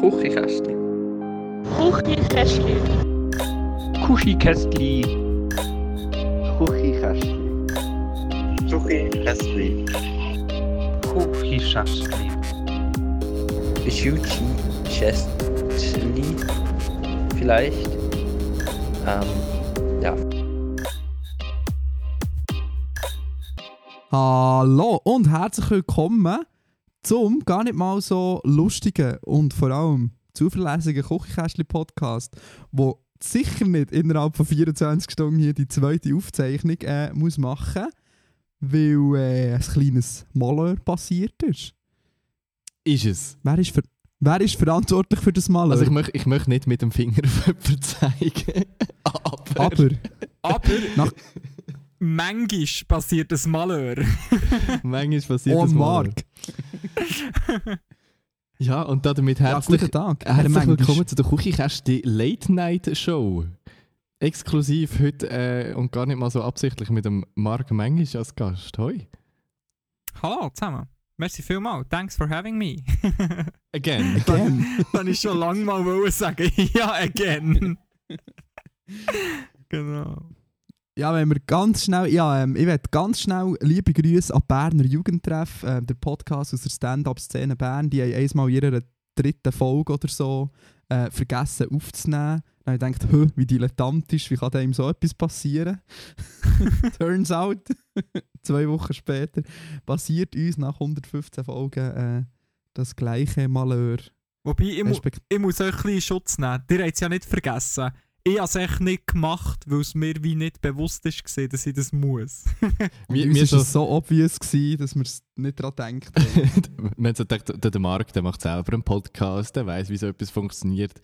Küchenkästli. Küchenkästli. Küchenkästli. Küchenkästli. Küchenkästli. Küchenkästli. Küchenkästli. Vielleicht. Ähm, ja. Hallo und herzlich willkommen zum gar nicht mal so lustigen und vor allem zuverlässigen Küchenkästchen-Podcast, wo sicher nicht innerhalb von 24 Stunden hier die zweite Aufzeichnung äh, muss machen weil äh, ein kleines Malheur passiert ist. Ist es. Wer ist, ver wer ist verantwortlich für das Malheur? Also ich möchte ich möcht nicht mit dem Finger auf jemanden zeigen. Aber, Aber Aber Nach- manchmal passiert ein Malheur. manchmal passiert oh das mal. Mark, Ja, und damit ja, herzlich, guten Tag. herzlich willkommen zu der Küchenkästchen Late Night Show. Exklusiv heute äh, und gar nicht mal so absichtlich mit dem Marc Mengisch als Gast. Hoi. Hallo zusammen. Merci vielmals. Thanks for having me. Again. Again. Dann ich schon lange mal sagen. ja, again. genau. Ja, wenn wir ganz schnell, ja, ähm, ich werde ganz schnell liebe Grüße an Berner Jugendtreff, ähm, der Podcast aus der Stand-Up-Szene Bern, die haben einmal in ihrer dritten Folge oder so äh, vergessen aufzunehmen. Dann habe ich gedacht, wie dilettantisch, wie kann dem so etwas passieren? Turns out, zwei Wochen später, passiert uns nach 115 Folgen äh, das gleiche Malheur. Wobei, ich, mu ich muss euch ein bisschen Schutz nehmen. Ihr habt es ja nicht vergessen. Ich habe es echt nicht gemacht, weil es mir wie nicht bewusst ist, gewesen, dass ich das muss. Mir, mir ist so, es so obvious gewesen, dass wir es nicht daran gedacht haben. wir haben so gedacht, der, der Marc der macht selber einen Podcast, der weiß, wie so etwas funktioniert.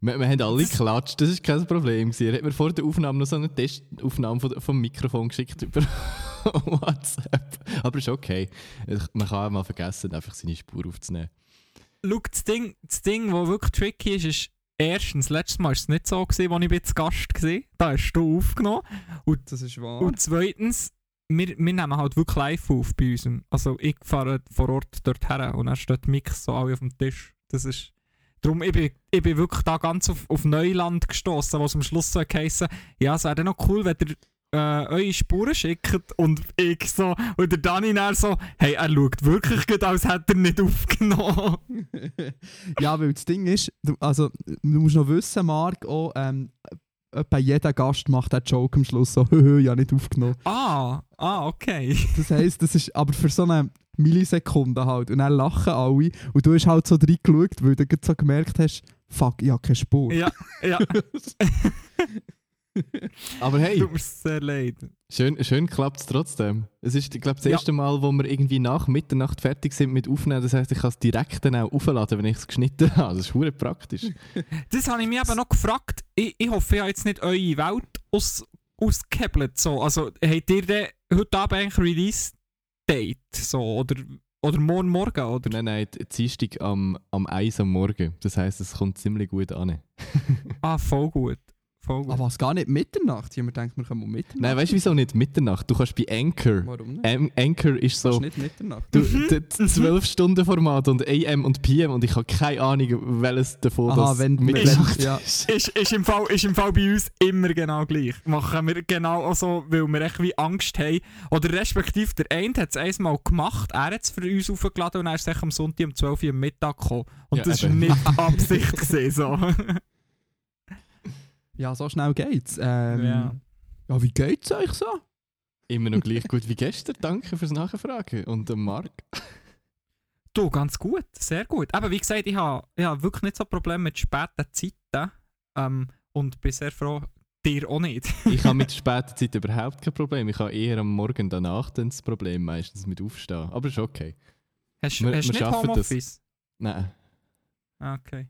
Wir, wir haben alle geklatscht, das war kein Problem. gewesen. Er hat mir vor der Aufnahme noch so eine Testaufnahme von, vom Mikrofon geschickt über WhatsApp. Aber ist okay. Man kann auch mal vergessen, einfach seine Spur aufzunehmen. Schau, das Ding, das Ding, was wirklich tricky ist, ist, erstens, letztes Mal war es nicht so, gewesen, als ich zu Gast war. Da hast du aufgenommen. Das ist wahr. Und zweitens, wir, wir nehmen halt wirklich live auf bei uns. Also ich fahre vor Ort dort her und dann steht Mix so alle auf dem Tisch. Das ist... Darum, ich bin, ich bin wirklich da ganz auf, auf Neuland gestoßen, wo es am Schluss so geheißen ja, es wäre dann noch cool, wenn ihr äh, eure Spuren schickt und ich so, und der Dani dann so, hey, er schaut wirklich gut, als hätte er nicht aufgenommen. ja, weil das Ding ist, du, also, du musst noch wissen, Marc, auch, ähm, bei jeder Gast macht der Joke am Schluss so, höhö, ja nicht aufgenommen. ah, ah, okay. Das heisst, das ist aber für so eine Millisekunde halt. Und dann lachen alle. Und du hast halt so reingeschaut, weil du so gemerkt hast, fuck, ich habe keine Spur. Ja, ja, Aber hey, tut mir sehr leid. schön, schön klappt es trotzdem. Es ist, ich glaube, das Ja. erste Mal, wo wir irgendwie nach Mitternacht fertig sind mit Aufnehmen. Das heisst, ich kann es direkt dann auch aufladen, wenn ich es geschnitten habe. Das ist hure praktisch. Das habe ich mich eben noch gefragt. Ich, ich hoffe, ich habe jetzt nicht eure Welt aus, ausgehebelt. So. Also, habt ihr denn heute Abend eigentlich Release-Date? So, oder, oder morgen Morgen? Oder? Nein, nein, die Dienstag am, am 1 am Morgen. Das heisst, es kommt ziemlich gut an. Ah, voll gut. Voll gut. Aber was, gar nicht Mitternacht? Ich habe mir gedacht, wir können um Mitternacht. Nein, weißt du wieso nicht Mitternacht? Du kannst bei Anchor. Warum nicht? Ähm, Anchor ist Das so ist nicht Mitternacht. du, Mhm, d- d- 12-Stunden-Format und AM und PM und ich habe keine Ahnung, welches davon Aha, das wenn, Mitternacht wenn, ja. ist. ist, ist, im Fall, ist im Fall bei uns immer genau gleich. Machen wir genau auch so, weil wir echt wie Angst haben. Oder respektive der eine hat es einmal gemacht, er hat es für uns aufgeladen und er ist am Sonntag um 12 Uhr am Mittag gekommen. Und Ja, das war nicht Absicht. gewesen, so. Ja, so schnell geht's. Ähm, Ja. ja. wie geht's euch so? Immer noch gleich gut wie gestern. Danke fürs Nachfragen. Und der Marc? Du, ganz gut, sehr gut. Aber wie gesagt, ich habe ich hab wirklich nicht so Probleme mit späten Zeiten. Ähm, und bin sehr froh, dir auch nicht. Ich habe mit später Zeit überhaupt kein Problem. Ich habe eher am Morgen danach dann das Problem, meistens mit Aufstehen. Aber ist okay. Hast, Wir- hast du wir nicht schaffen das. Homeoffice? Nein. Ah, Okay.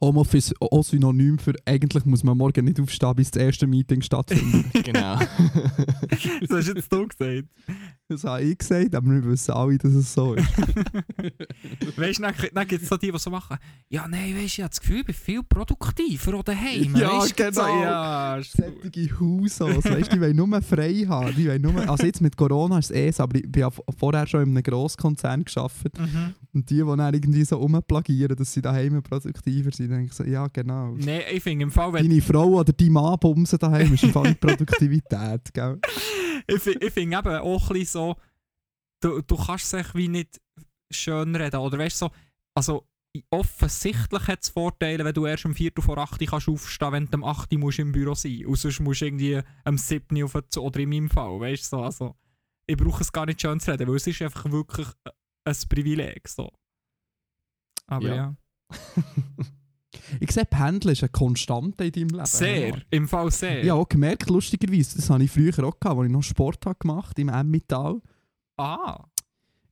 Homeoffice auch synonym für eigentlich muss man morgen nicht aufstehen, bis das erste Meeting stattfindet. genau. Das hast jetzt du gesagt. das habe ich gesagt, aber wir wissen alle, dass es so ist. Weißt du, dann, dann gibt es so die, die so machen, ja, nein, weißt du, ich habe das Gefühl, ich bin viel produktiver oder daheim. Ja, weisst du, so, genau. ja. Sättige Hausos, weißt du, die wollen nur frei haben. Die wollen nur, also jetzt mit Corona ist es eh so, aber ich bin ja vorher schon in einem Grosskonzern gearbeitet. Mhm. Und die, die dann irgendwie so rumplagieren, dass sie daheim produktiver sind, denke ich so, ja genau. Nein, ich finde im Fall, wenn Deine Frau oder dein Mann bumsen daheim ist im Fall nicht Produktivität, gell? ich, fi- ich finde eben auch ein bisschen so, du, du kannst sich wie nicht schön reden. Oder weißt du, so, also offensichtlich hat es Vorteile, wenn du erst um 4 Uhr vor 8 Uhr kannst aufstehen wenn du um 8 Uhr musst im Büro sein musst. Und sonst musst du irgendwie am 7 Uhr auf den oder in meinem Fall, weißt du, so, also, ich brauche es gar nicht schön zu reden, weil es ist einfach wirklich ein Privileg, so. Aber Ja. ja. Ich sehe, Pendeln ist eine Konstante in deinem Leben. Sehr, im Fall sehr. Habe auch gemerkt, lustigerweise, das habe ich früher auch gehabt, als ich noch Sport habe gemacht im Emmental. Ah,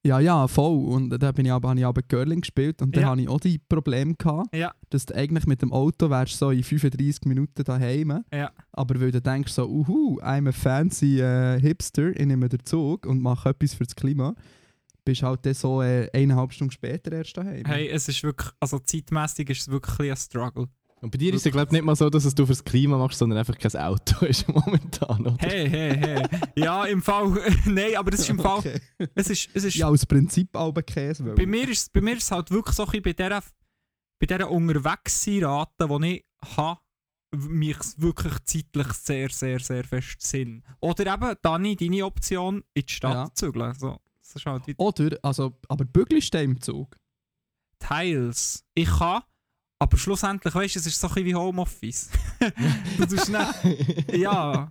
Ja, ja, voll. Und da bin ich aber, habe ich aber Curling gespielt und dann Ja. habe ich auch die Probleme gehabt, ja, dass du eigentlich mit dem Auto wärst so in 35 Minuten daheim. ja. Aber weil du denkst so, uhu, I'm a fancy äh, Hipster, ich nehme den Zug und mache etwas für das Klima, bist halt dann so äh, eineinhalb Stunden später erst daheim. Hey, es ist wirklich, also zeitmäßig ist es wirklich ein Struggle. Und bei dir ist es glaube ich nicht mal so, dass es du fürs Klima machst, sondern einfach kein Auto ist momentan, oder? Hey, hey, hey. Ja, im Fall. Nein, aber es ist im Fall. Okay. Es ist, es ist, Ja, aus Prinzip alben Käse. bei, mir ist, bei mir ist es halt wirklich so ein bisschen bei dieser, bei dieser Unterwegssein-Rate, die ich habe, mich wirklich zeitlich sehr, sehr, sehr fest Sinn. Oder eben, Dani, deine Option, in die Stadt Ja. zu zügeln. So, ist halt wie Oder, also, aber bügelst du im Zug? Teils. Ich kann, aber schlussendlich, weißt du, es ist so ein bisschen wie Homeoffice. du tust nicht, ja.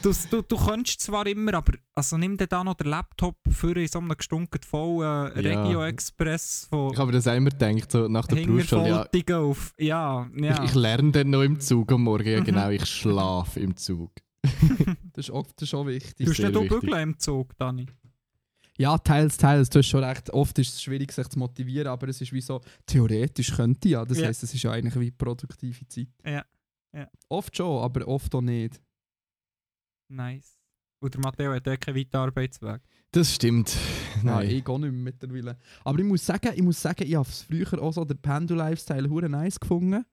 Du, du, du könntest zwar immer, aber also nimm dir da noch den Laptop für in so einem gestunken vollen äh, Ja. Regio Express von Ich habe mir das auch immer gedacht, so nach der Berufsschule, ja, auf. Ja, ja. ich, ich lerne dann noch im Zug am Morgen, ja Mhm. genau, ich schlafe im Zug. Das ist das ist auch wichtig. du hast sehr nicht auch bügeln im Zug, Dani. Ja, teils, teils. Du hast schon recht. Oft ist es schwierig, sich zu motivieren, aber es ist wie so, theoretisch könnte ich ja. Das Ja. heisst, es ist ja eigentlich wie produktive Zeit. Ja, ja. Oft schon, aber oft auch nicht. Nice. Und der Matteo hat ja keinen weiten Arbeitsweg. Das stimmt. Nein, Nein. ich gehe nicht mehr mittlerweile. Aber ich muss sagen, ich, muss sagen, ich habe es früher auch so den Pendel-Lifestyle hure nice gefunden.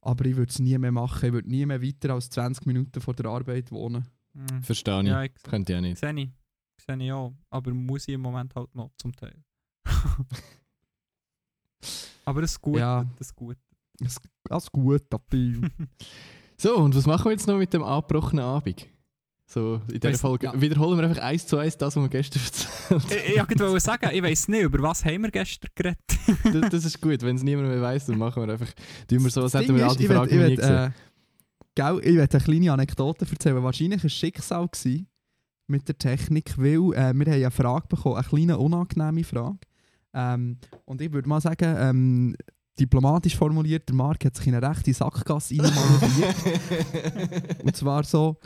Aber ich würde es nie mehr machen. Ich würde nie mehr weiter als 20 Minuten vor der Arbeit wohnen. Hm. Verstehe ich. Ja, ich Könnte ich auch nicht. sehe ich. Sehe ich auch. Aber muss ich im Moment halt noch zum Teil. aber es ist gut. Ja. Das ist gut. Alles gut, Tapi. So, und was machen wir jetzt noch mit dem abgebrochenen Abend? So, in dieser Weiss- Folge ja. wiederholen wir einfach eins zu eins das, was wir gestern erzählt ich ich wollte sagen, ich weiß nicht, über was haben wir gestern geredet. das, das ist gut, wenn es niemand mehr weiss, dann machen wir einfach, tun wir so, als Das hätten wir all die Fragen ich nie will, gesehen. äh, gell, ich werde eine kleine Anekdote erzählen. Wahrscheinlich es Schicksal gewesen mit der Technik, weil äh, wir haben eine Frage bekommen, eine kleine unangenehme Frage. Ähm, und ich würde mal sagen, ähm, diplomatisch formuliert, der Marc hat sich in eine rechte Sackgasse reinmanövriert. und zwar so,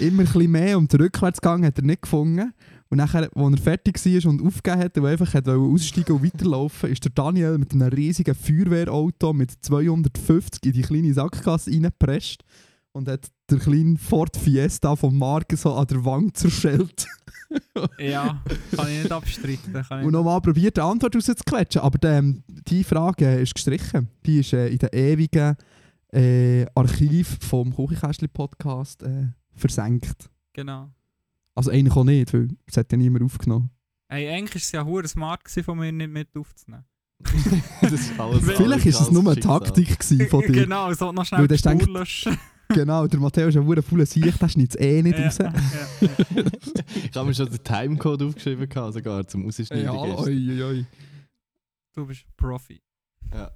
immer ein bisschen mehr um den Rückwärtsgang hat er nicht gefunden. Und nachher, als er fertig war und aufgegeben hat und einfach hat aussteigen und weiterlaufen, ist der Daniel mit einem riesigen Feuerwehrauto mit 250 in die kleine Sackgasse reingepresst und hat den kleinen Ford Fiesta von Marc so an der Wand zerschellt. ja, kann ich nicht abstreiten. Ich Und nochmal probiert, eine Antwort rauszuquetschen. Aber ähm, die Frage ist gestrichen. Die ist äh, in den ewigen äh, Archiv vom Kuchenkästchen-Podcast äh, versenkt. Genau. Also eigentlich auch nicht, weil es hat ja niemand aufgenommen. Hey, eigentlich war es ja hure smart gewesen, von mir nicht mit aufzunehmen. das ist alles, Vielleicht ist es nur eine. Taktik gewesen von dir. genau, so noch schnell Weil genau, der Matteo ist ein verdammt fauler Sicht, der schneidet es eh nicht ja, raus. ja, ja. Ich habe mir schon den Timecode aufgeschrieben, gehabt, sogar zum Rausschneiden. Ja, oi, oi, oi. Du bist Profi. Ja.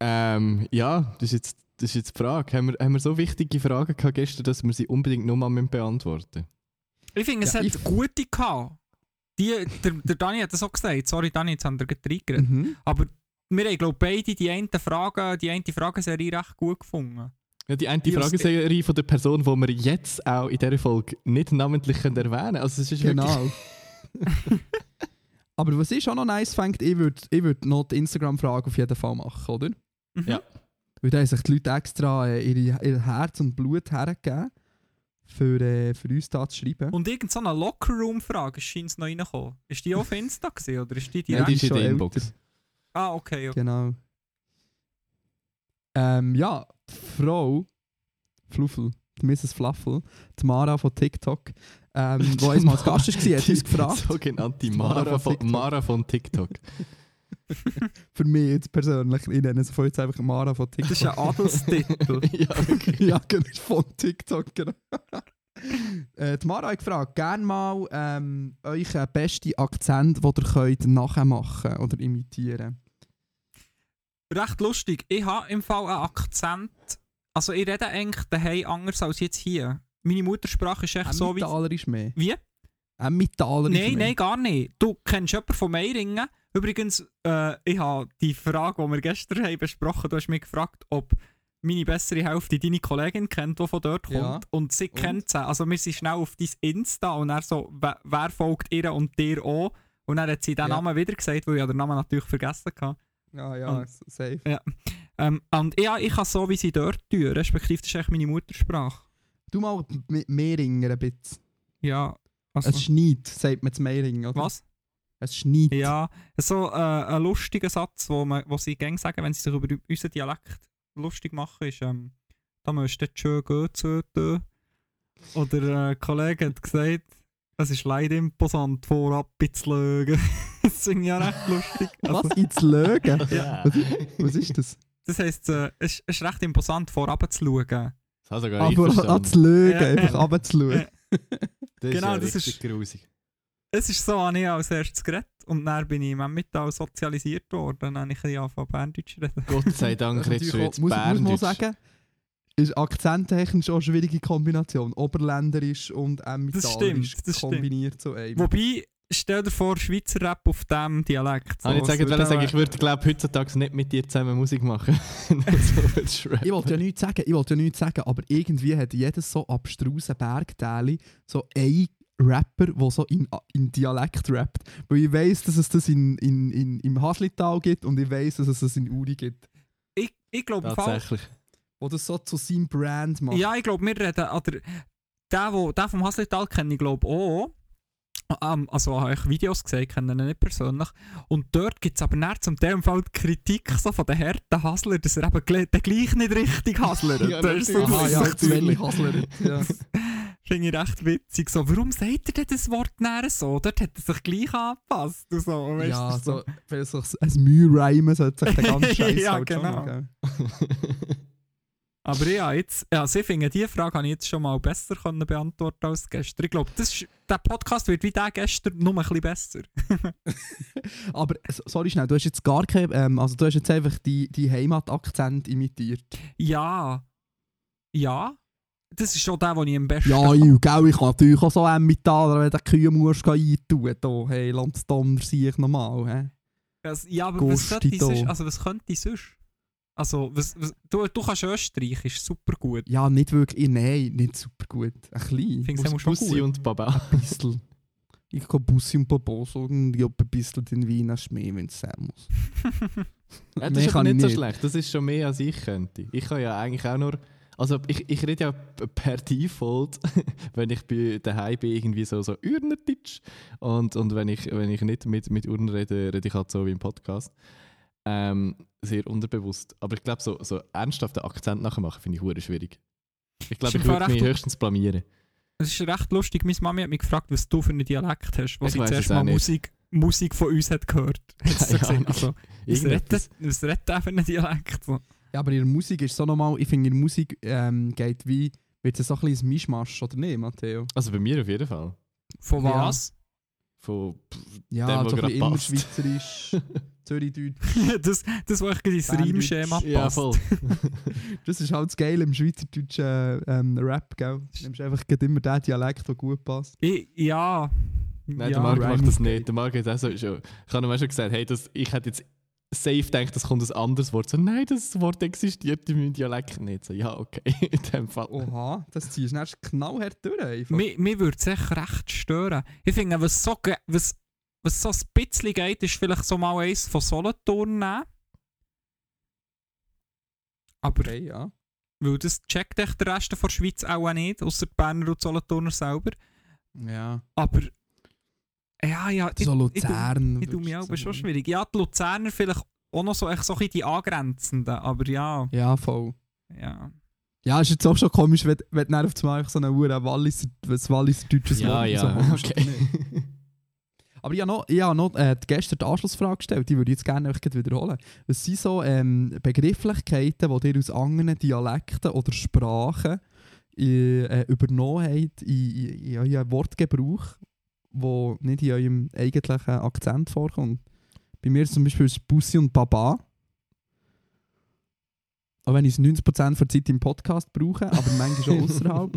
Ähm, ja, das ist, jetzt, das ist jetzt die Frage. Haben wir, haben wir so wichtige Fragen gehabt gestern, dass wir sie unbedingt nochmal beantworten müssen? Ich finde, es Ja, hat ich- gute gehabt. Die, der, der Dani hat das auch gesagt. Sorry, Dani, jetzt haben wir reingeredet. Mhm. Aber wir haben, glaube beide die eine Frage, die eine Frageserie recht gut gefunden. Ja, die eine Ja, Frageserie von der Person, die wir jetzt auch in dieser Folge nicht namentlich können erwähnen können. Also es ist wirklich... Genau. Aber was ich auch noch nice fände, ich würde ich würd noch die Instagram-Frage auf jeden Fall machen, oder? Mhm. Ja. Weil da haben sich die Leute extra äh, ihre, ihr Herz und Blut hergegeben, für, äh, für uns da zu schreiben. Und irgend so eine Lockerroom-Frage scheint es noch reingekommen. Ist die auf Insta gewesen, oder ist die Nein, direkt? die ist in der älter. Inbox. Ah, okay, okay. Genau. Ähm, ja, die Frau Fluffel, die Mrs. Fluffel, die Mara von TikTok, ähm, die einmal als Gast war, hat uns gefragt. Sogenannte Mara Mara von. Mara von TikTok. Für mich jetzt persönlich, ich nenne sie von jetzt einfach Mara von Das TikTok. ist ein Adelstitel. ja, wirklich. ja, genau, von TikTok, genau. äh, die Mara hat gefragt, gerne mal ähm, euren besten Akzent, den ihr könnt nachmachen oder imitieren Recht lustig. Ich habe im Fall einen Akzent. Also ich rede eigentlich daheim anders als jetzt hier. Meine Muttersprache ist echt so wie... Emmentaler mehr. Wie? Emmentaler Nein, mehr. nein, gar nicht. Du kennst jemanden von Meiringen. Übrigens, äh, ich habe die Frage, die wir gestern haben besprochen du hast mich gefragt, ob meine bessere Hälfte deine Kollegin kennt, die von dort kommt. Ja. Und sie kennt sie. Also wir sind schnell auf dein Insta und er so, wer, wer folgt ihr und dir auch? Und dann hat sie den Ja. Namen wieder gesagt, weil ich den Namen natürlich vergessen hatte. Ja, ja, Und- safe. Ähm, und ja, ich kann so, wie sie dort tun, respektive das ist echt meine Muttersprache. Du mal m- Mehringer ein bisschen. Ja, also, Es schneit, sagt man zu Mehringen, oder? was? Es schneit. Ja, so äh, ein lustiger Satz, wo, man, wo sie gerne sagen, wenn sie sich über unseren Dialekt lustig machen, ist, ähm, da du jetzt schön gehen zu tun. Oder äh, ein Kollege hat gesagt, es ist leider imposant, vorab zu lügen. das ich ja recht lustig. Also, Was? Ins Lögen? Ja. Was ist das? das heisst, äh, es, es ist recht imposant, vorab zu schauen. Das habe sogar ich Aber an verstanden. zu Lögen, Ja, einfach runterzuschauen. Ja. Das Genau, ja das richtig ist- grusig. Es ist so, habe ich als erstes geredet und dann bin ich im Emmental sozialisiert worden. Dann habe ich ein bisschen angefangen Berndeutsch zu reden. Gott sei Dank ist redest du jetzt auch- muss, muss man Berndeutsch. sagen, ist akzenttechnisch auch eine schwierige Kombination. Oberländerisch und Emmentalerisch stimmt, das stimmt. kombiniert so einem. Wobei, stell dir vor, Schweizer Rap auf diesem Dialekt. Habe ich jetzt es sagen, würde sagen, ich würde glaube heutzutage nicht mit dir zusammen Musik machen. So. Ich wollte ja nichts sagen, ich wollte ja nichts sagen, aber irgendwie hat jedes so abstrusen Bergteil so ein Rapper, der so in, in Dialekt rappt. Weil ich weiss, dass es das in, in, in, im Haslital gibt und ich weiss, dass es das in Uri gibt. Ich, ich glaube im Fall. Wo das so zu seinem Brand macht. Ja, ich glaube, wir reden. Oder, der, wo, der vom Haslital kenne ich glaube auch. Ähm, also habe ich Videos gesehen, kenne ihn nicht persönlich. Und dort gibt es aber dann zum Teil Fall die Kritik so von den harten Hustler, dass er eben den gleich nicht richtig hustlert. Ja, Das ist so, natürlich. Aha, das ja, zu so wenig Hasler. Ja. Finde ich recht witzig. So, warum sagt er denn das Wort näher so? Dort hat er sich gleich angepasst. Und so, weißt ja, du, so, vielleicht so ein Mühe-Reimen sollte sich der ganze Scheiß Ja, halt schon genau. gell? Aber ja, jetzt, also ich finde, diese Frage habe ich jetzt schon mal besser können beantworten als gestern. Ich glaube, das ist- der Podcast wird wie der gestern nur ein bisschen besser. Aber sorry schnell, du hast jetzt gar kein, ähm, also du hast jetzt einfach die, die Heimatakzent imitiert. Ja. Ja. Das ist schon der, den ich am besten Ja, ich, gell, ich kann natürlich auch so Emmentaler, wenn du Kühe musst eintun, da, hey, Landsdonner sehe ich nochmal? Also, ja, aber was könnte sonst? Also, was könnte ich sonst? Also, was, was, du, du kannst Österreichisch, super gut. Ja, nicht wirklich, nein, nicht super gut. Ein klein, Findest du Bussi gut? und Baba. ein bisschen. Ich kann Bussi und Babo sagen, ich habe ein bisschen den Wiener Schmäh, wenn es sein muss. Ja, das ist aber nicht so nicht. schlecht. Das ist schon mehr, als ich könnte. Ich kann ja eigentlich auch nur... Also ich, ich rede ja per Default, wenn ich bei daheim bin, irgendwie so, so Urnerdeutsch. Und, und wenn, ich, wenn ich nicht mit, mit Urner rede, rede ich halt so wie im Podcast. Ähm, sehr unterbewusst. Aber ich glaube, so, so ernsthaften Akzent nachher machen, finde ich hure schwierig. Ich glaube, ich würde mich höchstens blamieren. Es ist recht lustig. Meine Mami hat mich gefragt, was du für einen Dialekt hast, wo Ich zuerst mal. Musik, Musik von uns hat gehört. Hat so Ja, gesehen. Also, was redet, was redet der für einen Dialekt? So. Ja, aber ihre Musik ist so normal, ich finde, ihre Musik ähm, geht wie, wird es so ein bisschen ein Mischmasch, oder nicht, Matteo? Also bei mir auf jeden Fall. Von Ja. Von, Ja, Dem, so ein bisschen immer. Schweizerisch, Zürichdeutsch. das, das, wo ich ins Berndeutsch. Reimschema passt. ja, voll. Das ist halt das Geile im schweizerdeutschen ähm, Rap, gell? Du nimmst einfach gerade immer den Dialekt, der gut passt. Ich, ja. Nein, ja. der Marc macht das nicht. Der Marc hat auch so schon. Ich habe ihm auch schon gesagt, hey, das, ich hätte jetzt safe gedacht, es kommt ein anderes Wort. So, nein, das Wort existiert in meinem Dialekt nicht. So, ja, okay, in dem Fall. Oha, das ziehst du erst knallhart durch einfach. Mir, mir würde es echt recht stören. Ich finde, was so, was, was so ein bisschen geht, ist vielleicht so mal eins von Solothurn nehmen. Aber Okay, ja. weil das checkt echt der Rest der Schweiz auch nicht, außer die Berner und Solothurner selber. Ja. Aber ja, ja, ich, So ich, Luzern. ich, ich tue mich würdest auch du schon schwierig. Ja, die Luzerner vielleicht auch noch so, echt so ein bisschen die angrenzenden, aber ja, Ja, voll. ja. Ja, ist jetzt auch schon komisch, wenn, wenn du dann auf einmal so einen Uhren Walliser, das Walliser deutsches Ja, Wort ja, so okay. Aber ich habe noch, ich habe noch äh, gestern die Anschlussfrage gestellt, die würde ich jetzt gerne euch wiederholen. Was sind so ähm, Begrifflichkeiten, die ihr aus anderen Dialekten oder Sprachen äh, äh, übernommen habt in, in, in euren Wortgebrauch, wo nicht in eurem eigentlichen Akzent vorkommt? Bei mir zum Beispiel ist Bussi und Baba. Auch wenn ich es 90% der Zeit im Podcast brauche, aber manchmal schon außerhalb.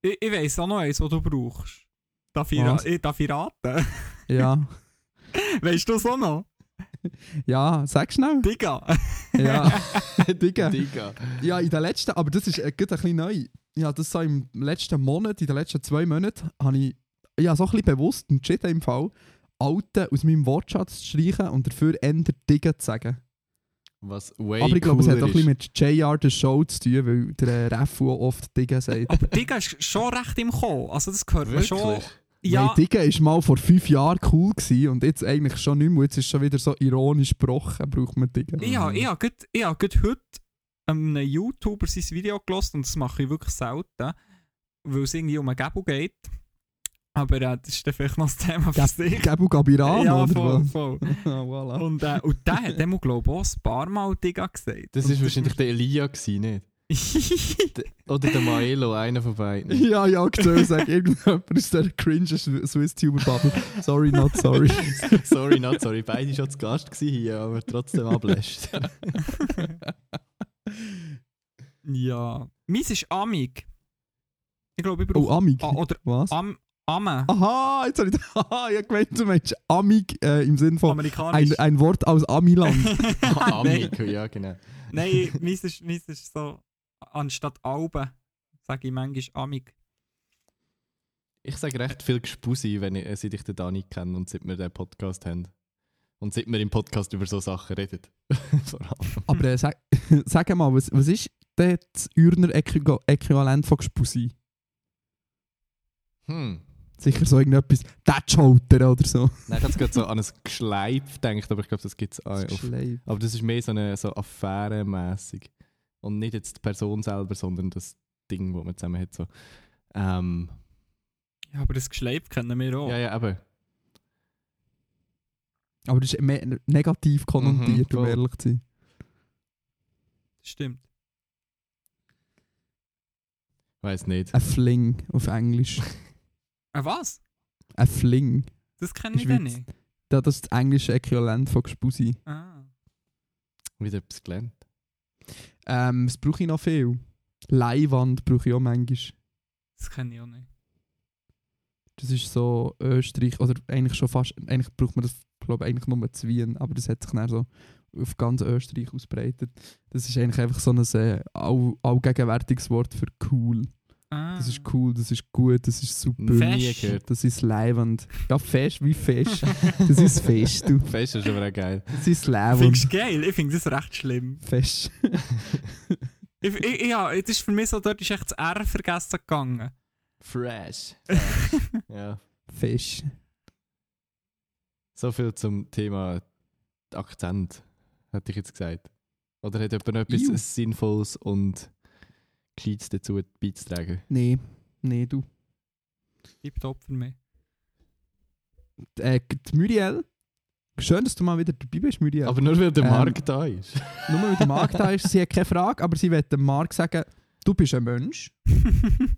Ich, ich weiss auch noch eins, was du brauchst. Darf ich, ra Was? ich, darf ich raten? Ja. weißt du das auch noch? Ja, sag schnell. Digga! Ja, Digga. Digga. Ja, in den letzten, aber das ist äh, ein bisschen neu. Ja, das so im letzten Monat, in den letzten zwei Monaten, habe ich ja, so ein bisschen bewusst entschieden im Fall, Alte aus meinem Wortschatz zu streichen und dafür ändert Digga zu sagen. Was way aber ich glaube, es hat auch ein bisschen ist. mit JR The Show zu tun, weil der äh, Refu oft Digga sagt. Aber Digga ist schon recht im Kommen. Also das gehört man schon. Wirklich? Ja, Nein, Digga war mal vor fünf Jahren cool gewesen und jetzt eigentlich schon nicht mehr. Jetzt ist es schon wieder so ironisch gebrochen, braucht man Digga. ich habe ich hab grad- ich hab grad heute einem YouTuber sein Video gelost und das mache ich wirklich selten, weil es irgendwie um einen Gabo geht. Aber äh, das ist dann vielleicht noch das Thema für sich. Gabu Gabirano, ja, voll, voll. Voilà. Und, äh, und der hat dem, glaube ich, auch ein paar Mal Digga gesagt. Das ist wahrscheinlich der Elia gewesen, nicht? De- Oder der Maelo, einer von beiden. Ja, ja, gesehen, sag irgendjemand aus der cringe Swiss-Tuber-Bubble. Sorry, not sorry. sorry, not sorry. Beide schon zu Gast hier, aber trotzdem ablässt. ja. Meins ist Amig. Ich glaube, ich Oh, brauche... Amig. Ah, oder Was? Am, Amme. Aha, jetzt habe ich... Aha, ich gemeint, du meinst Amig äh, im Sinne von ein, Amerikanisch. ein Wort aus Amiland. Ah. Amik, ja genau. Nein, meins ist, meins ist so, anstatt Alben, sage ich manchmal Amig. Ich sage recht viel Gespusi, wenn ich, äh, seit ich den Dani kenne und seit wir den Podcast haben. Und seit wir im Podcast über so Sachen reden. Vor allem. Aber äh, sag, sag mal, was, was ist das Äqui- Äquivalent von Gespusi? Hm. Sicher so irgendetwas, Datschholter oder so. Nein, ich habe gerade so an ein Geschleif gedacht, aber ich glaube, das gibt es auch. Schleif. aber das ist mehr so eine so affärenmässig. Und nicht jetzt die Person selber, sondern das Ding, das man zusammen hat. So. Ähm, Ja, aber das Geschleif kennen wir auch. Ja, ja, eben. Aber das ist mehr negativ konnotiert, um voll. ehrlich zu sein. Stimmt. Weiß nicht. Ein Fling auf Englisch. Ah, was? Ein Fling. Das kenne ich Witz. nicht. Das ist das englische Äquivalent von Gespusi. Ah. Wieder etwas gelernt. Ähm, was brauche ich noch viel? Leihwand brauche ich auch manchmal. Das kenne ich auch nicht. Das ist so Österreich, oder eigentlich schon fast, eigentlich braucht man das, glaube ich, eigentlich nur zu Wien, aber das hat sich dann so auf ganz Österreich ausbreitet. Das ist eigentlich einfach so ein äh, all, allgegenwärtiges Wort für cool. Ah. Das ist cool, das ist gut, das ist super. Nie Fesch. gehört. Das ist Leihwand. Ja, fest, wie fest. Das ist fest, du. Fest ist aber auch geil. Das ist Findest du geil? Ich finde das recht schlimm. Fest. Ich, ich, ja, das ist für mich so, dort ist echt das R vergessen gegangen. Fresh. ja. Fest. So viel zum Thema Akzent, hätte ich jetzt gesagt. Oder hat jemand noch etwas Iu. Sinnvolles und Gescheites dazu beizutragen? Nee, nee, du. Tipptopp für mich. Äh, die Muriel. Schön, dass du mal wieder dabei bist, Muriel. Aber nur weil der Ähm, Markt da ist. Nur weil der Marc da ist, sie hat keine Frage, aber sie will dem Marc sagen, du bist ein Mensch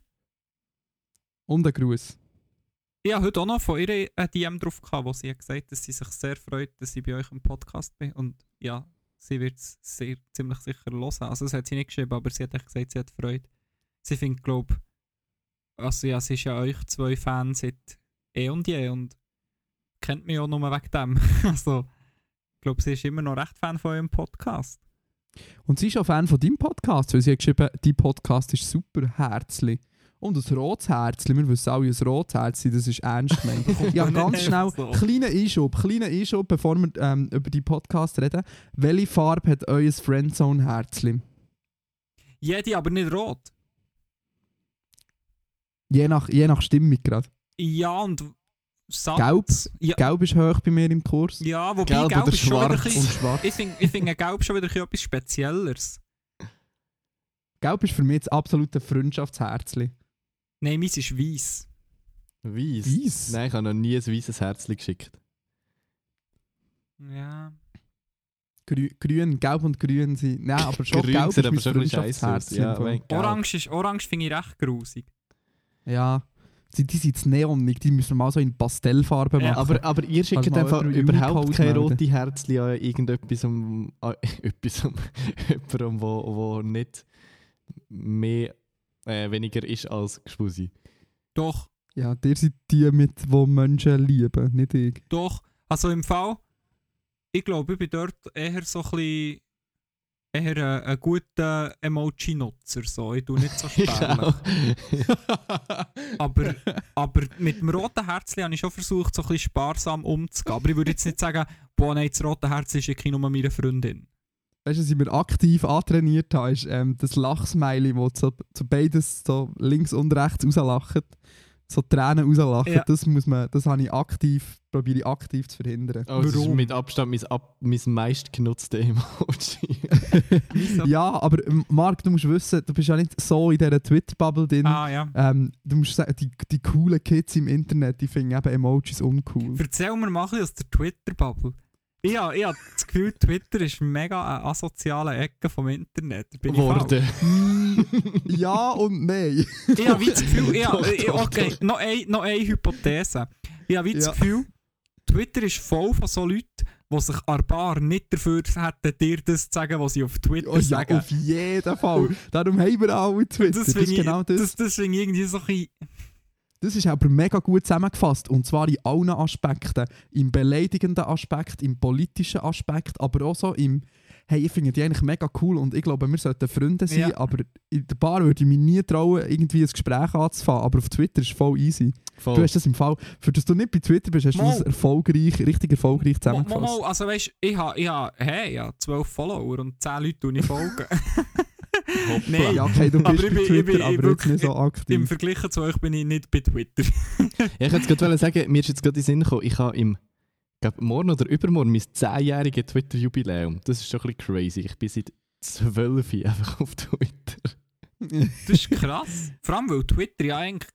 und ein Gruß. Ich habe heute auch noch von ihr ein DM drauf gehabt, wo sie hat gesagt dass sie sich sehr freut, dass ich bei euch im Podcast bin. Und ja, sie wird es ziemlich sicher hören. Also das hat sie nicht geschrieben, aber sie hat echt gesagt, sie hat Freude. Sie findet, glaube also ja, sie ist ja euch zwei Fan seit eh und je und kennt mich auch nur wegen dem. also ich glaube, sie ist immer noch recht Fan von eurem Podcast. Und sie ist auch Fan von deinem Podcast, weil sie hat geschrieben, dein Podcast ist super herzlich. Und ein rotes Herzchen, wir wissen alle, ein rotes Herzchen, das ist ernst gemeint. ja, ganz schnell, kleiner Einschub, kleiner Einschub, bevor wir ähm, über die Podcast reden. Welche Farbe hat euer Friendzone-Herzchen? Jede, aber nicht rot. Je nach, je nach Stimmung gerade. Ja, und satt. Gelb? Ja, Gelb ist hoch bei mir im Kurs. ja wobei Gelb Gelb, oder ist schon wieder ein bisschen... schwarz. Ich finde ich find Gelb schon wieder etwas Spezielleres. Gelb ist für mich das absolute Freundschaftsherzchen. Nein, meins ist weiß. Weiss? Weiss? Nein, ich habe noch nie ein weißes Herzchen geschickt. Ja. Grü grün, gelb und grün sind. Nein, aber schon Grün gelb ist aber schon ein. Freundschaftsherzchen. Ja. Orange, ist, Orange finde ich recht grusig. ja. Die, die sind zu neonig, die müssen wir mal so in Pastellfarben Ja, machen. Aber, aber ihr schickt Also einfach überhaupt Unicode keine melden. rote Herzchen an irgendetwas, um, an etwas, um jemandem, wo, wo nicht mehr, äh, weniger ist als Gespusi. Doch, ja, ihr seid die, mit, die Menschen lieben, nicht ich. doch. Also im Fall, ich glaube, ich bin dort eher so ein bisschen... Eher ein, ein guter Emoji-Nutzer. So. Ich tue nicht so Ich spärlich. aber, aber mit dem roten Herzchen habe ich schon versucht, so ein bisschen sparsam umzugehen. Aber ich würde jetzt nicht sagen, boah, nein, das rote Herz ist ich nur meine Freundin. Weißt du, was ich mir aktiv antrainiert habe, ist ähm, das Lachsmiley, wo so, so beides so links und rechts rauslachen. So Tränen rauslachen. Ja. Das muss man, das habe ich aktiv, probiere ich aktiv zu verhindern. Oh, das ist Warum? mit Abstand mein, ab, mein meistgenutzte Emoji. Ja, aber Marc, du musst wissen, du bist ja nicht so in dieser Twitter-Bubble drin. Ah ja. Ähm, du musst sagen, die, die coolen Kids im Internet, die finden eben Emojis uncool. Erzähl mir mal ein bisschen aus der Twitter-Bubble. Ich habe ich hab das Gefühl, Twitter ist mega eine asoziale Ecke vom Internet. Bin? Worden. Mm, ja und nein. Ich habe wie das Gefühl, ich, Doch, ich, doch, okay, noch eine, noch eine Hypothese. Ich habe wie das Ja. Gefühl, Twitter ist voll von so Leuten, die sich an Bar nicht dafür hätten, dir das zu sagen, was sie auf Twitter Oh, ja, sagen. auf jeden Fall. Darum haben wir alle Twitter. Das, finde ist ich, genau das. das, das irgendwie so ein bisschen... Das ist aber mega gut zusammengefasst. Und zwar in allen Aspekten. Im beleidigenden Aspekt, im politischen Aspekt, aber auch so im «Hey, ich finde die eigentlich mega cool und ich glaube, wir sollten Freunde sein, Ja. aber in der Bar würde ich mich nie trauen, irgendwie ein Gespräch anzufangen. Aber auf Twitter ist es voll easy. Voll. Du hast das im Fall, für das du nicht bei Twitter bist, hast du Mal. das erfolgreich, richtig erfolgreich zusammengefasst. mo, also weißt ich habe ich ha, hey, ich ha 12 Follower und 10 Leute tun ich folgen. Nein, okay, du bist ich bei Twitter, bin- aber jetzt wirklich- nicht so Im aktiv. Vergleich zu euch bin ich nicht bei Twitter. Ja, ich wollte gerade sagen, mir ist jetzt gerade in den Sinn gekommen, ich habe im glaub, morgen oder übermorgen mein 10-jähriges Twitter-Jubiläum. Das ist schon ein bisschen crazy. Ich bin seit 12 Jahren einfach auf Twitter. Das ist krass. Vor allem, weil Twitter ja eigentlich,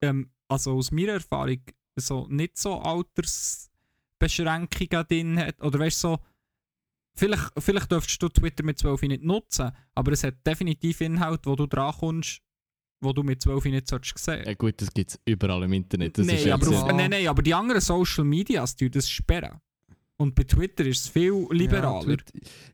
ähm, also aus meiner Erfahrung, so nicht so Altersbeschränkungen drin hat. Oder weißt du, so, vielleicht, vielleicht dürftest du Twitter mit 12 nicht nutzen, aber es hat definitiv Inhalt, wo du drankommst, wo du mit 12 nicht solltest sehen. Ja gut, das gibt es überall im Internet. Das nein, aber auf, nein, nein, aber die anderen Social Medias, die das sperren. Und bei Twitter ist es viel liberaler.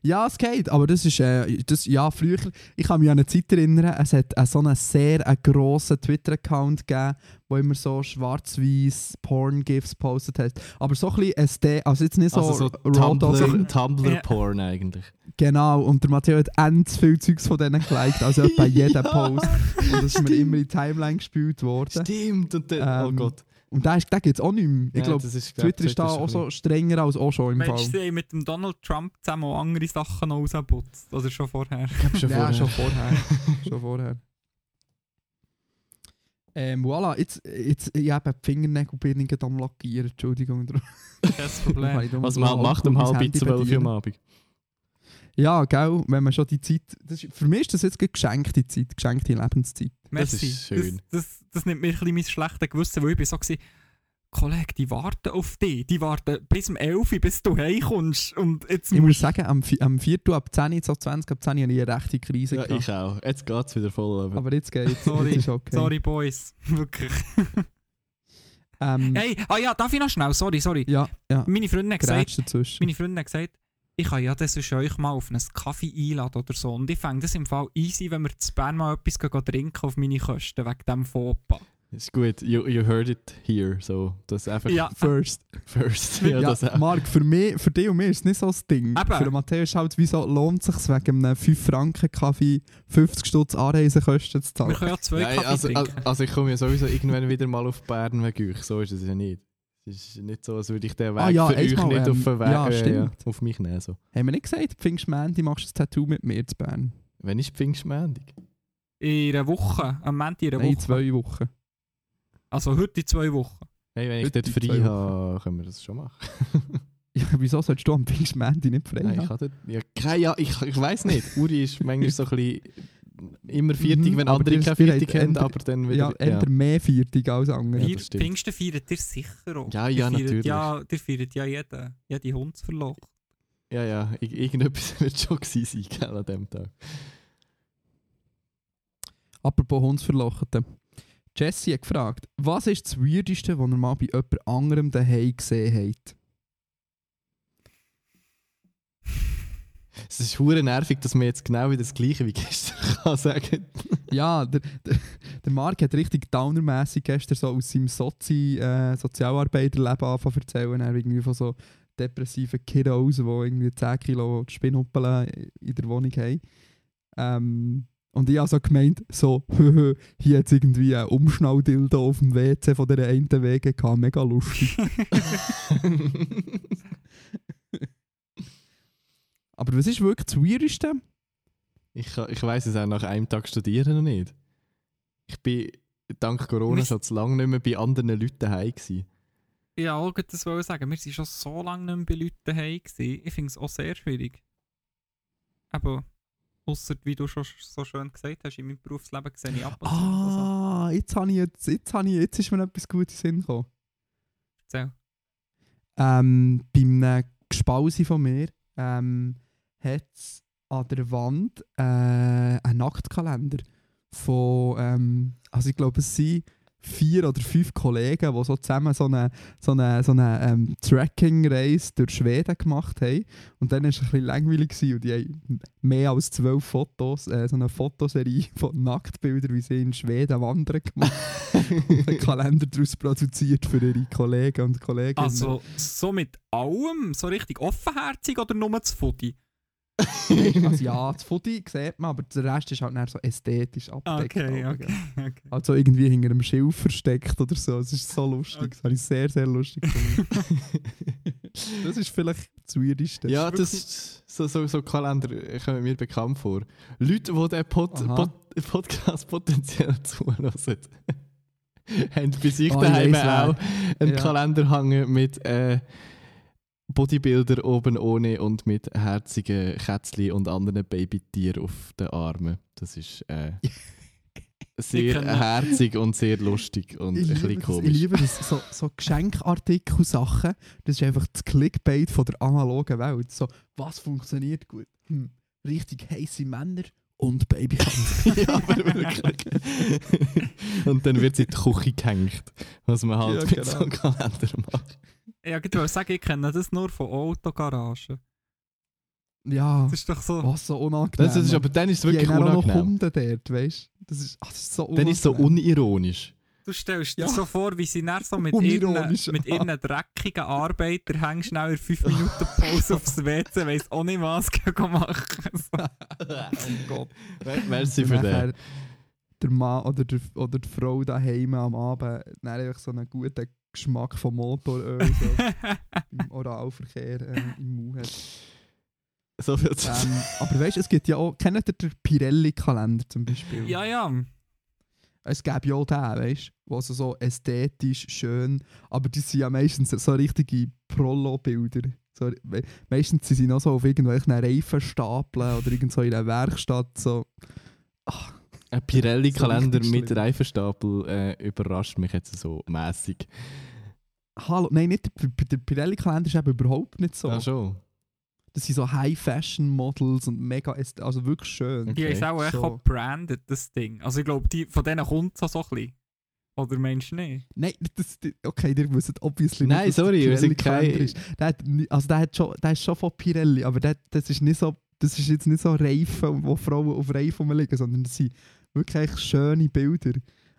Ja, es geht, aber das ist, äh, das, ja, früher, ich kann mich an eine Zeit erinnern, es hat äh, so einen sehr äh, grossen Twitter-Account gegeben, wo immer so schwarz-weiß Porn-GIFs postet hat. Aber so ein bisschen SD, also jetzt nicht so, also so raw Tumblr, Tumblr-Porn eigentlich. Genau, und der Matteo hat endlich viel Zeugs von denen geliked, also bei jedem Post. Und das ist mir immer in die Timeline gespielt worden. Stimmt. Und dann, oh Ähm, Gott. Und den gibt es auch nicht mehr. Ich Ja, glaube, das ist, glaub, Twitter ist da auch so strenger als auch schon im du, Fall. sie haben mit dem Donald Trump zusammen auch andere Sachen noch rausgeputzt? Oder schon vorher? bisschen- schon ja, vorher. schon vorher. schon vorher. Ähm, voilà, jetzt, jetzt ich habe die Fingernägel am Lackieren, Entschuldigung. Kein Problem. Was man halt macht um halb zwölf Uhr am Abend. Ja, gell, wenn man schon die Zeit... Das ist, für mich ist das jetzt geschenkte Zeit, geschenkte Lebenszeit. Das Merci. ist schön. Das, das, das nimmt mir ein bisschen mein schlechtes Gewissen, weil ich bin so gewesen, Kollege, die warten auf dich. Die warten bis um 11 Uhr, bis du heimkommst. Und jetzt Ich muss sagen, am, am 4. ab 10, so 20 ab 10 hatte ich eine rechte Krise. Ja, gehabt. ich auch. Jetzt geht es wieder voll. Aber Aber jetzt geht's. Sorry, jetzt ist okay. Sorry, Boys. Wirklich. Ähm, Hey, ah ja, darf ich noch schnell? Sorry, sorry. Ja, ja, Meine Freundin hat gesagt, dazwischen. meine Freundin hat gesagt, ich kann ja das sonst euch mal auf einen Kaffee einladen oder so. Und ich fände das im Fall easy, wenn wir zu Bern mal etwas trinken auf meine Kosten, wegen dem Fauxpas. Ist gut, you, you heard it here. So, das einfach Ja, First. first. Ja, Ja, das. Marc, für, mich, für dich und mir ist es nicht so das Ding. Eben. Für Matthäus ist halt, wieso lohnt es sich wegen einem 5 Franken Kaffee 50 Stutz Anreisekosten zu wir zahlen? können ja zwei Nein, Kaffee also, trinken. also, also ich komme ja sowieso irgendwann wieder mal auf Bern wegen euch. So ist es ja nicht. Es ist nicht so, als würde ich den Weg Ah ja, für euch einmal, nicht ähm, auf, den Weg, ja, äh, stimmt. auf mich nehmen. So. Haben wir nicht gesagt, Pfingstmänti machst du ein Tattoo mit mir zu Bern? Wenn ist Pfingstmändig? In einer Woche, am Montag in einer Nein, Woche. zwei Wochen. Also heute in zwei Wochen. Hey, wenn ich Heute dort frei habe, können wir das schon machen. Ja, wieso solltest du am Pfingstmänti nicht frei Nein, ich dort, ja, keine, ja, ich, ich weiß nicht. Uri ist manchmal so ein bisschen immer viertig, Mhm, wenn aber andere keine ihr viertig habt haben, eher- aber dann wieder... Ja, eher mehr Viertig als andere. Ja. Pfingsten feiert ihr sicher auch. Ja, ja, feiert natürlich. Ja, ihr feiert ja jeden, jede Hundsverloch. Ja, ja, ir- irgendetwas wird schon gewesen sein gell, an dem Tag. Apropos Hundsverlochete. Jessie hat gefragt, was ist das Weirdeste, was ihr mal bei jemand anderem daheim gesehen habt? Es ist hure nervig, dass man jetzt genau wieder das Gleiche wie gestern kann sagen. Ja, der, der, der Marc hat richtig downermässig gestern so aus seinem Sozi, äh, Sozialarbeiterleben angefangen zu erzählen. Er irgendwie von so depressiven Kiddos, die irgendwie 10 Kilo Spinnhuppeln in der Wohnung haben. Ähm, und ich habe so gemeint, so, hier hat es irgendwie einen Umschnalldildo auf dem WC von dieser einen Wege gehabt, mega lustig. Aber was ist wirklich das Weirdeste? ich ich weiß es auch nach einem Tag studieren noch nicht. Ich bin dank Corona schon zu lange nicht mehr bei anderen Leuten daheim gewesen. Ja, auch das wollte ich sagen. Wir waren schon so lange nicht mehr bei Leuten daheim. gewesen. Ich finde es auch sehr schwierig. Aber, außer wie du schon so schön gesagt hast, in meinem Berufsleben sehe ich ab und zu so Sachen. Ah, jetzt, habe ich jetzt, jetzt, habe ich, jetzt ist mir etwas Gutes in den Sinn gekommen. Erzähl. Ähm, bei einem Gespause von mir ähm, hat es an der Wand äh, einen Nacktkalender von, ähm, also ich glaube es sind vier oder fünf Kollegen, die so zusammen so eine, so eine, so eine ähm, Tracking-Reise durch Schweden gemacht haben. Und dann war es ein bisschen langweilig gewesen und die haben mehr als zwölf Fotos, äh, so eine Fotoserie von Nacktbildern, wie sie in Schweden wandern gemacht und einen Kalender daraus produziert für ihre Kollegen und Kolleginnen. Also, so mit allem, so richtig offenherzig oder nur das Footy? Also ja, das Foto sieht man, aber der Rest ist halt dann so ästhetisch abgedeckt. Okay, okay, okay. Also irgendwie hinter einem Schild versteckt oder so. Es ist so lustig. Das habe ich sehr, sehr lustig gefunden. das ist vielleicht das Weirdeste. ja, das ist so, so, so Kalender kommen mir bekannt vor. Leute, die den Pod. Pod, Podcast potenziell zuhören, haben bei sich Oh, daheim auch einen Ja. Kalender hängen mit äh, Bodybuilder oben ohne und mit herzigen Kätzchen und anderen Babytieren auf den Armen. Das ist äh, sehr herzig und sehr lustig und ein bisschen liebe das, ich komisch. liebe das. So, so Geschenkartikel-Sachen, das ist einfach das Clickbait von der analogen Welt. So, was funktioniert gut? Hm, richtig heiße Männer und Babykämpfe. ja, aber wirklich. und dann wird sie in die Küche gehängt, was man halt Ja, mit genau. so einem Kalender macht. Ja, ich wollte sagen, ich kenne das nur von Autogaragen. ja, Das ist doch so. was so unangenehm. Das ist, aber dann ist es wirklich Die auch noch unangenehm. Hunde dort, weißt du? Das ist, ach, das ist so Dann ist es so unangenehm. unironisch. Du stellst dir Ja. so vor, wie sie dann so mit ihren, mit ihren dreckigen Arbeitern hängen schnell in 5 Minuten Pause aufs WC, weiss auch nicht was gehen machen. So. oh Gott. Merci für den. Der Mann oder, der, oder die Frau daheim am Abend dann einfach so einen guten Geschmack von Motoröl so im Oralverkehr äh, im Mund hat. So viel zu Ähm, aber weißt du, es gibt ja auch, kennt ihr den Pirelli-Kalender zum Beispiel? ja, ja. Es gäbe ja auch den, weißt du, wo so, ästhetisch, schön, aber die sind ja meistens so richtige Prollo-Bilder. So, me- meistens sind sie noch so auf irgendwelchen Reifenstapeln oder irgend so in einer Werkstatt so. Ein Pirelli-Kalender So mit. Reifenstapel äh, überrascht mich jetzt so mäßig. Hallo, nein, nicht der, der Pirelli-Kalender ist eben überhaupt nicht so. Ah, schon. Das sind so High-Fashion-Models und mega, also wirklich schön. Die Okay. ist auch echt So. auch branded, das Ding. Also ich glaube, die, von denen kommt es auch so ein bisschen. Oder meinst du nicht? Nein, das, okay, ihr wisst obviously Nein, nicht, sorry, der wir sind Pirelli-Kalender kein- ist. Der, hat, also der, hat schon, der ist schon von Pirelli, aber der, das, ist nicht so, das ist jetzt nicht so Reifen, wo Frauen auf Reifen rumliegen, sondern das sind wirklich schöne Bilder.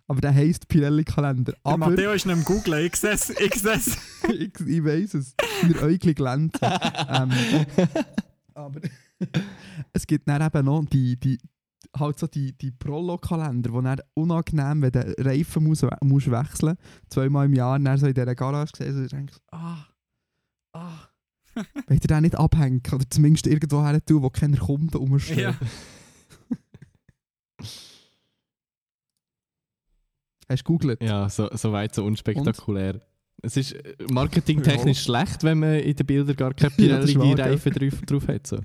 Aber der heisst Pirelli-Kalender. Der Aber Matteo ist nicht im Google, ich sehe es. Ich sehe es. ich, ich weiss es. Seine Äugel glänzen. ähm, aber es gibt dann eben noch die, die, halt so die, die Prolo-Kalender, wo dann unangenehm, wenn du Reifen musst, musst wechseln zweimal im Jahr, dann so in dieser Garage gesehen, so denkst du, ah, ah. Wollt ihr den nicht abhängen oder zumindest irgendwo her tun, wo keiner kommt rumsteht? Ja. Hast du gegoogelt? Ja, so, so weit so unspektakulär. Es ist äh, marketingtechnisch schlecht, wenn man in den Bildern gar keine Ja, das Pirelli-Reifen drauf, drauf hat. So.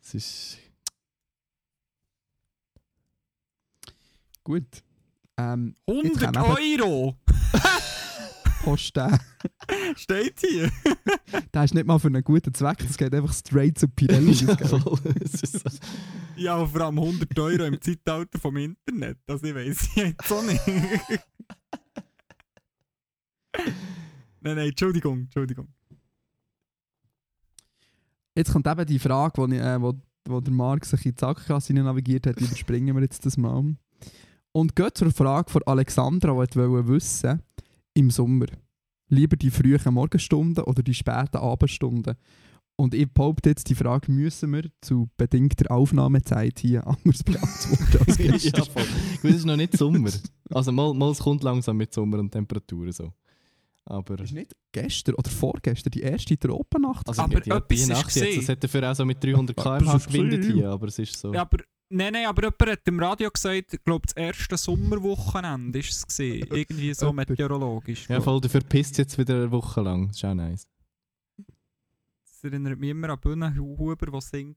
Es ist... Gut. Ähm, Jetzt 100 kann Euro! Post den. Steht hier. Der ist nicht mal für einen guten Zweck, das geht einfach straight zu Pirelli. das Ja, voll. Ja, vor allem 100 Euro im Zeitalter vom Internet. Das ich weiß jetzt auch nicht. nein, nein, Entschuldigung, Entschuldigung. Jetzt kommt eben die Frage, ich, äh, wo, wo der Marc sich in die Sackgasse navigiert hat, die überspringen wir jetzt das mal. Und geht zur Frage von Alexandra, die wollte wissen, im Sommer, lieber die frühen Morgenstunden oder die späten Abendstunden? Und ich behaupte jetzt, die Frage müssen wir zu bedingter Aufnahmezeit hier anders beantworten als ja, gestern. voll. Gut, es ist noch nicht Sommer. Also mal, mal es kommt langsam mit Sommer und Temperaturen so. Aber... Ist nicht gestern oder vorgestern die erste Tropennacht? Also Aber die, die, etwas die ist Nacht jetzt, gesehen. es hat dafür auch so mit 300 km/h gewindet hier, aber es ist so... Ja, aber, nein, nein, aber jemand hat im Radio gesagt, ich glaube, das erste Sommerwochenende ist es gesehen. Irgendwie so meteorologisch. Ja, voll, dafür pisst es jetzt wieder eine Woche lang. Das ist auch nice. Das erinnert mich immer an Bühnenhuber, der singt.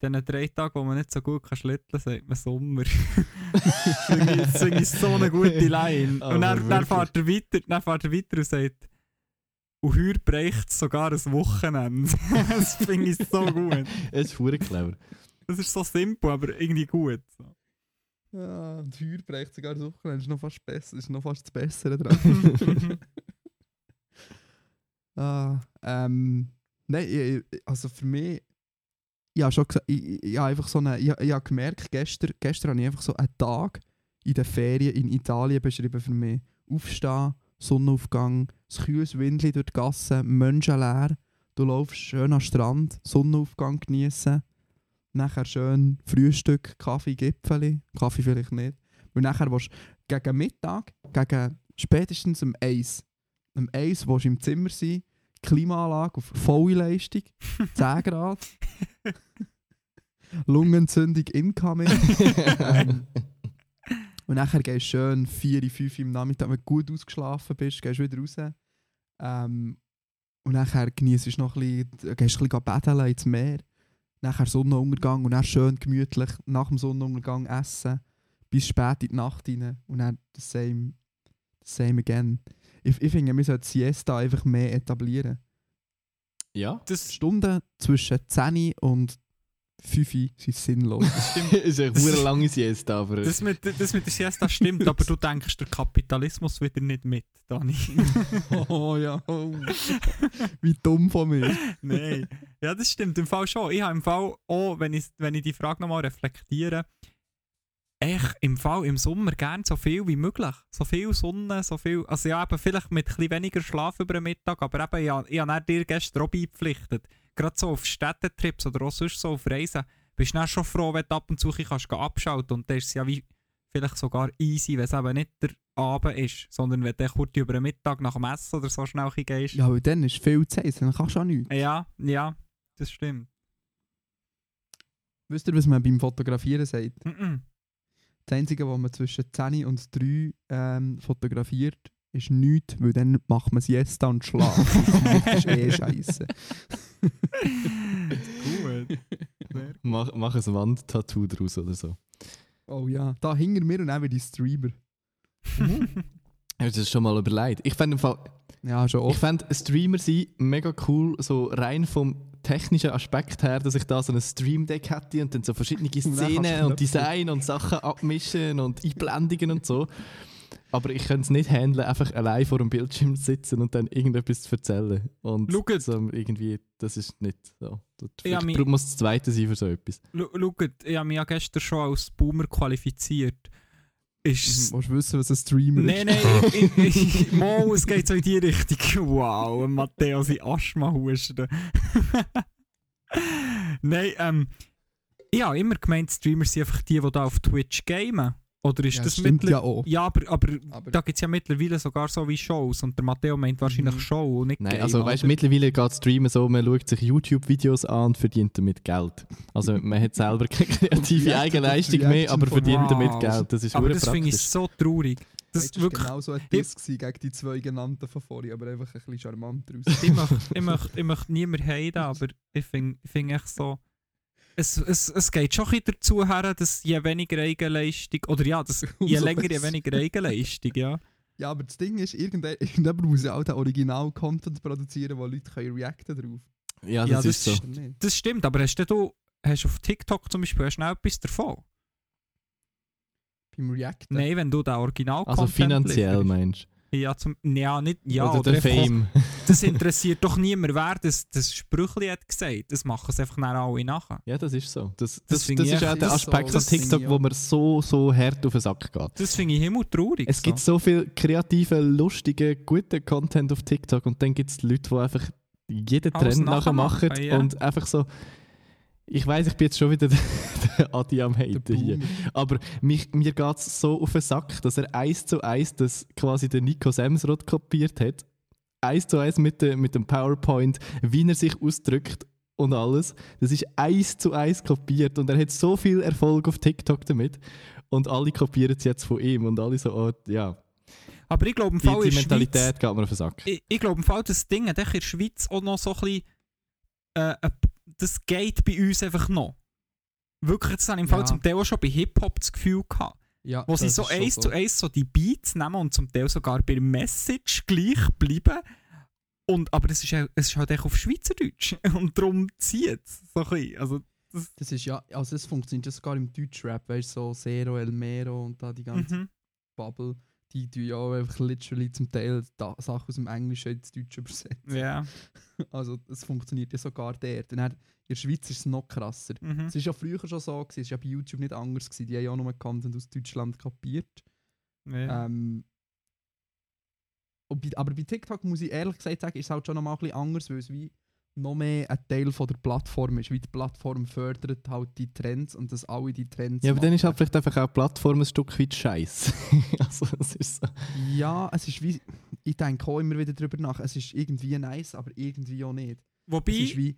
Diesen drei Tagen, wo man nicht so gut kann schlitteln kann, sagt man Sommer. das ich so eine gute Line. Aber und dann, dann, wirklich. fährt er weiter, dann fährt er weiter und sagt, und heute bricht es sogar ein Wochenende. das finde ich so gut. Es ist verdammt clever. Das ist so simpel, aber irgendwie gut. So. Ja, und Heuer bricht sogar das Wochenende. Ist noch fast besser. Ist noch fast das Bessere dran. ah, ähm, nein, also für mich, ich habe schon gesagt, ich, ich, habe einfach so eine, ich, ich habe gemerkt, gestern, gestern habe ich einfach so einen Tag in den Ferien in Italien beschrieben für mich. Aufstehen, Sonnenaufgang, das kühles Windli durch die Gassen, menschenleer, du läufst schön am Strand, Sonnenaufgang genießen, nachher schön Frühstück, Kaffee, Gipfeli, Kaffee vielleicht nicht. Und nachher willst du gegen Mittag, gegen spätestens um 1, um 1 willst du im Zimmer sein, Klimaanlage auf volle Leistung, 10 Grad, Lungenentzündung incoming. ähm, und nachher gehst du schön 4, 5 im Nachmittag, wenn du gut ausgeschlafen bist, gehst du wieder raus. Ähm, und nachher genießt du noch ein bisschen, gehst ein bisschen baden ins Meer. Nachher Sonnenuntergang und dann schön gemütlich nach dem Sonnenuntergang essen. Bis spät in die Nacht rein. Und dann das same, das same again. Ich, ich finde, wir sollten die Siesta einfach mehr etablieren. Ja, Das Stunden zwischen 10 und 5 sind sinnlos. es ist eine verdammt lange Siesta, aber... Das mit, das mit der Siesta stimmt, aber du denkst der Kapitalismus wieder nicht mit, Dani. oh ja. Oh. Wie dumm von mir. Nein. Ja, das stimmt im Fall schon. Ich habe im Fall auch, wenn ich, wenn ich die Frage nochmal reflektiere, echt im Fall im Sommer gern so viel wie möglich. So viel Sonne, so viel. Also ja, eben vielleicht mit bisschen weniger Schlaf über den Mittag, aber eben, ich, habe- ich habe dir gestern auch beipflichtet. Gerade so auf Städtetrips oder auch sonst so auf Reisen, bist du dann schon froh, wenn du ab und zu kannst abschalten und dann ist ja wie vielleicht sogar easy, wenn es eben nicht der Abend ist, sondern wenn du kurz über den Mittag nach dem Essen oder so schnell gehst. Ja, weil dann ist viel Zeit, dann kannst du auch nichts. Ja, ja, das stimmt. Wisst ihr, was man beim Fotografieren sagt? Mhm. Das Einzige, was man zwischen 10 und 3 ähm, fotografiert, ist nichts, weil dann macht man Siesta und Schlaf. das ist eh scheiße. Gut. Mach, mach ein Wandtattoo draus oder so. Oh ja, da hinter mir und auch wieder die Streamer. Hast du das schon mal überlegt? Ich fände im Fall... Ja, schon Ich oft. fände Streamer sein mega cool, so rein vom technischen Aspekt her, dass ich da so ein Stream Deck hätte und dann so verschiedene Szenen und Design und Sachen abmischen und Einblendungen und so. Aber ich könnte es nicht handeln, einfach allein vor dem Bildschirm zu sitzen und dann irgendetwas zu erzählen. Und so irgendwie, das ist nicht so. Ja, mi- muss das Zweite sein für so etwas. Schaut, ich habe mich ja gestern schon als Boomer qualifiziert. Ist du wissen, was ein Streamer Nein, ist? nein, ich, ich, Mo, es geht so in die Richtung. Wow, Matteo, sein Asthma husten. nein, ähm, ich habe immer gemeint, Streamer sind einfach die, die da auf Twitch gamen. Oder ist Ja, das stimmt mittler- ja auch. Ja, aber, aber Aber da gibt es ja mittlerweile sogar so wie Shows und der Matteo meint wahrscheinlich Mhm. Show und nicht Nein, Game, also weißt, oder? mittlerweile geht Streamen so, man schaut sich YouTube-Videos an und verdient damit Geld. Also man hat selber keine kreative Eigenleistung mehr, aber verdient damit. Geld. Das ist Aber das finde ich so traurig. Das ist wirklich... war genau so ein Diss gegen die zwei genannten von vorhin, aber einfach ein bisschen charmant draus. ich möchte, ich heiden, aber ich finde ich find echt so. Es, es, es geht schon ein bisschen dazu her, dass je weniger Eigenleistung, oder ja, das, je länger, je weniger Eigenleistung, ja. Ja, aber das Ding ist, irgendjemand, muss ja auch den Original-Content produzieren, wo Leute können reacten drauf Ja, das Ja, ist das so. ist- Oder nicht? Das stimmt, aber hast du, hast auf TikTok zum Beispiel hast du auch etwas davon? Beim Reacten. Nein, wenn du den original Also finanziell meinst Ja, zum, ja, nicht, ja, Oder, oder, der Fame. Das interessiert doch niemand, wer das, das Sprüchli hat gesagt. Das machen es einfach dann alle nachher. Ja, das ist so. Das, Das das, das, ist auch der so. Aspekt Das von TikTok, wo mir so, so hart auf den Sack geht. Das finde ich himmeltraurig. Es gibt so viel kreativen, lustigen, guten Content auf TikTok und dann gibt es Leute, die einfach jeden Alles Trend nachher machen nachmachen, ja. und einfach so. Ich weiß, ich bin jetzt schon wieder der, Adi am Haten hier. Aber mich, mir geht es so auf den Sack, dass er eins zu eins das quasi der Nico Semsrott kopiert hat. Eins zu eins mit, de, mit dem PowerPoint, wie er sich ausdrückt und alles. Das ist eins zu eins kopiert und er hat so viel Erfolg auf TikTok damit. Und alle kopieren es jetzt von ihm und alle so, oh, ja, Aber ich glaube, im die, Fall die der Mentalität geht mir auf den Sack. Schweiz, ich, ich glaube, im Fall das Ding in der Schweiz auch noch so ein bisschen, äh, das geht bei uns einfach noch. Wirklich, das habe ich im Fall Ja. zum Teil auch schon bei Hip-Hop das Gefühl gehabt. Ja, Wo sie so eins zu eins so die Beats nehmen und zum Teil sogar bei der Message gleich bleiben. Und, aber es ist, es ist halt echt auf Schweizerdeutsch. Und darum zieht es so ein bisschen. Also, das, Das ist ja, also es funktioniert ja sogar im Deutschrap, weißt du, so Zero, El Mero und da die ganze mhm. Bubble, die tun ja auch einfach literally zum Teil da Sachen aus dem Englischen ins Deutsche übersetzen. Ja. Also es funktioniert ja sogar dort. Und dann, in der Schweiz ist es noch krasser. Mhm. Es war ja früher schon so, es war ja bei YouTube nicht anders. Gewesen. Die haben ja auch nur Content aus Deutschland kapiert. ja. Ähm, bei, aber bei TikTok muss ich ehrlich gesagt sagen, ist es halt schon noch mal ein bisschen anders, weil es wie noch mehr ein Teil von der Plattform ist. Wie die Plattform fördert halt die Trends und dass alle die Trends Ja, aber dann ist halt machen. vielleicht einfach auch die Plattform ein Stück weit scheiße. also, das ist so. Ja, es ist wie... Ich denke auch immer wieder darüber nach. Es ist irgendwie nice, aber irgendwie auch nicht. Wobei, Es ist wie...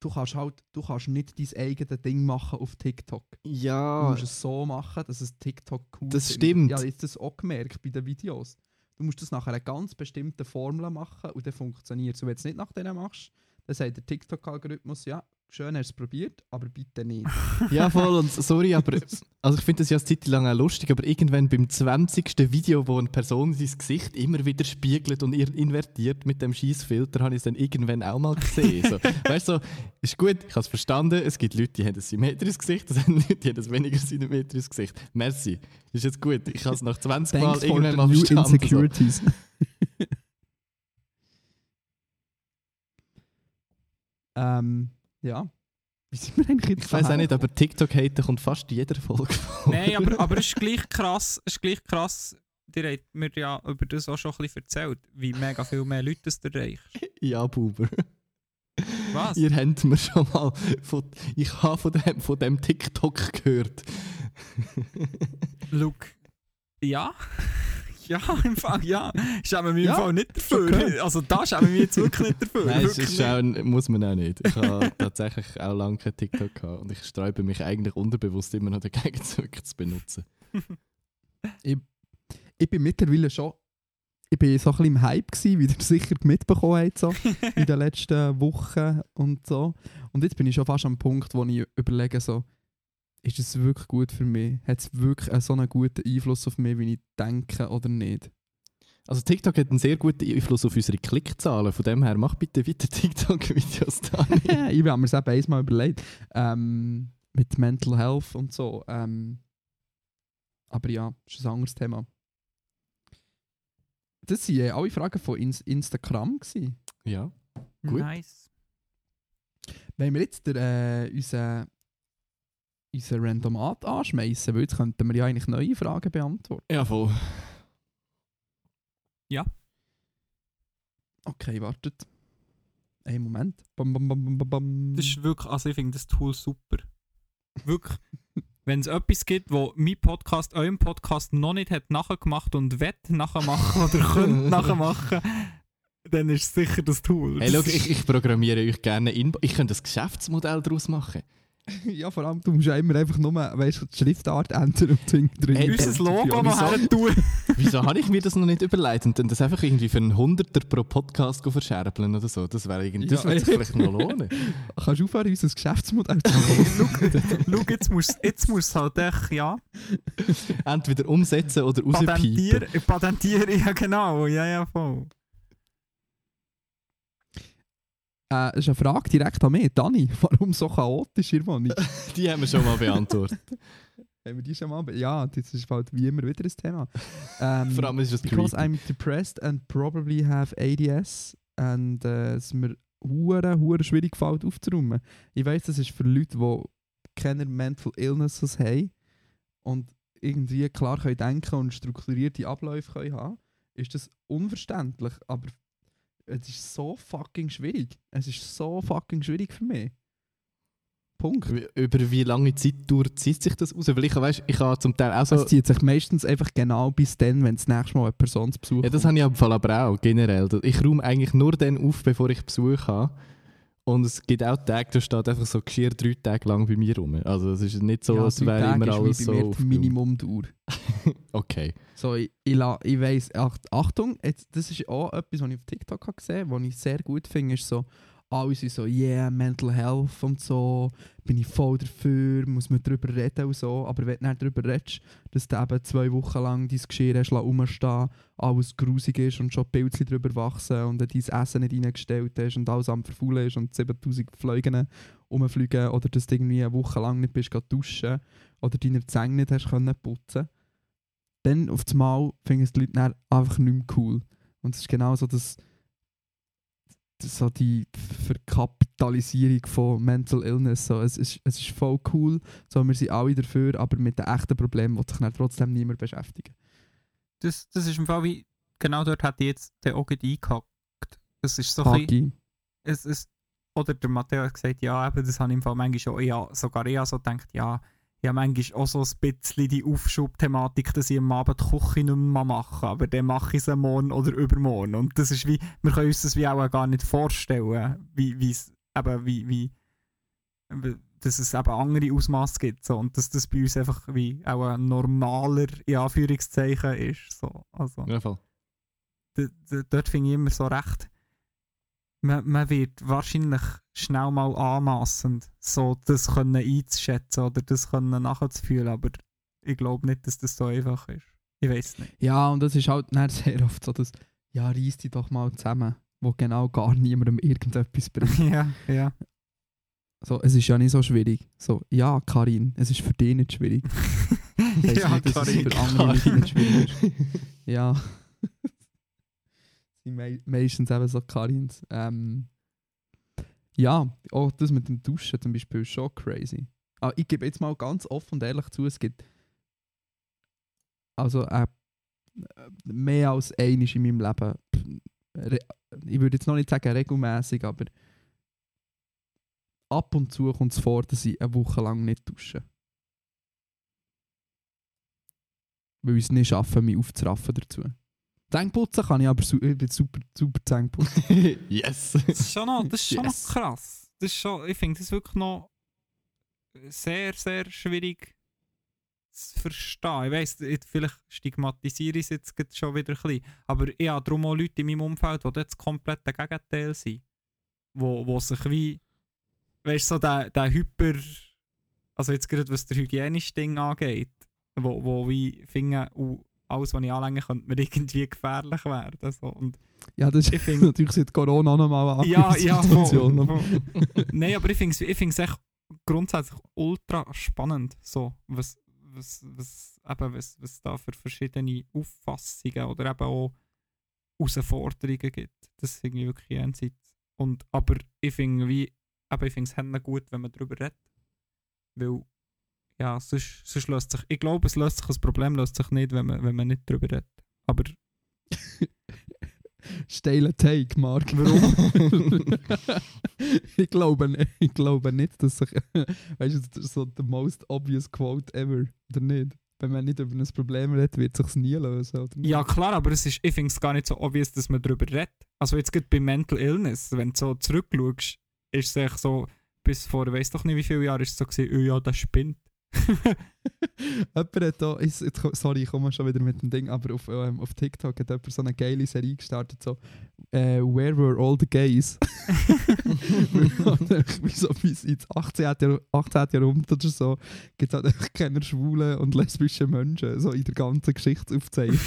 Du kannst halt... Du kannst nicht dein eigenes Ding machen auf TikTok. Du Ja, musst es so machen, dass es TikTok cool Das findet. stimmt. Ja, jetzt das auch gemerkt bei den Videos. Du musst das nach einer ganz bestimmten Formel machen und dann funktioniert es. Und wenn du es nicht nach denen machst, dann sagt der TikTok-Algorithmus, ja, schön hast du es probiert, aber bitte nicht. ja, voll. Und sorry, aber also ich finde das ja eine Zeit lang auch lustig, aber irgendwann beim 20. Video, wo eine Person sein Gesicht immer wieder spiegelt und invertiert mit dem Schießfilter, habe ich es dann irgendwann auch mal gesehen. So, weißt du, so, ist gut, ich habe es verstanden. Es gibt Leute, die haben ein symmetrisches Gesicht, es haben Leute, die haben ein weniger symmetrisches Gesicht. Merci. Ist jetzt gut. Ich habe es nach 20 Mal irgendwann mal verstanden. So. ähm, ja. Wie sind wir eigentlich jetzt Ich weiß auch nicht, aber TikTok-Hater kommt fast in jeder Folge vor. Nein, aber, aber es ist gleich krass, es ist gleich krass, dir hat mir ja über das auch schon ein bisschen erzählt, wie mega viel mehr Leute das erreicht. Ja, Buber. Was? Ihr habt mir schon mal von, ich habe von dem, von dem TikTok gehört. Look. Ja? Ja, im Fall, ja. Schämen wir im Ja, Fall nicht dafür. gehört. Also da schämen wir jetzt wirklich nicht dafür. Nein, wirklich ist auch, muss man auch nicht. Ich habe tatsächlich auch lange kein TikTok gehabt und ich sträube mich eigentlich unterbewusst immer noch dagegen zurück zu benutzen. ich bin mittlerweile schon. Ich bin so ein bisschen im Hype gewesen, wie ihr sicher mitbekommen habt, so, in den letzten Wochen und so. Und jetzt bin ich schon fast am Punkt, wo ich überlege, so, ist es wirklich gut für mich? Hat es wirklich einen so einen guten Einfluss auf mich, wie ich denke oder nicht? Also TikTok hat einen sehr guten Einfluss auf unsere Klickzahlen. Von dem her, mach bitte weiter TikTok-Videos da ich habe mir das eben einmal überlegt. Ähm, mit Mental Health und so. Ähm, aber ja, das ist ein anderes Thema. Das waren alle Fragen von Ins Instagram. Gewesen. Ja. Gut. Nice. Wenn wir jetzt der, äh, unseren unseren Randomat anschmeißen, weil jetzt könnten wir ja eigentlich neue Fragen beantworten. Ja, voll. Okay, wartet. Einen Moment. Bam, bam, bam, bam, bam. Das ist wirklich, also ich finde das Tool super. Wirklich. Wenn es etwas gibt, wo mein Podcast eurem Podcast noch nicht hat nachgemacht und wird nachmachen oder könnte nachmachen, dann ist es sicher das Tool. Hey, Das schau, ich, ich programmiere euch gerne in. Ich könnte ein Geschäftsmodell daraus machen. ja, vor allem, du musst ja immer einfach nur, weißt du, die Schriftart ändern und drin drin. Hey, unser Logo noch tun. Wieso habe ich mir das noch nicht überlegt und dann das einfach irgendwie für einen Hunderter pro Podcast go verscherbeln oder so? Das wäre irgendwie, das Ja. würde sich vielleicht noch lohnen. Kannst du aufhören, unser Geschäftsmodell zu machen? Schau, jetzt muss jetzt muss halt echt, ja, Entweder umsetzen oder rauspiepen. patentieren, patentieren, ja genau, ja, ja, voll. Äh, ist eine Frage direkt an mich. Dani, warum so chaotisch ihr Wohnung? Die haben wir schon mal beantwortet. Haben wir die schon mal? Ja, das ist halt wie immer wieder ein Thema. Ähm, Vor allem ist es because creepy. I'm depressed and probably have ADS and äh, es mir hure hure schwierig gefällt aufzuräumen. Ich weiß, das ist für Leute, die keine Mental Illnesses haben und irgendwie klar können denken und strukturierte Abläufe können haben, ist das unverständlich. Aber es ist so fucking schwierig. Es ist so fucking schwierig für mich. Punkt. Über wie lange Zeit dauert, zieht sich das raus? Weil ich weiss, ich habe zum Teil auch so... Es zieht sich meistens einfach genau bis dann, wenn das nächste Mal eine Person zu Besuch Ja, das habe ich am Fall aber auch, generell. Ich räume eigentlich nur dann auf, bevor ich Besuch habe. Und es gibt auch Tage, da steht einfach so Geschirr drei Tage lang bei mir rum. Also es ist nicht so, ja, als wäre Tage immer ist wie alles bei so mir die. Minimumdauer. Okay. So, ich, ich, ich weiss, ach, Achtung, jetzt, das ist auch etwas, was ich auf TikTok habe gesehen habe, was ich sehr gut finde, ist so, alle sind so, yeah, Mental Health und so, bin ich voll dafür, muss man darüber reden und so, aber wenn du nicht darüber redest, dass du eben zwei Wochen lang dein Geschirr hast rumstehen, alles grusig ist und schon Pilze drüber wachsen und dein Essen nicht reingestellt hast und alles am verfaulen ist und 7000 Fliegen rumfliegen oder dass du irgendwie eine Woche lang nicht bist duschen oder deine Zähne nicht hast können putzen dann auf das Mal finden die Leute einfach nicht mehr cool. Und es ist genau so, dass so die Verkapitalisierung von Mental Illness. So, es, ist, es ist voll cool, so, wir sind alle dafür, aber mit den echten Problemen will sich dann trotzdem niemand beschäftigen. Das, das ist im Fall wie, genau dort hat jetzt den auch gerade eingehackt. Es ist so ein bisschen, Hagi. es, es, oder der Matteo hat gesagt, ja, eben, das habe ich im Fall manchmal schon, ja, sogar ich so gedacht, ja, habe manchmal auch so ein bisschen die Aufschubthematik, dass ich am Abend die Küche nicht mehr mache, aber dann mache ich es morgen oder übermorgen. Und das ist wie, wir können uns das wie auch gar nicht vorstellen, wie, wie es eben, wie, wie, dass es eben andere Ausmaße gibt, so, und dass das bei uns einfach wie auch ein normaler, in Anführungszeichen, ist, so, also Ja, voll. dort finde ich immer so recht. Man, man wird wahrscheinlich schnell mal anmassend, so das können einzuschätzen oder das können nachzufühlen, aber ich glaube nicht, dass das so einfach ist. Ich weiß nicht. Ja, und das ist halt sehr oft so, dass, ja, reiss dich doch mal zusammen, wo genau gar niemandem irgendetwas bringt. ja, ja. So, es ist ja nicht so schwierig. So, ja, Karin, es ist für dich nicht schwierig. Ja, nicht, dass Karin. es für andere Leute nicht schwierig ist. Ja. Sind mei meistens eben so Karins. Ähm, ja, auch das mit dem Duschen zum Beispiel ist schon crazy. Aber ich gebe jetzt mal ganz offen und ehrlich zu, es gibt also äh, mehr als einiges in meinem Leben. Ich würde jetzt noch nicht sagen regelmäßig, aber ab und zu kommt es vor, dass ich eine Woche lang nicht dusche. Weil ich es nicht schaffe, mich aufzuraffen dazu. Zähneputzen kann ich aber su ich bin super, super Zähneputzen. yes! Das ist schon noch, das ist schon Yes. noch krass. Das ist schon, ich finde das wirklich noch sehr, sehr schwierig zu verstehen. Ich weiss, vielleicht stigmatisiere ich es jetzt gerade schon wieder ein bisschen, aber ich habe darum auch Leute in meinem Umfeld, die dort das komplette Gegenteil sind. Wo, wo sich wie, weißt du, so der, der Hyper, also jetzt gerade was der hygienische Ding angeht, wo, wo wie finden, uh, alles, was ich anlänge, könnte mir irgendwie gefährlich werden. So. Und Ja, das ist ich finde, natürlich seit Corona nochmal eine ja, andere ja, Situation. voll. Nein, aber ich finde es ich find's echt grundsätzlich ultra spannend, so, was, was, was, eben, was, was da für verschiedene Auffassungen oder eben auch Herausforderungen gibt. Das finde ich wirklich jenseits. Und, aber ich finde es gut, wenn man darüber redet. Weil ja, sonst, sonst löst sich, ich glaube, es löst sich, das Problem löst sich nicht, wenn man, wenn man nicht drüber redet. Aber Steiler Take, Mark. Warum? ich, glaube nicht, ich glaube nicht, dass sich. weißt du, das ist so the most obvious quote ever, oder nicht? Wenn man nicht über ein Problem redet, wird es sich nie lösen, oder nicht? ja, klar, aber es ist, ich finde es gar nicht so obvious, dass man darüber redet. Also jetzt gerade bei Mental Illness, wenn du so zurückschaust, ist es echt so, bis vor, weiß doch nicht wie viele Jahre ist es so gewesen, oh ja, das spinnt. Jemand hat da, ich, sorry, ich komme schon wieder mit dem Ding, aber auf, ähm, auf TikTok hat jemand so eine geile Serie gestartet, so äh, Where were all the gays? wie so bis ins 18. Jahr, 18. Jahrhundert oder so gibt es halt einfach keine schwulen und lesbischen Menschen, so in der ganzen Geschichtsaufzeichnung.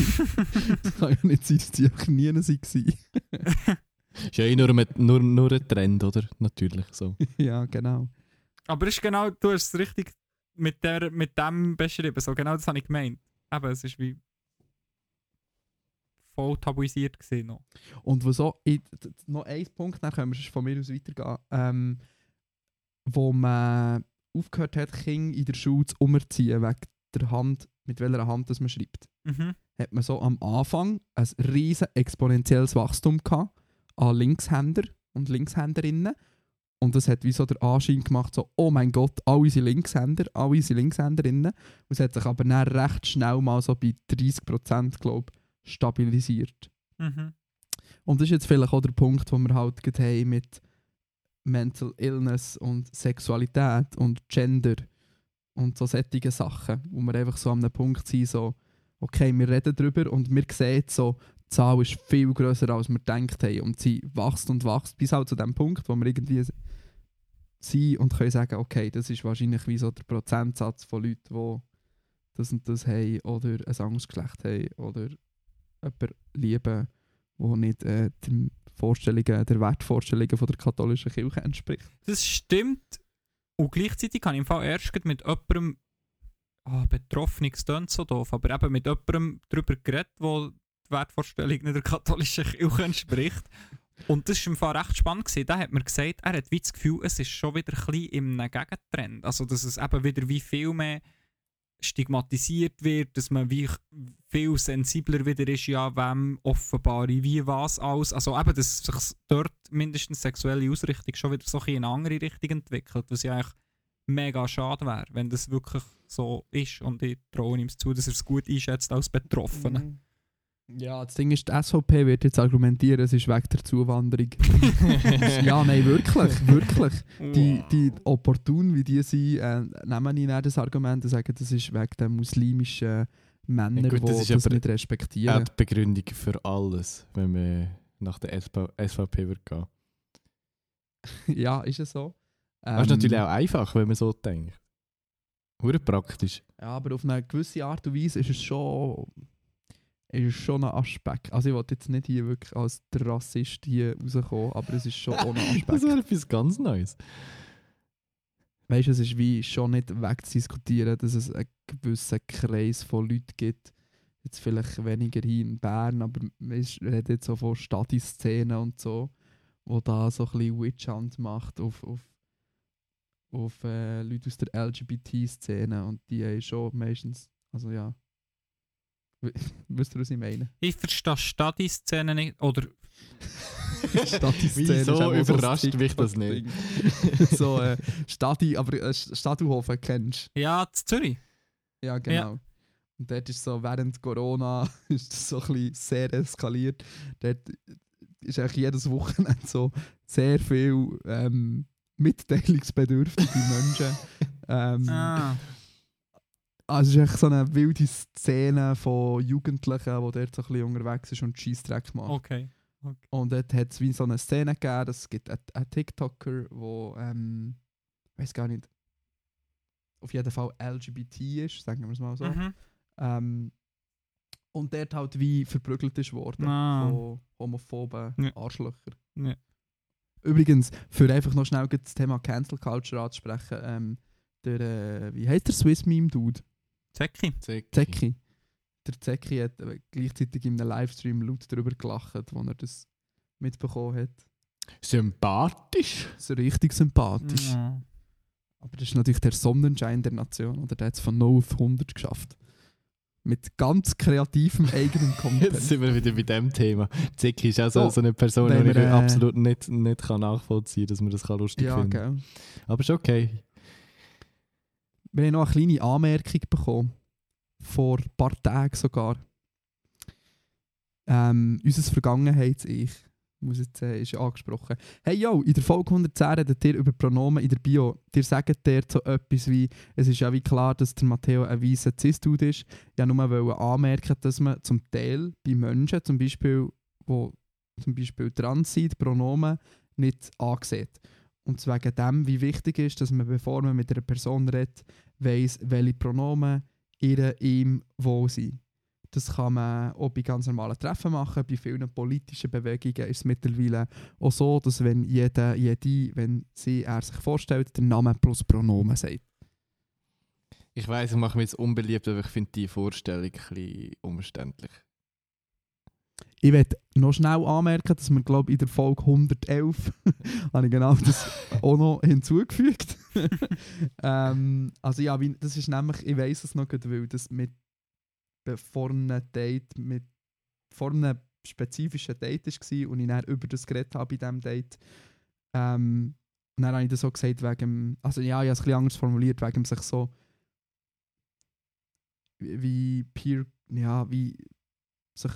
das kann ja nicht sein, dass die einfach nie waren. Ist ja eh nur, ein- nur, nur ein Trend, oder? Natürlich so. ja, genau. Aber ist genau, du hast es richtig mit, der, mit dem beschrieben. So, genau das habe ich gemeint. Eben, es ist wie voll tabuisiert gewesen noch. Und ich, d- d- noch ein Punkt, dann können wir von mir aus weitergehen, ähm, wo man aufgehört hat, Kinder in der Schule zu umziehen, wegen der Hand, mit welcher Hand das man schreibt. Mhm. Hat man so am Anfang ein riesen exponentielles Wachstum gehabt an Linkshänder und Linkshänderinnen. Und das hat wie so der Anschein gemacht, so, oh mein Gott, alle sind Linkshänder, alle sind Linkshänderinnen. Und es hat sich aber dann recht schnell mal so bei 30% glaube ich, stabilisiert. Mhm. Und das ist jetzt vielleicht auch der Punkt, wo wir halt haben mit Mental Illness und Sexualität und Gender und so solche Sachen, wo wir einfach so an einem Punkt sind, so, okay, wir reden darüber und wir sehen so, die Zahl ist viel grösser, als wir gedacht haben und sie wächst und wächst bis halt zu dem Punkt, wo wir irgendwie sind und können sagen, okay, das ist wahrscheinlich wie so der Prozentsatz von Leuten, die das und das haben oder ein anderes Geschlecht haben oder jemanden lieben, der nicht äh, den Vorstellungen, der Wertvorstellungen von der katholischen Kirche entspricht. Das stimmt. Und gleichzeitig habe ich im Fall erst mit jemandem, ah, betroffen, es klingt so doof, aber eben mit jemandem darüber geredet, wo die Wertvorstellung nicht der katholischen Kirche entspricht. Und das war im Fall recht spannend. Gewesen. Da hat mir gesagt, er hat wie das Gefühl, es ist schon wieder ein bisschen im Gegentrend. Also, dass es eben wieder wie viel mehr stigmatisiert wird, dass man wie viel sensibler wieder ist, ja, wem offenbare, wie was alles. Also eben, dass sich dort mindestens sexuelle Ausrichtung schon wieder so ein in eine andere Richtung entwickelt, was ja eigentlich mega schade wäre, wenn das wirklich so ist. Und ich traue ihm zu, dass er es gut einschätzt als Betroffener. Mhm. Ja, das Ding ist, die SVP wird jetzt argumentieren, es ist wegen der Zuwanderung. ja, nein, wirklich, wirklich. Die, die opportun, wie die sind, äh, nehmen ihnen das Argument und sagen, das ist wegen den muslimischen Männern, Ja, gut, die das das, ist aber- nicht Er respektieren. hat die Begründung für alles, wenn man nach der SV SVP wird gehen. ja, ist es so. Das ist Ähm, natürlich auch einfach, wenn man so denkt. Hure praktisch. Ja, aber auf eine gewisse Art und Weise ist es schon, ist schon ein Aspekt. Also ich wollte jetzt nicht hier wirklich als der Rassist hier rauskommen, aber es ist schon auch ein Das Aspekt. wäre etwas ganz Neues. weißt du, es ist wie schon nicht wegzudiskutieren, dass es einen gewissen Kreis von Leuten gibt, jetzt vielleicht weniger hier in Bern, aber wir reden jetzt so von Stadtszenen und so, wo da so ein bisschen Witch Hunt macht auf, auf, auf äh, Leute aus der LGBT-Szene und die haben schon meistens, also ja, wisst ihr, was ich meine? Ich verstehe Stadi-Szene nicht. Oder auch so überrascht mich das nicht? So, äh, Stadi, aber äh, Stadthofen kennst ja, zu Zürich. Ja, genau. Und dort ist so, während Corona ist das so ein bisschen sehr eskaliert. Dort ist eigentlich jedes Wochenende so sehr viel ähm, mitteilungsbedürftige Menschen. ähm, Ah. Also es ist echt so eine wilde Szene von Jugendlichen, die dort so ein bisschen unterwegs ist und Scheissdreck macht. Okay. Und dort hat es wie so eine Szene gegeben, es gibt einen, einen TikToker, der, ähm, weiß gar nicht, auf jeden Fall LGBT ist, sagen wir es mal so. Mhm. Ähm, und dort halt wie verprügelt ist worden Ah. von homophoben Ja. Arschlöcher. Ja. Übrigens, für einfach noch schnell das Thema Cancel Culture anzusprechen, ähm, der, äh, wie heißt der Swiss Meme Dude? Zecki. Zecki. Der Zecki hat äh, gleichzeitig in einem Livestream laut darüber gelacht, als er das mitbekommen hat. Sympathisch. So richtig sympathisch. Ja. Aber das ist natürlich der Sonnenschein der Nation, oder? Der hat es von 0 auf 100 geschafft. Mit ganz kreativem eigenen Jetzt Content. sind wir wieder bei dem Thema. Zicki ist auch so, Oh, so eine Person, die ich äh, absolut nicht, nicht kann nachvollziehen kann, dass man das kann lustig ja, finden gell. Aber ist okay. Wir haben noch eine kleine Anmerkung bekommen. Vor ein paar Tagen sogar. Ähm, unser Vergangenheits-Ich, muss jetzt sagen, ist angesprochen. Hey yo, in der Folge 110 redet ihr über Pronomen in der Bio. Ihr sagt dort so etwas wie, es ist ja wie klar, dass der Matteo ein weißer Cis-Dude ist. Ja, nur wollte anmerken, dass man zum Teil bei Menschen, zum Beispiel, wo zum Beispiel trans sind, Pronomen nicht ansieht. Und wegen dem, wie wichtig ist, dass man, bevor man mit einer Person redet, weiss, welche Pronomen ihr ihm wohl sind. Das kann man auch bei ganz normalen Treffen machen. Bei vielen politischen Bewegungen ist es mittlerweile auch so, dass wenn jeder, jede, wenn sie er sich vorstellt, der Name plus Pronomen sagt. Ich weiß, ich mache mich jetzt unbeliebt, aber ich finde die Vorstellung ein bisschen umständlich. Ich werde noch schnell anmerken, dass wir, glaube in der Folge 111 habe ich genau das auch noch hinzugefügt. ähm, also ja, das ist nämlich, ich weiß es noch gut, weil das mit vor einem Date, mit vor einem spezifischen Date war und ich dann über das geredet habe bei diesem Date. Ähm, und dann habe ich das so gesagt wegen, also ja, ich habe es ein bisschen anders formuliert, wegen sich so wie Peer, ja, wie sich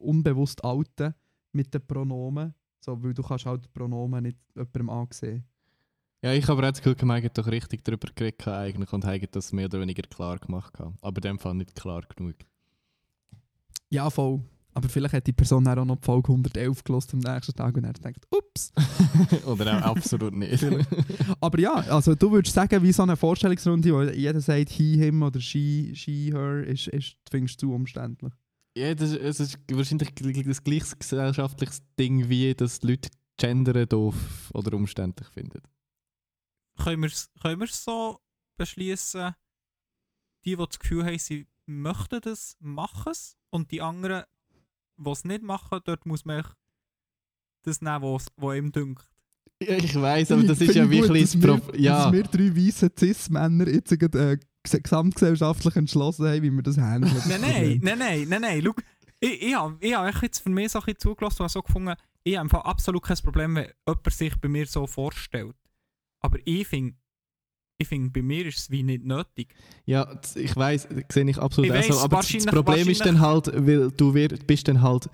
unbewusst outen mit den Pronomen. So, weil du kannst halt die Pronomen nicht jemandem ansehen. Ja, ich habe das Gefühl, wir haben doch richtig darüber geredet eigentlich und haben das mehr oder weniger klar gemacht. Aber in dem Fall nicht klar genug. Ja, voll. Aber vielleicht hat die Person dann auch noch die Folge 111 gelost am nächsten Tag und er denkt, ups. oder auch absolut nicht. Aber ja, also du würdest sagen, wie so eine Vorstellungsrunde, wo jeder sagt he, him oder she, she, her, ist, ist, findest du zu umständlich. Ja, das, es ist wahrscheinlich das gleiche gesellschaftliches Ding, wie dass die Leute Gendern doof oder umständlich finden. Können wir es können wir's so beschließen, die, die das Gefühl haben, sie möchten das, machen es. Und die anderen, die es nicht machen, dort muss man das nehmen, was was ihm dünkt. Ja, ich weiß, aber das Ich ist ja wirklich wir- Problem. Ja, Dass wir drei weiße Cis-Männer jetzt äh, gesamtgesellschaftlich entschlossen haben, wie wir das handeln. Nein, nein, nein, nein, nein, nein. Schau, ich, ich habe ich hab echt jetzt für mich so ein bisschen zugelassen und habe so gefunden, ich habe einfach absolut kein Problem, wenn jemand sich bei mir so vorstellt. Aber ich finde, ich find, bei mir ist es wie nicht nötig. ja, das- ich weiß, sehe ich absolut Ich auch so. weiss, Aber das- Problem ist dann halt, weil du wir, bist dann halt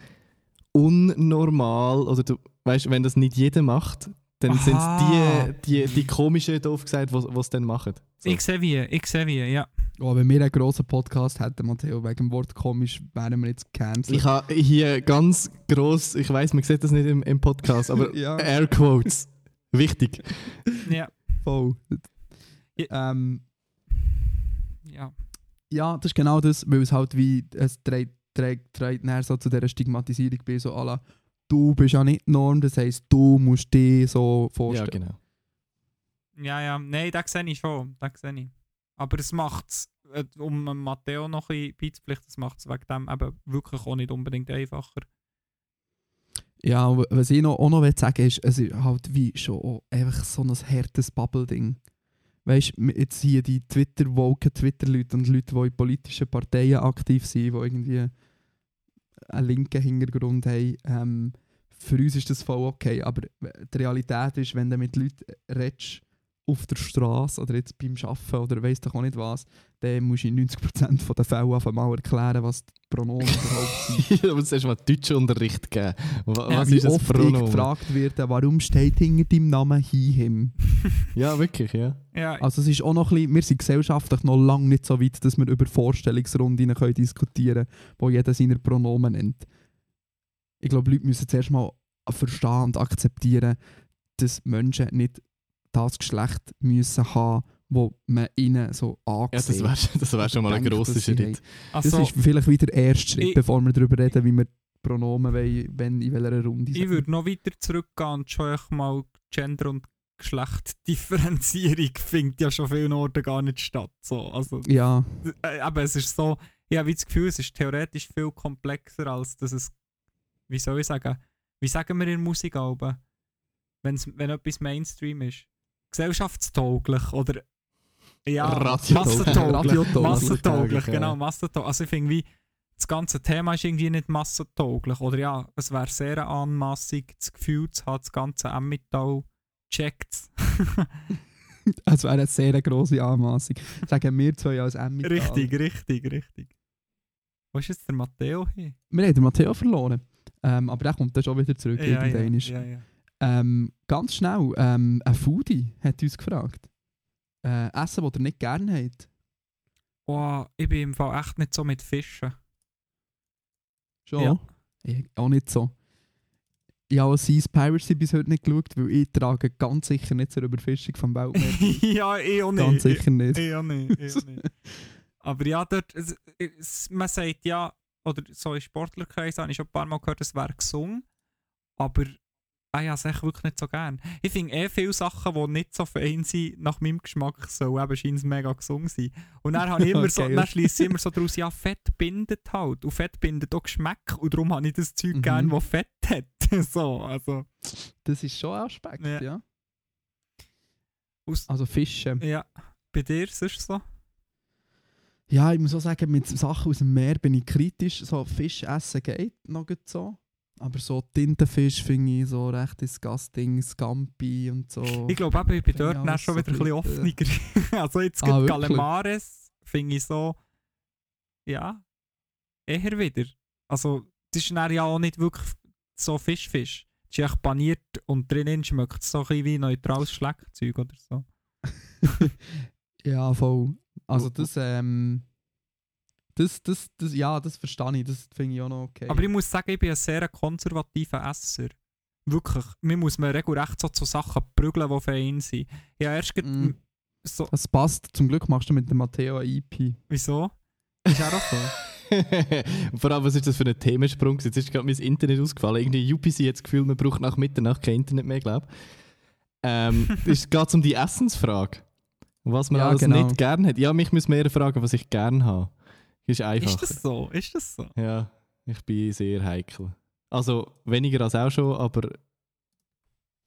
unnormal oder du weißt, wenn das nicht jeder macht, dann sind es die, die, die komischen, doof gesagt, was es dann machen. So. Ich sehe wie, ich sehe wie, ja. Oh, wenn wir einen grossen Podcast hätten, Matteo, wegen dem Wort komisch, wären wir jetzt gecancelt. Ich habe hier ganz gross, ich weiß, man sieht das nicht im, im Podcast, aber Ja. Air Quotes. Wichtig. Ja, Voll. Ja. Ähm, ja. ja, das ist genau das, weil es halt wie, es trägt, trägt, trägt näher so zu dieser Stigmatisierung bei, so à la, du bist ja nicht Norm, das heisst, du musst dich so Ja, vorstellen. genau. Ja, ja, nein, das sehe ich schon, das sehe ich. Aber es macht es, um dem Matteo noch ein bisschen beizupflichten, das macht es wegen dem eben wirklich auch nicht unbedingt einfacher. Ja, was ich noch, auch noch will sagen ist, es ist halt wie schon auch einfach so ein hartes Bubble-Ding. Weißt du, jetzt hier die Twitter-woken Twitter-Leute und Leute, die in politischen Parteien aktiv sind, die irgendwie einen linken Hintergrund haben, ähm, für uns ist das voll okay. Aber die Realität ist, wenn du mit Leuten redest, auf der Straße oder jetzt beim Arbeiten oder weiss doch auch nicht was, dann musst du in 90% der Fälle einfach mal erklären, was die Pronomen überhaupt sind. aber es hast mal Deutschunterricht. Wa- Ja, Was Wie ist das oft ich Pronomen? gefragt werde, warum steht hinter deinem Namen he, him? Ja, wirklich, ja. Ja, Also es ist auch noch ein bisschen, wir sind gesellschaftlich noch lange nicht so weit, dass wir über Vorstellungsrunden können diskutieren können, wo jeder seine Pronomen nennt. Ich glaube, Leute müssen zuerst mal verstehen und akzeptieren, dass Menschen nicht das Geschlecht müssen haben, wo man ihnen so Ja, das angesehen wäre das wär schon mal ein grosser Schritt. Das also, ist vielleicht wieder der erste Schritt, Ich- bevor wir darüber reden, wie wir Pronomen wollen, wenn in welcher Runde ich sind. würde noch weiter zurückgehen und schon echt mal Gender- und Geschlechtdifferenzierung findet ja schon vielen Orten gar nicht statt. So, also, Ja, äh, aber es ist so, ich habe wie das Gefühl, es ist theoretisch viel komplexer, als dass es, wie soll ich sagen, wie sagen wir in Musikalben, Wenn's, wenn etwas Mainstream ist, gesellschaftstauglich oder ja, massentauglich. Massentauglich, ja. genau, massentauglich. Also ich finde wie, das ganze Thema ist irgendwie nicht massentauglich. Oder ja, es wäre sehr anmassig, das Gefühl zu haben, das ganze Emmental checkt Es wäre eine sehr grosse Anmassung. Sagen wir zwei als Emmy. Richtig, richtig, richtig. Wo ist jetzt der Matteo hin? Wir haben den Matteo verloren. Ähm, aber der kommt dann schon wieder zurück. ja, irgendwann. ja, ja. Ähm, ganz schnell, ähm, ein Foodie hat uns gefragt. Äh, Essen, das er nicht gerne hat. Oh, ich bin im Fall echt nicht so mit Fischen. Schon? Ja. Ich, auch nicht so. Ich habe Seas Piracy bis heute nicht geschaut, weil ich trage ganz sicher nicht zur Überfischung vom Weltmeer. ja, ich auch nicht. ganz sicher nicht. Ich, ich auch nicht. Ich auch nicht. Aber ja, dort, es, es, man sagt ja, oder so in Sportlerkreisen habe ich schon ein paar Mal gehört, es wäre gesungen. Aber ah ja, es echt wirklich nicht so gern. Ich finde eh viele Sachen, die nicht so fein sind, nach meinem Geschmack, so eben scheint es mega gesungen sein. Und dann habe ich immer so, Okay. dann schließe ich immer so daraus, ja, Fett bindet halt. Und Fett bindet auch Geschmack. Und darum habe ich das Zeug Mhm. gern, das Fett hat. so, also, Das ist schon ein Aspekt, Ja. ja. aus, Also Fische. ja. Bei dir ist es so? Ja, ich muss auch sagen, mit Sachen aus dem Meer bin ich kritisch. So Fisch essen geht noch gut so. Aber so Tintenfisch finde ich so recht disgusting, Scampi und so. Ich glaube eben, ich bin dort alles schon so wieder ein bisschen offener. also jetzt Ah, gibt? Calamares, finde ich so, ja, eher wieder. Also, das ist ja auch nicht wirklich so Fisch-Fisch. Es ist echt paniert und drinnen schmeckt es so ein bisschen wie neutrales Schleckzeug oder so. Ja, voll. Also das, ähm... Das, das, das, ja, das verstehe ich. Das finde ich auch noch okay. Aber ich muss sagen, ich bin ein sehr konservativer Esser. Wirklich. Mir muss man regelrecht so zu Sachen prügeln, die fein sind. Ja, erst Mm. so... das passt. Zum Glück machst du mit dem Matteo eine EP. Wieso? Ist auch so? Vor allem, was ist das für ein Themensprung? Jetzt ist gerade mein Internet ausgefallen. Irgendwie UPC hat das Gefühl, man braucht nach Mitternacht kein Internet mehr, glaube ich. Ähm, es geht um die Essensfrage. Was man Ja, alles genau. nicht gern hat. Ja, mich müssen mehr fragen, was ich gern habe. Ist einfach. ist das so? Ist das so? Ja, ich bin sehr heikel. Also weniger als auch schon, aber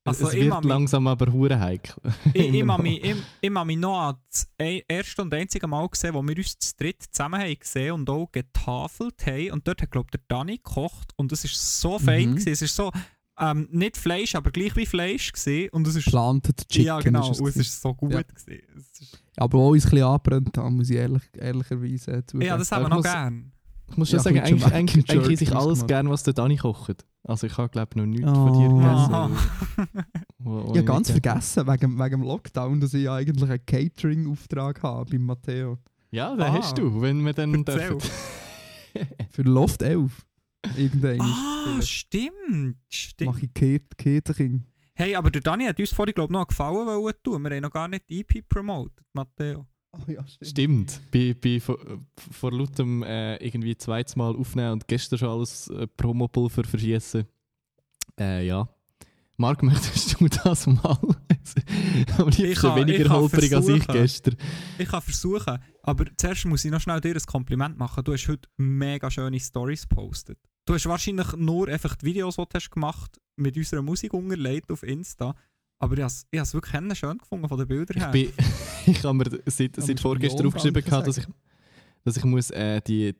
Also es ich wird mag mich- langsam aber hure heikel. ich, ich, noch. mich, ich, ich mich noch an das ein- erste und einzige Mal gesehen, wo wir uns zu dritt zusammen haben gesehen und auch getafelt haben. Und dort hat, glaube der Dani gekocht und es war so fein. Mhm. Gewesen. Es ist so, ähm, nicht Fleisch, aber gleich wie Fleisch gewesen. Und es ist, Planted Chicken ja genau, ist es und es ist so gut Ja. Aber auch uns ein bisschen angebrannt haben, muss ich ehrlich, ehrlicherweise äh, zugeben. ja, das haben wir ich noch gern. Ich muss schon Ja, sagen, eigentlich, eigentlich, Jamaican eigentlich Jerky esse ich alles gemacht. gern, was der Dani kocht. Also ich habe glaube noch nichts Oh. von dir gegessen. Ich ich habe ganz vergessen, wegen, wegen dem Lockdown, dass ich ja eigentlich einen Catering-Auftrag habe bei Matteo. Ja, den Ah. hast du, wenn wir dann Erzähl. dürfen. Für Loft 11. Irgendwann Ah, stimmt, stimmt. mache ich Catering. Hey, aber der Dani hat uns vorhin, glaube ich, noch einen Gefallen wollen tun. Wir haben noch gar nicht EP promotet, Matteo. Oh, ja, stimmt. Stimmt. Bei, bei, vor, vor lautem äh, irgendwie zweites Mal aufnehmen und gestern schon alles äh, Promopulver verschießen. Äh, ja. Marc, möchtest du das mal? Aber Ich kann- ich weniger holprig als ich gestern. Ich kann versuchen, aber zuerst muss ich noch schnell dir ein Kompliment machen. Du hast heute mega schöne Stories gepostet. Du hast wahrscheinlich nur einfach die Videos, die du hast gemacht mit unserer Musik unterlegt auf Insta. Aber ich habe es ich wirklich schön gefunden von den Bildern Ich, her. bin, ich habe mir seit, seit vorgestern aufgeschrieben, gehabt, dass ich, dass ich muss, äh, die,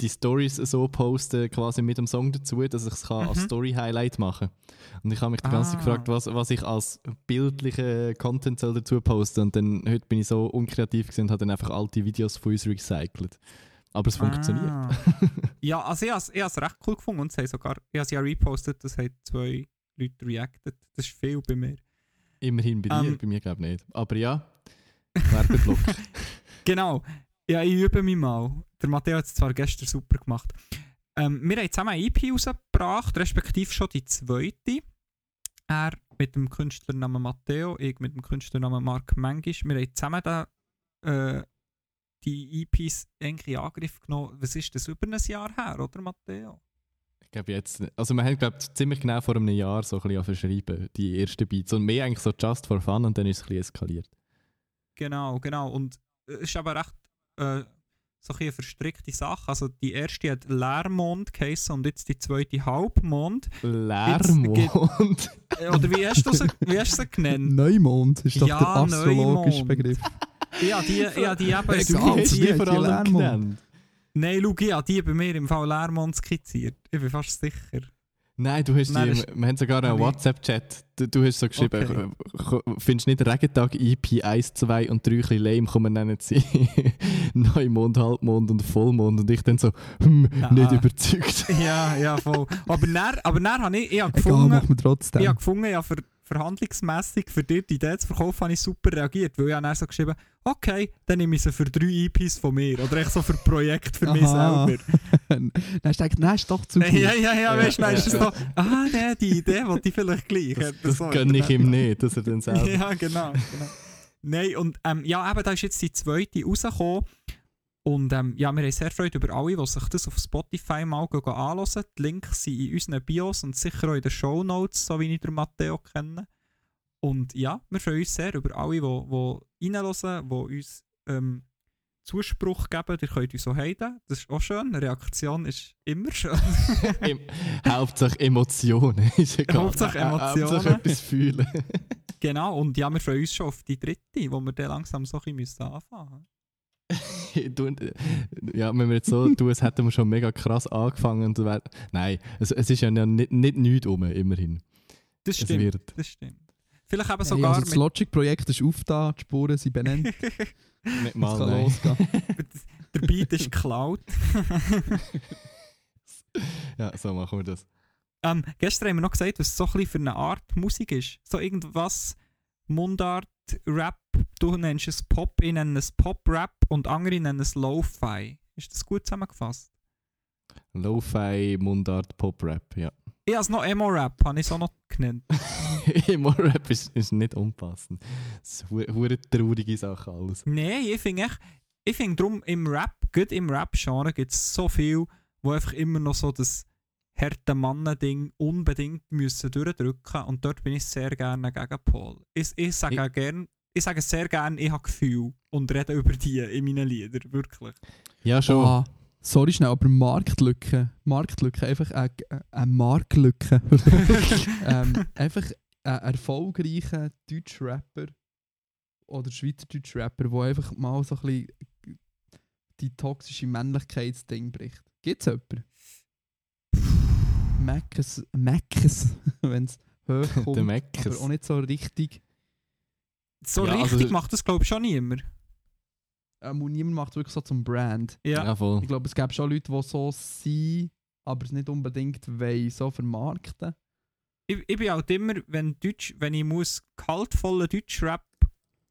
die Stories so posten quasi mit dem Song dazu, dass ich es kann als Mhm. Story-Highlight machen Und ich habe mich die ganze Zeit Ah. gefragt, was, was ich als bildlichen Content soll dazu posten Und dann, heute bin ich so unkreativ gewesen und habe dann einfach alte Videos von uns recycelt. Aber es funktioniert. Ah. ja, also ich habe es recht cool gefunden und es haben sogar, ich habe es ja repostet, das haben zwei Leute reacted. Das ist viel bei mir. Immerhin bei dir, Ähm. bei mir glaube ich nicht. Aber ja, Werbeblock. Genau. Ja, ich übe mich mal. Der Matteo hat es zwar gestern super gemacht. Ähm, wir haben zusammen eine EP rausgebracht, respektive schon die zweite. Er mit dem Künstlernamen Matteo, ich mit dem Künstlernamen Mark Mengisch. Wir haben zusammen da, äh, die EPs eigentlich in Angriff genommen. Was ist das? Über ein Jahr her, oder Matteo? Ich glaube jetzt, nicht. also wir haben glaube ziemlich genau vor einem Jahr so ein bisschen verschrieben, die ersten Beats. Und mehr eigentlich so just for fun und dann ist es ein bisschen eskaliert. Genau, genau. Und äh, es ist aber recht äh, so ein bisschen eine verstrickte Sache. Also die erste hat Leermond geheissen und jetzt die zweite Halbmond. Leermond. Äh, Oder wie hast du sie, wie hast du sie genannt? Neumond ist doch Ja, der astrologische Neumond. Begriff. Ja, die, ja, die wie die hat vor allem. Nein, schau, habe die bei mir im Fall Leermond skizziert. Ich bin fast sicher. Nein, du hast Nein, die, wir haben sogar einen ich- WhatsApp-Chat. Du, du hast so geschrieben, Okay. findest nicht Regentag EP 1, 2 und 3 ein lame, nennen sie. Neumond, Halbmond und Vollmond. Und ich dann so, hm, Ah. nicht überzeugt. Ja, ja, voll. Aber dann, aber dann habe ich, ich habe Egal, gefunden, machen wir trotzdem. ich habe gefunden, ja, für verhandlungsmässig für dir die Idee zu verkaufen, habe ich super reagiert, weil ich habe dann so geschrieben, okay, dann nehme ich sie für drei EPs von mir. Oder echt so für Projekt für mich Aha. selber. Dann hast du gedacht, nein, ist doch zu gut. ja, ja, ja, weißt du, dann ist ja. so, ah, nee, die Idee wollte ich vielleicht gleich. Das, das so gönne ich ihm nicht, dass er dann selber... Ja, genau. genau. Nein, und ähm, ja, eben, da ist jetzt die zweite rausgekommen. Und ähm, ja, wir haben sehr Freude über alle, die sich das auf Spotify mal anhören. Die Links sind in unseren Bios und sicher auch in den Shownotes, so wie ich den Matteo kenne. Und ja, wir freuen uns sehr über alle, die, die reinhören, die uns ähm, Zuspruch geben. Ihr könnt uns so heiden. Das ist auch schön. Reaktion ist immer schön. Im, Hauptsache Emotionen. Ist egal. Hauptsache Hau- Emotionen. Hauptsache etwas fühlen. genau. Und ja, wir freuen uns schon auf die dritte, wo wir dann langsam so ein bisschen anfangen müssen. du, ja, wenn wir jetzt so tun, als hätten wir schon mega krass angefangen. Und wär, nein, es, es ist ja nicht, nicht nichts um, immerhin. Das Es stimmt. wird. Das stimmt. Vielleicht eben Hey, sogar also das Logic-Projekt ist auf da, die Spuren sind benannt, Nicht es mal, kann nein. losgehen. der Beat ist geklaut. Ja, so machen wir das. ähm, gestern haben wir noch gesagt, was es so ein bisschen für eine Art Musik ist. So irgendwas Mundart, Rap, du nennst es Pop, ich nenne es Pop-Rap und andere nennen es Lo-Fi. Ist das gut zusammengefasst? Lo-Fi, Mundart, Pop-Rap, ja. Ich habe es noch Emo-Rap, habe ich es auch noch genannt. Emo-Rap ist, ist nicht unpassend. Das ist eine traurige Sache alles. Nein, ich finde echt, ich finde darum im Rap, gut im Rap-Genre gibt es so viel, wo einfach immer noch so das harte Mannen-Ding unbedingt müssen durchdrücken und dort bin ich sehr gerne gegen Paul. Ich, ich sage Ich- auch gern, ich sage sehr gerne, ich habe Gefühl und rede über die in meinen Liedern, wirklich. Ja, schon. Ah, sorry schnell, aber Marktlücke, Marktlücke, einfach eine, eine Marktlücke. ähm, einfach ein erfolgreicher Deutsch-Rapper oder Schweizerdeutsch Rapper, der einfach mal so ein bisschen die toxische Männlichkeitsding bricht. Gibt es jemanden? Meckes, Meckes, wenn es hoch Der kommt, aber auch nicht so richtig. So Ja, also- richtig macht das glaube ich schon niemand. Ähm, und niemand macht es wirklich so zum Brand. Ja. Ja, voll. Ich glaube, es gibt schon Leute, die so sind, aber es nicht unbedingt wollen, so vermarkten. Ich, ich bin halt immer, wenn, Deutsch, wenn ich muss kaltvollen Deutschrap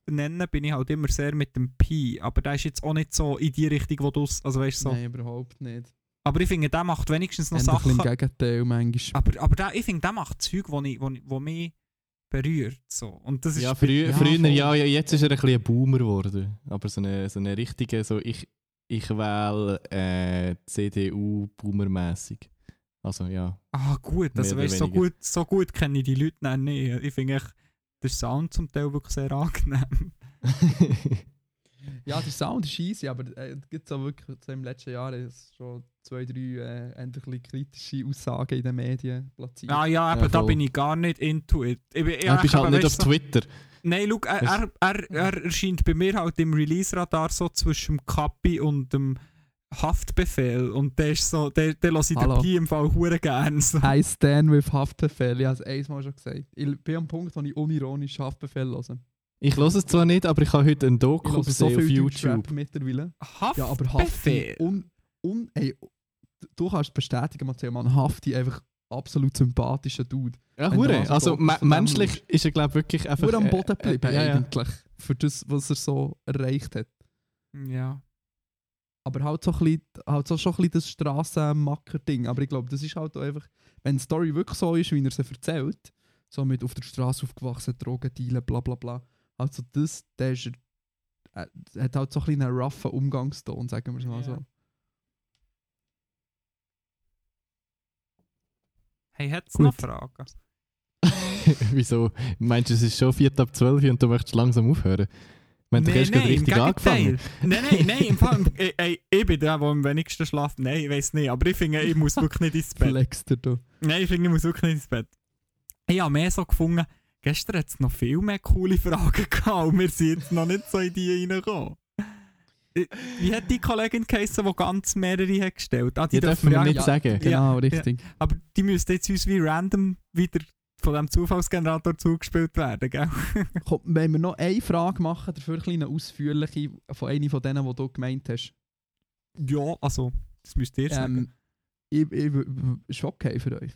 nennen, bin ich halt immer sehr mit dem Pi. Aber der ist jetzt auch nicht so in die Richtung, wo du also weißt so. Nein, überhaupt nicht. Aber ich finde, der macht wenigstens noch Eher ein bisschen Sachen. im Gegenteil manchmal. Aber, aber der, ich finde, der macht Zeug, wo, ich, wo, ich- wo mich berührt. So. Und das ist Ja, früher, Ja, früher ja, ja, jetzt ist er ein bisschen ein Boomer geworden. Aber so eine, so eine richtige, so ich, ich wähle äh, CDU-Boomer-mässig. Also ja. Ah, gut. Also, weißt, so, gut so gut kenne ich die Leute nicht. Ich finde der Sound zum Teil wirklich sehr angenehm. Ja, der Sound ist easy, aber äh, es gibt so wirklich so im letzten Jahr schon zwei, drei äh, endlich kritische Aussagen in den Medien platziert. Ah ja, aber Ja, da bin ich gar nicht into it. Ich bin, Ja, du bist halt nicht auf so- Twitter. Nein, schau, er, er, er, er erscheint bei mir halt im Release-Radar so zwischen dem Kappi und dem Haftbefehl. Und der ist so, der, der lasse ich den Hallo. Pi im Fall hure gerne. So. I stand with Haftbefehl. Ich habe es einmal schon gesagt. Ich bin am Punkt, wo ich unironisch Haftbefehl höre. Ich höre es zwar nicht, aber ich habe heute ein Ich Doku höre so gesehen auf viel YouTube. Mittlerweile. Haftbefehl? Ja, aber Hafti, un, un, ey, du kannst bestätigen, Matteo, man, Hafti einfach absolut sympathischer Dude. Ja, hure. also Also menschlich ist er, glaube ich, wirklich einfach. Nur am äh, Boden äh, geblieben ja, ja. eigentlich. Für das, was er so erreicht hat. Ja. Aber halt so, ein bisschen, halt so schon ein bisschen das Strassenmacker-Ding. Aber ich glaube, das ist halt auch einfach, wenn die Story wirklich so ist, wie er sie erzählt, so mit auf der Straße aufgewachsen, Drogen dealen, bla bla bla. Also das, der ist, er, er hat halt so ein bisschen einen roughen Umgangston, sagen wir es mal Ja. so. Hey, hat es Gut. noch Fragen? Wieso? Meinst du, es ist schon 4 ab 12 und du möchtest langsam aufhören? Wir haben doch erst gerade im richtig angefangen. Nein, nein, nein, im Fall, ey, ey, ich bin der, der am wenigsten schlaft. Nein, ich weiß nicht, aber ich finde, ich muss wirklich nicht ins Bett. Flexter du. Nein, ich finde, ich muss wirklich nicht ins Bett. Ich habe mehr so gefunden, gestern hat es noch viel mehr coole Fragen gehabt und wir sind jetzt noch nicht so in die reingekommen. Äh, Wie hat die Kollegin geheißen, die ganz mehrere hat gestellt Ah, die Die dürfen wir ja nicht nicht. sagen. Genau, richtig. Aber die müsste jetzt uns wie random wieder von diesem Zufallsgenerator zugespielt werden, gell? Komm, wenn wir noch eine Frage machen, dafür ein eine ausführliche von einer von denen, die du gemeint hast. Ja, also, das müsst ihr sagen. Ähm, ich, ich, ist okay für euch.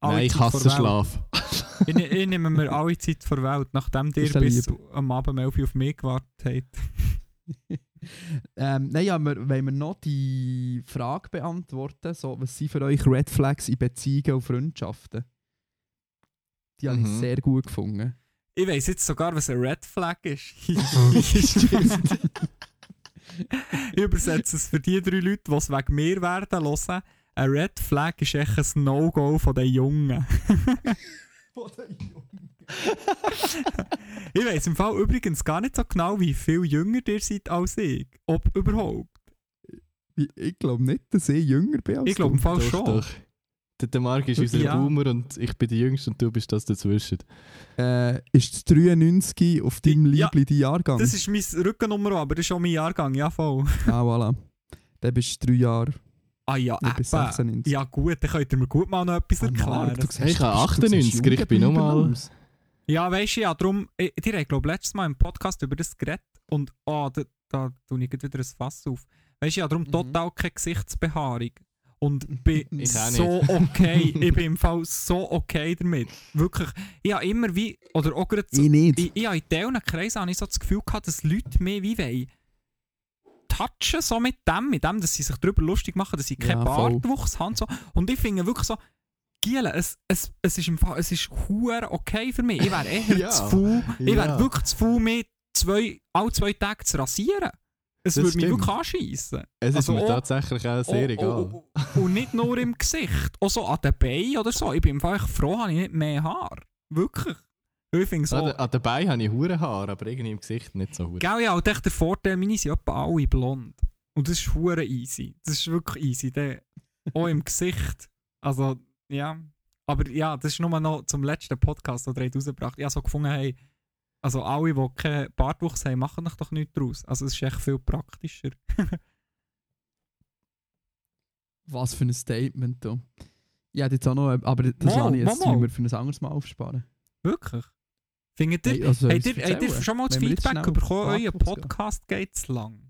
alle Nein, ich hasse. Schlaf. Ich, ne- ich nehme mir alle Zeit vor Welt, nachdem ihr bis lieb. am Abend um 11 Uhr auf mich gewartet habt. ähm, nein, ja, wir, wenn wir noch die Frage beantworten, so, was sind für euch Red Flags in Beziehungen und Freundschaften? Die habe ich Mhm. sehr gut gefunden. Ich weiss jetzt sogar, was ein Red Flag ist. ich übersetze es für die drei Leute, die es wegen mir werden hören. Ein Red Flag ist echt ein No-Go von den Jungen. Ich weiss im Fall übrigens gar nicht so genau, wie viel jünger ihr seid als ich. Ob überhaupt. Ich, ich glaube nicht, dass ich jünger bin als Ich glaube im Fall Doch, schon. doch. Der, der Marc ist unser Ja. Boomer und ich bin der Jüngste und du bist das dazwischen. du. Äh, ist das 93 auf deinem Ja, Liebling dein Jahrgang? Das ist mein Rückennummer, aber das ist auch mein Jahrgang, ja voll. Ah, voilà. Dann bist du drei Jahre. Ah ja, Ich bin eben. 96. Ja gut, dann könnt ihr mir gut mal noch etwas Ah, erklären. Marc, du Hey, ich habe du siehst 98er, ich bin noch mal-. Ja, weißt du, ja, darum, ich, haben, glaube letztes Mal im Podcast über das geredet und ah, da, da tue ich wieder ein Fass auf. Weißt du, ja, darum Mhm. total keine Gesichtsbehaarung. Und bin Ich so okay. ich bin im Fall so okay damit. Wirklich. Ich habe immer wie, oder auch gerade so, Ich nicht. ich, ich habe in diesen Kreisen habe ich so das Gefühl gehabt, dass Leute mehr wie wollen touchen so mit dem, mit dem, dass sie sich darüber lustig machen, dass sie keinen Ja. Bartwuchs haben. So. Und ich finde wirklich so, Giele, es, es, es ist im Fall, es ist hure okay für mich. Ich wäre eher Ja. zu faul, ich wäre wirklich zu faul, mich zwei, alle zwei Tage zu rasieren. Es Das würde mich wirklich anschiessen. Es ist Also mir auch- tatsächlich auch sehr Oh, egal. oh, oh, Und nicht nur im Gesicht, auch so an den Beinen oder so. Ich bin echt froh, habe ich nicht mehr Haar. Wirklich. Ich finde so... An, den Beinen habe ich hure Haare, aber irgendwie im Gesicht nicht so hure. Gell, ja, und echt der Vorteil, meine sind etwa alle blond. Und das ist hure easy. Das ist wirklich easy. Der, auch im Gesicht. Also, ja. Aber ja, das ist nur noch zum letzten Podcast, den ihr habt rausgebracht Ich habe so gefunden, hey, also alle, die keinen Bartwuchs haben, machen doch nichts draus. Also es ist echt viel praktischer. Was für ein Statement da. Ich hätte jetzt auch noch, aber das lasse ich jetzt mal, mal. wir für ein anderes Mal aufsparen. Wirklich? Findet ihr, Hey, also, habt ihr, ich habt ihr schon mal das Feedback bekommen, euer? Podcast geht zu lang?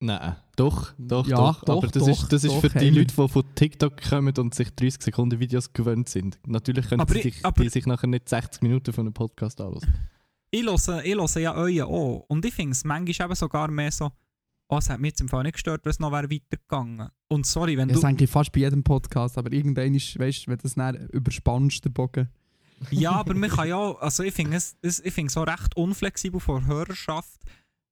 Nein, doch, doch, Ja, doch. doch, Aber das doch, ist, das ist doch, für die haben wir. Leute, die von TikTok kommen und sich 30 Sekunden Videos gewöhnt sind. Natürlich können Aber sie ich- sich, aber- die sich nachher nicht 60 Minuten von einem Podcast anhören. Ich höre, ich höre ja euren auch. Und ich finde es manchmal eben sogar mehr so, oh, es hat mich jetzt im Fall nicht gestört, wenn es noch wäre weitergegangen. Und sorry, wenn Das du... denke ich fast bei jedem Podcast, aber irgendwann ist, weißt du, wenn das dann überspannst, der Bogen. Ja, aber man kann ja, also ich finde es, ich finde es auch recht unflexibel von der Hörerschaft,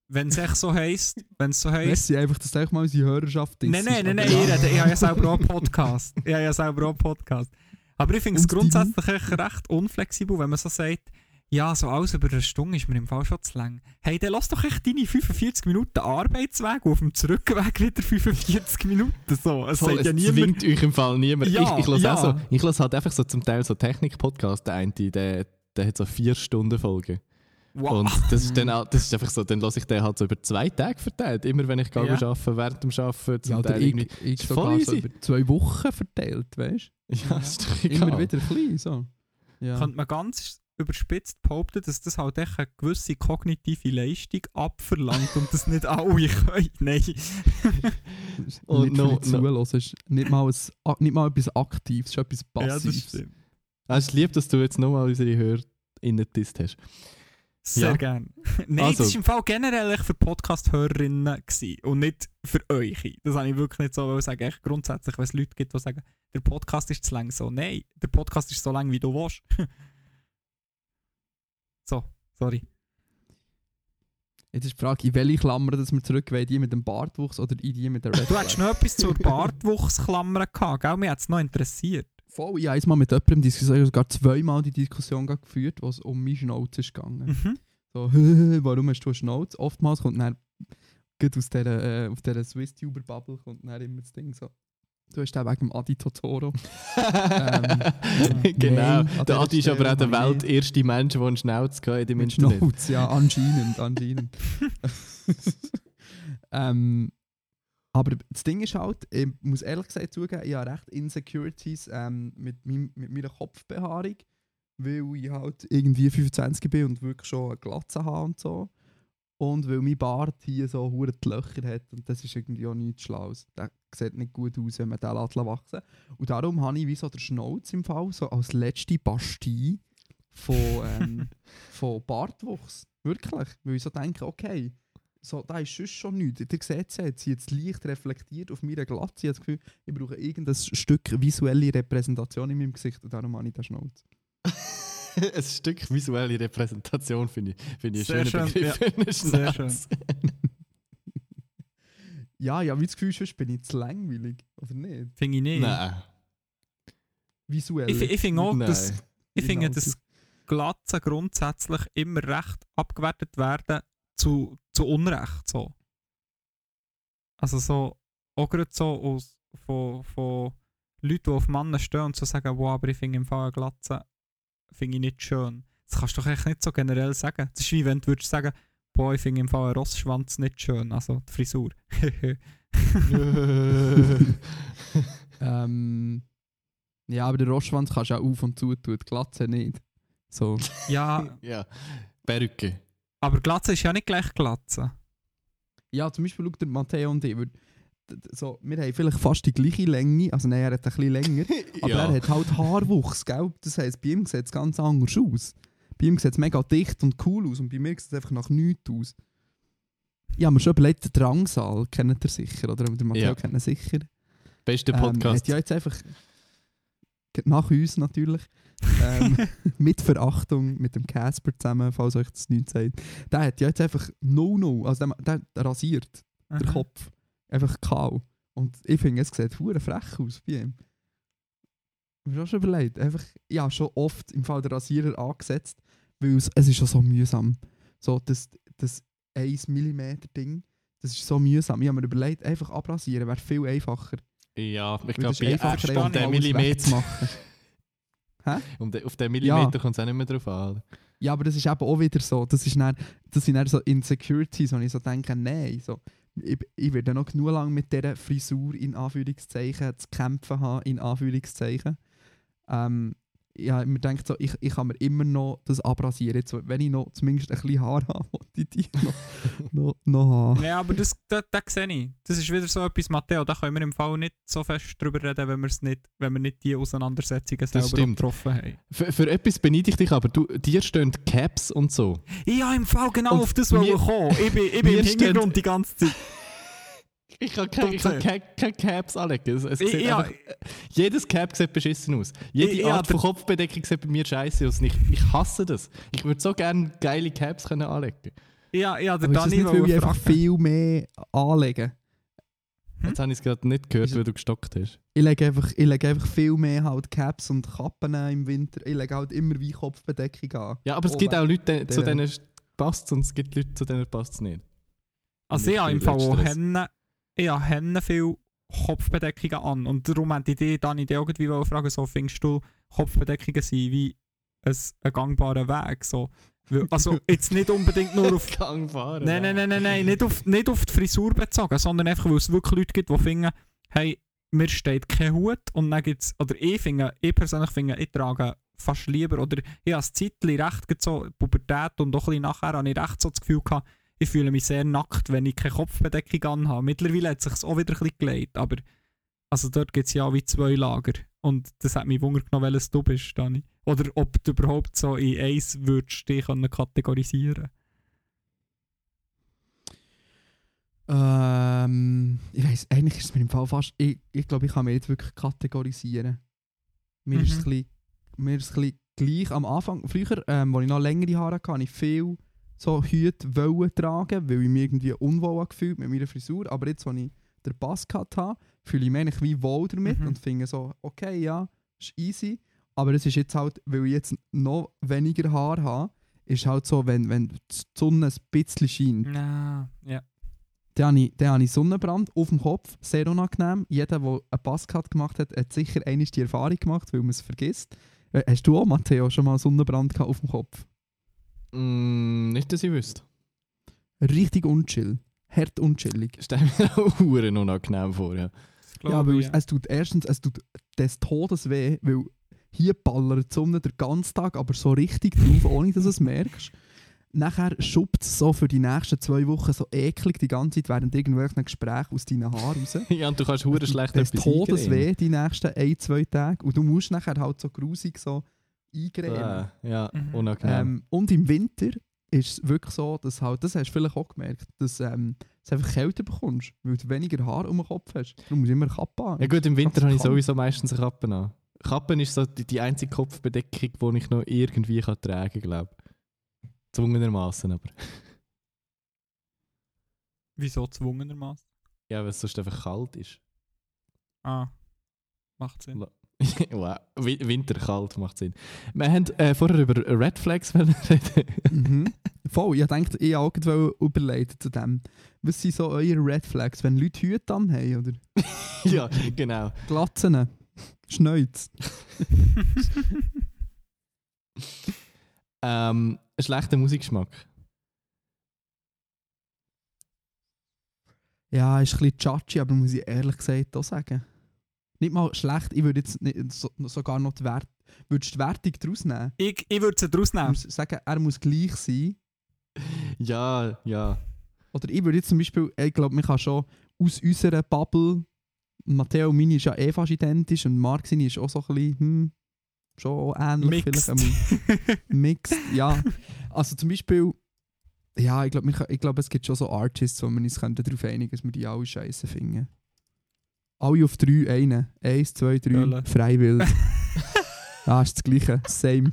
wenn es echt so heisst, wenn es so heisst... Merci einfach, dass du mal unsere Hörerschaft Nein, nein, nein, nein, aber ich, rede, ich habe ja selber auch einen Podcast. Ich habe ja selber auch einen Podcast. Aber ich finde es grundsätzlich echt recht unflexibel, wenn man so sagt, ja, so alles über eine Stunde ist mir im Fall schon zu lang. Hey, dann lass doch echt deine 45 Minuten Arbeitsweg und auf dem Zurückweg wieder 45 Minuten. So, es Voll, sagt ja es niemand... zwingt euch im Fall niemand. Ja, ich ich höre ja. auch so, ich halt einfach so zum Teil so Technik-Podcast, der eine, der, der hat so vier Stunden Folgen. Wow. Und das ist dann auch, das ist einfach so, dann lasse ich den halt so über zwei Tage verteilt. Immer wenn ich gehe Ja. arbeiten, während dem Arbeiten, zum Ja, Teil ich, irgendwie. ich Ist voll so über zwei Wochen verteilt, weißt Ja, ist doch du? Immer egal. wieder klein, so. Ja. könnte man ganz überspitzt behaupten, dass das halt echt eine gewisse kognitive Leistung abverlangt und das nicht alle können. Nein. Und nicht zuhören, es ist nicht mal, ein, nicht mal etwas Aktives, es ist etwas Ja, das Passives. stimmt. Es ist lieb, dass du jetzt nochmal unsere Hörer innetist hast. Sehr Ja. gern. Nein, Also- das war im Fall generell für Podcast-Hörerinnen und nicht für euch. Das habe ich wirklich nicht so sagen. Echt grundsätzlich, wenn es Leute gibt, die sagen, der Podcast ist zu lang. So, nein, der Podcast ist so lang, wie du willst. So, sorry. Jetzt ist die Frage, in welche Klammer dass wir zurück wollen, die mit dem Bartwuchs oder in die mit der Red Du hättest noch etwas zur Bartwuchsklammer gehabt, gell? Mir hat es noch interessiert. Voll, ich habe einmal mit jemandem Diskussion, sogar zweimal die Diskussion geführt, wo es um meine Schnauze ist gegangen. Mhm. So, warum hast du eine Schnauze? Oftmals kommt dann, gerade aus dieser, äh, auf dieser Swiss-Tuber-Bubble, kommt dann immer das Ding so. Du hast den wegen dem Adi Totoro. Ähm, genau. nein, der Adi ist aber auch der welterste Mensch, der einen Schnauz hatte im Internet. Schnauze, ja, anscheinend, anscheinend. ähm, aber das Ding ist halt, ich muss ehrlich gesagt zugeben, ich habe recht Insecurities ähm, mit, meinem, mit meiner Kopfbehaarung, weil ich halt irgendwie 25 bin und wirklich schon eine Glatze habe und so. Und weil mein Bart hier so hure die Löcher hat und das ist irgendwie auch nichts Schlaues. Der sieht nicht gut aus, wenn man den lässt wachsen Und darum habe ich wie so den Schnauz im Fall, so als letzte Bastille von, ähm, von Bartwuchs. Wirklich. Weil ich so denke, okay, so, da ist sonst schon nichts. Ihr seht es jetzt, sie jetzt leicht reflektiert auf meiner Glatze. Ich habe das Gefühl, ich brauche irgendein Stück visuelle Repräsentation in meinem Gesicht und darum habe ich den Schnauz. ein Stück visuelle Repräsentation finde ich, finde ich Sehr einen schönen schön, einen Sehr Schnauz. Ja, ja, wie das Gefühl, sonst bin ich zu langweilig, oder nicht? Finde ich nicht. Nein. Visuell. Ich, ich finde auch, Nein. dass, ich finde, Inhalte. dass Glatzen grundsätzlich immer recht abgewertet werden zu, zu Unrecht. So. Also so, auch gerade so aus, von, von Leuten, die auf Männer stehen und so sagen, wow, aber ich finde im Fall eine Glatze finde ich nicht schön. Das kannst du doch echt nicht so generell sagen. Das ist wie wenn du würdest sagen, boah, ich finde im Fall einen Rossschwanz nicht schön, also die Frisur. ähm, ja, aber den Rostschwanz kannst du auch auf und zu tun, die Glatze nicht. So. ja, ja. Perücke. aber Glatze ist ja nicht gleich Glatze. Ja, zum Beispiel schaut der Matteo und ich. So, wir haben vielleicht fast die gleiche Länge, also nein, er hat ein bisschen länger, aber ja. er hat halt Haarwuchs, gell? Das heisst, bei ihm sieht es ganz anders aus. Bei ihm sieht es mega dicht und cool aus und bei mir sieht es einfach nach nichts aus. Ich habe mir schon überlegt, den Drangsal kennt ihr sicher, oder? Der Matteo Ja. kennt ihn sicher. Beste Ähm, Podcast. hat ja jetzt einfach nach uns natürlich ähm, mit Verachtung mit dem Casper zusammen, falls euch das nicht sagt. Der hat ja jetzt einfach no no, also der, der rasiert den Aha. Kopf einfach kahl. Und ich finde, es sieht hure frech aus bei ihm. Ich habe schon überlegt, einfach, ja, schon oft im Fall der Rasierer angesetzt, weil es, es ist schon so mühsam. So, das, das 1 mm Ding, das ist so mühsam. Ich habe mir überlegt, einfach abrasieren wäre viel einfacher. ja, ich glaube, bei Ärzten um den Millimeter, wegzumachen. um den, auf den Millimeter Ja. kommt es auch nicht mehr drauf an. Ja, aber das ist eben auch wieder so. Das, ist dann, das sind dann so Insecurities, wo ich so denke, nein, so, ich, ich werde noch genug lang mit dieser Frisur in Anführungszeichen zu kämpfen haben, in Anführungszeichen. Ähm, ja, mir denkt so, ich, ich kann mir immer noch das abrasieren. Jetzt, wenn ich noch zumindest ein bisschen Haar habe, wollte ich die noch, noch, noch haben. Ja, aber das, das, das sehe ich. Das ist wieder so etwas, Matteo, da können wir im Fall nicht so fest drüber reden, wenn, wir's nicht, wenn wir nicht die Auseinandersetzungen selber stimmt. getroffen haben. Für, für etwas beneide ich dich, aber du, dir stehen die Caps und so. Ich habe im Fall genau Und auf das wollen kommen. Ich bin, ich bin im Hintergrund die ganze Zeit. Ich kann keine, kann keine, keine Caps anlegen. Es, es ja. einfach, jedes Cap sieht beschissen aus. Jede Ich- Art von Kopfbedeckung sieht bei mir scheiße aus. Ich, ich hasse das. Ich würde so gerne geile Caps können anlegen Ja, ja, der Dani weil ich einfach viel mehr anlege? Hm? Jetzt habe ich es gerade nicht gehört, weil du gestockt hast. Ich lege einfach, ich lege einfach viel mehr halt Caps und Kappen im Winter. Ich lege halt immer wie Kopfbedeckung an. Ja, aber es Oh, gibt auch Leute, zu denen passt es und es gibt Leute, zu denen passt es nicht. Also ich habe im Fall auch. Hennen, ich habe viel Kopfbedeckungen an. Und darum hätte ich dich dann irgendwie wollen fragen, so findest du Kopfbedeckungen sind wie ein, ein gangbarer Weg? So. Also jetzt nicht unbedingt nur auf Gangfahren. Nein, nein, nein, nein, nein. Nicht, auf, nicht auf die Frisur bezogen, sondern einfach, weil es wirklich Leute gibt, die finden, hey, mir steht kein Hut und dann gibt's, oder ich finde, ich persönlich finde, ich trage fast lieber, oder ich habe ein Zeitchen recht so Pubertät und auch ein bisschen nachher habe ich recht so das Gefühl gehabt, ich fühle mich sehr nackt, wenn ich keine Kopfbedeckung anhabe. Mittlerweile hat es sich auch wieder ein bisschen gelegt, aber also dort gibt es ja auch wie zwei Lager. Und das hat mich Wunder genommen, welches du bist, Dani. Oder ob du überhaupt so in eins würdest dich kategorisieren Ähm, ich weiß, eigentlich ist es mir im Fall fast. Ich, ich glaube, ich kann mich jetzt wirklich kategorisieren. Mir ist es Mhm. ein bisschen, mir ist es ein bisschen gleich am Anfang. Früher, ähm, als ich noch längere Haare hatte, habe ich viel so Hüte wollen tragen, weil ich mich irgendwie unwohl gefühlt mit meiner Frisur. Aber jetzt, als ich den Bass habe, fühle ich mich eigentlich wie wohl damit Mhm. und finde so, okay, ja, ist easy. Aber es ist jetzt halt, weil ich jetzt noch weniger Haar habe, ist halt so, wenn, wenn die Sonne ein bisschen scheint, Ja, ja. dann habe ich, dann habe ich Sonnenbrand auf dem Kopf, sehr unangenehm. Jeder, der einen Passcut gemacht hat, hat sicher einmal die Erfahrung gemacht, weil man es vergisst. Äh, Hast du auch, Matteo, schon mal Sonnenbrand gehabt auf dem Kopf? Mm, nicht, dass ich wüsste. Richtig unchill. Hart unchillig. Stell mir auch Huren unangenehm vor, ja. Ja, weil ich. es, es tut erstens, es tut des Todes weh, weil hier ballert die Sonne den ganzen Tag, aber so richtig drauf, ohne dass du es merkst. Nachher schuppt es so für die nächsten zwei Wochen so eklig die ganze Zeit während irgendwelchen Gesprächen aus deinen Haaren raus. Ja, und du kannst Huren schlecht des etwas Todes eingremen. weh die nächsten ein, zwei Tage. Und du musst nachher halt so grusig so eingremen. Ah, ja, Mhm. unangenehm. Ähm, und im Winter ist es wirklich so, dass halt, das hast du vielleicht auch gemerkt, dass ähm, du einfach kälter bekommst, weil du weniger Haar um den Kopf hast. Darum musst du immer Kappe haben. ja gut, im Winter habe ich sowieso meistens eine Kappe an. Kappen ist so die, die einzige Kopfbedeckung, die ich noch irgendwie kann tragen kann, glaube Zwungenermaßen aber. Wieso zwungenermaßen? Ja, weil es sonst einfach kalt ist. Ah, macht Sinn. wow. Wi- Winter kalt macht Sinn. Wir haben äh, vorher über Red Flags reden. Mhm. Voll, ich dachte, ich auch gerade überleiten zu dem. Was sind so eure Red Flags, wenn Leute Hüte haben oder ja, genau. Glatzen, Schneuz? Ähm, schlechter Musikgeschmack. Ja, ist ein bisschen judgy, aber muss ich ehrlich gesagt auch sagen. Nicht mal schlecht, ich würde jetzt nicht, so, sogar noch die Wert, würdest du die Wertung daraus nehmen? ich ich würde sie daraus Ich nehmen. muss sagen, er muss gleich sein. Ja, ja. Oder ich würde jetzt zum Beispiel, ich glaube, man kann schon aus unserer Bubble, Matteo und meine ist ja eh fast identisch und Marc seine ist auch so ein bisschen, hm, schon ähnlich Mixed. vielleicht. einmal. Mixed, ja. Also zum Beispiel, ja, ich glaube, ich glaub, es gibt schon so Artists, wo wir uns darauf einigen dass wir die alle scheiße finden. Alle auf drei, einen. Eins, zwei, drei, Hölle. freiwillig. ah, ist das Gleiche. Same,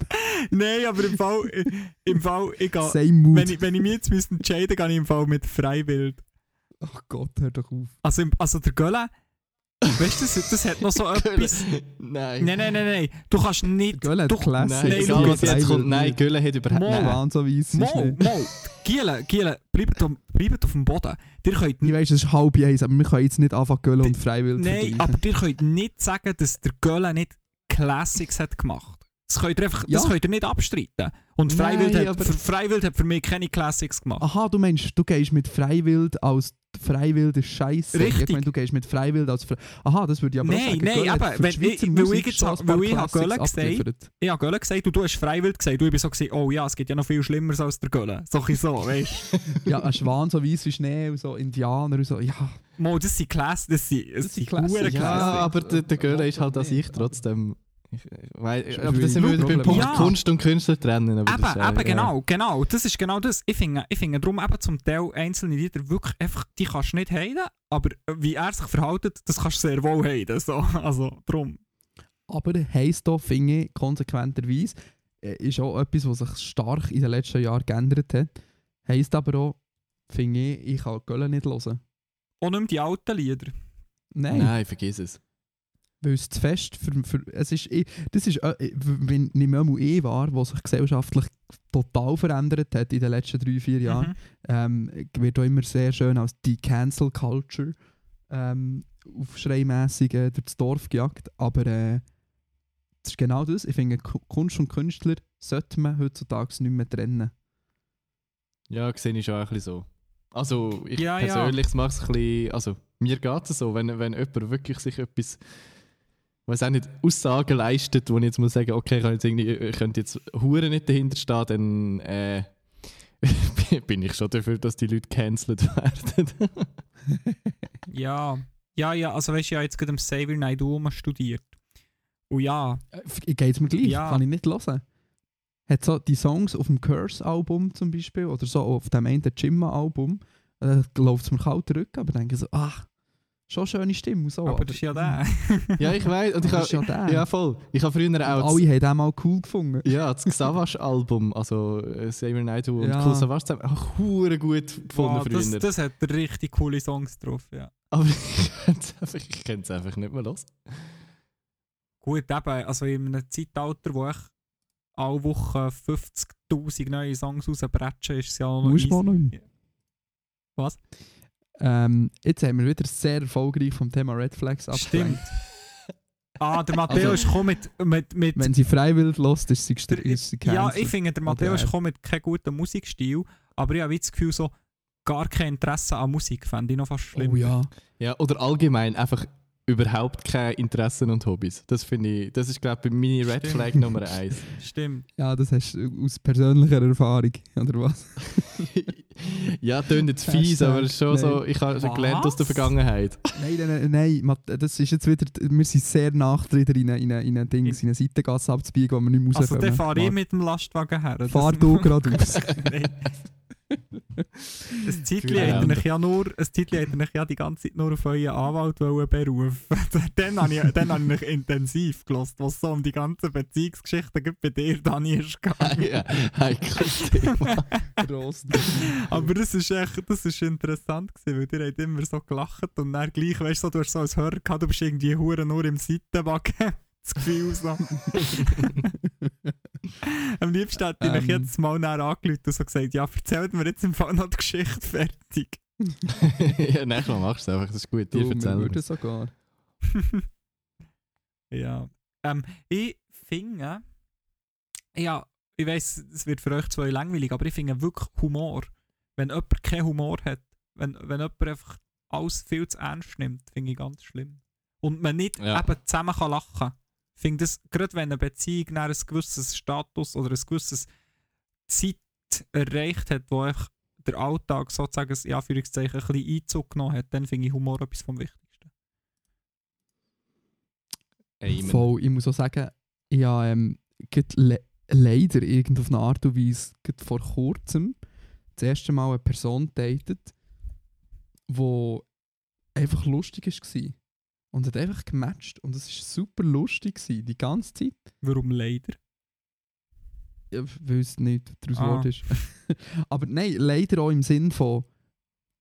Nein, aber im Fall, im Fall ich gehe, same Mood. wenn, ich, wenn ich mich jetzt müsste entscheiden gehe ich im Fall mit Freiwild. Ach Gott, hör doch auf. Also, also der Gölle, weißt du, das, das hat noch so etwas... Nein. Nein, nein, nein, nein. Du kannst nicht... Göll hat du, Classic. Nein, Nein, egal schau, was jetzt kommt. Nein, nicht. Gülle hat überhaupt... Mo. Nein. Nein, so weiss Mo, nicht. Mo, Giele, Giele, bleibt, auf- bleibt auf dem Boden. Ihr könnt Ich weiss, es ist halb eins, aber wir können jetzt nicht anfangen, Göll und Freiwillig zu Nein, aber ihr könnt nicht sagen, dass der Gölle nicht Classics hat gemacht. Das könnt ihr, einfach, das Ja. könnt ihr nicht abstreiten. Und Nein, Freiwild, hat, aber- für Freiwild hat für mich keine Classics gemacht. Aha, du meinst, du gehst mit Freiwild als Freiwild ist scheiße. Richtig. Ich meine, du gehst mit Freiwild als Fre Aha, das würde ich aber auch Nein, sagen. nein, hat aber wenn ich- weil Musik ich jetzt weil ich hab Classics Göll gesagt. Ich habe Gölle gesagt und du hast Freiwild gesagt. Und ich bin so gewesen, oh ja, es gibt ja noch viel Schlimmeres als der Gölle. So ein so, weißt du. Ja, ein Schwan so weiß wie Schnee und so Indianer und so. Ja, Mo, das sind Class, das sind, das Das sind Classics. Ja, Classics. aber der, der Gölle ist halt an sich aber- trotzdem... Ich, weil, Ist aber das sind wir beim. Punkt Ja. Kunst und Künstler trennen. Aber Eben, äh, eben, ja. genau, genau. Das ist genau das. Ich finde, ich finde darum eben zum Teil einzelne Lieder wirklich einfach, die kannst du nicht heiden, aber wie er sich verhält, das kannst du sehr wohl heiden. So. Also, drum. aber heisst da, finde ich, konsequenterweise, äh, ist auch etwas, was sich stark in den letzten Jahren geändert hat. Heisst aber auch, finde ich, ich kann Göll nicht hören. Und nicht die alten Lieder. Nein. Nein, vergiss es. Weil es zu fest für, für es ist, eh- das ist, äh, wenn nicht mehr mal eh war, was sich gesellschaftlich total verändert hat in den letzten drei, vier Jahren, Mhm. ähm, wird auch immer sehr schön als die Cancel Culture ähm, aufschreimässig äh, durchs Dorf gejagt. Aber äh, das ist genau das. Ich finde, Ku- Kunst und Künstler sollte man heutzutage nicht mehr trennen. Ja, sehe ich schon ein bisschen so. Also, ich Ja, ja. persönlich mache es ein bisschen... Also, mir geht es so, wenn, wenn jemand wirklich sich etwas... weiß auch nicht, Aussagen leistet, wo ich jetzt muss sagen, okay, ich, kann jetzt irgendwie, ich könnte jetzt Huren nicht dahinter stehen, dann äh, bin ich schon dafür, dass die Leute cancelled werden. Ja. Ja, ja, also weißt du, ich habe jetzt gerade am Xavier Naidoo studiert. Und ja, Äh, Geht es mir gleich? Ja. Kann ich nicht hören. Hat so die Songs auf dem Curse-Album zum Beispiel oder so auf dem einen Jimma-Album, äh, läuft es mir kalt zurück, aber denke so, ach, schon schöne Stimme und so. aber das ist ja der. ja, ich weiß. Und ich Das ist ja habe, der. ja, voll. Ich habe früher auch... Alle haben den mal cool gefunden. Ja, das Xavash-Album, also äh, Xavier Naidoo und Ja. Cool Savage zusammen, auch gut gefunden Wow, früher. das, das hat richtig coole Songs drauf, ja. Aber ich könnte es einfach, nicht mehr los. Gut, eben, also in einem Zeitalter, wo ich alle Woche 50'000 neue Songs rausbretschen, ist es ja Muss man nicht. Was? Ähm, jetzt haben wir wieder sehr erfolgreich vom Thema Red Flags Stimmt. abgelenkt. Ah, der Matteo Also- ist gekommen mit, mit, mit Wenn sie freiwillig lässt, ist sie, sie Ja, ich finde, der Matteo ist gekommen mit keinem guten Musikstil, aber ich habe das Gefühl, so gar kein Interesse an Musik, fände ich noch fast schlimm. Oh ja. Ja, oder allgemein einfach überhaupt keine Interessen und Hobbys. Das finde ich, das ist glaube ich meine Red Stimmt. Flag Nummer eins. Stimmt. ja, das hast du aus persönlicher Erfahrung, oder was? ja, tönt jetzt fies, Hashtag, aber es ist schon so, nein. ich habe schon gelernt aus der? Vergangenheit. Nein, nein, nein, nein, das ist jetzt wieder, wir sind sehr nachdrüber in eine, in eine, in eine, Dings, in eine Seitengasse abzubiegen, wo wir nicht mehr Also, rauskommen. dann fahre ich mit dem Lastwagen her. Fahr du geradeaus. Nein. Ein Zeitchen Ja. ich ja nur, ein Zeitchen ja die ganze Zeit nur auf euren Anwalt wollen berufen. dann habe ich, dann habe ich mich intensiv gelost, was so um die ganzen Beziehungsgeschichten bei dir, Dani, ist gegangen. ja, heikles Thema. Prost. Aber das ist echt, das ist interessant gewesen, weil ihr habt immer so gelacht und dann gleich, weißt du, so, du hast so als Hörer gehabt, du bist irgendwie hure nur im Seitenwagen. Das Gefühl so. Am liebsten hätte ich mich Ähm. jetzt mal näher angerufen und so gesagt, ja, erzählt mir jetzt im Fall noch die Geschichte fertig. ja, nächstes Mal machst du einfach, das ist gut. Du, erzählen. würden sogar. ja. Ähm, ich finde, ja, ich weiss, es wird für euch zwei langweilig, aber ich finde wirklich Humor. Wenn jemand keinen Humor hat, wenn, wenn jemand einfach alles viel zu ernst nimmt, finde ich ganz schlimm. Und man nicht Ja. eben zusammen kann lachen kann. Ich finde das, gerade wenn eine Beziehung nach ein gewisses Status oder ein gewisses Zeit erreicht hat, wo einfach der Alltag sozusagen in Anführungszeichen ein bisschen Einzug genommen hat, dann finde ich Humor etwas vom Wichtigsten. Amen. Voll, ich muss auch sagen, ich habe ähm, le leider irgend auf eine Art und Weise vor kurzem das erste Mal eine Person datet, die einfach lustig war. Und hat einfach gematcht. Und es war super lustig, gewesen, die ganze Zeit. Warum leider? Ja, weil es nicht daraus Ah. ist. Aber nein, leider auch im Sinn von,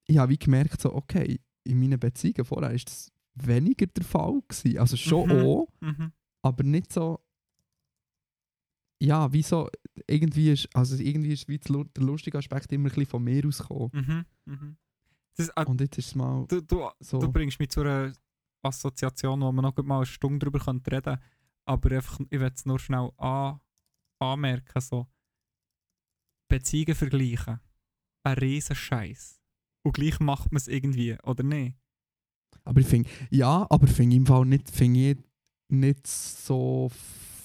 ich habe wie gemerkt, so, okay, in meinen Beziehungen vorher war das weniger der Fall. Gewesen. Also schon Mhm. auch, Mhm. aber nicht so. Ja, wie so, irgendwie ist, also irgendwie ist wie der lustige Aspekt immer ein bisschen von mir ausgekommen. Mhm. Mhm. Das, äh, Und jetzt ist es mal du, du, so. du bringst mich zu einer Assoziation, wo wir noch mal eine Stunde darüber reden können. Aber einfach, ich will es nur schnell an, anmerken. So. Beziehungen vergleichen. Ein riesen Scheiß. Und gleich macht man es irgendwie, oder nicht? Aber ich finde, ja, aber finde ich im Fall nicht, finde ich nicht so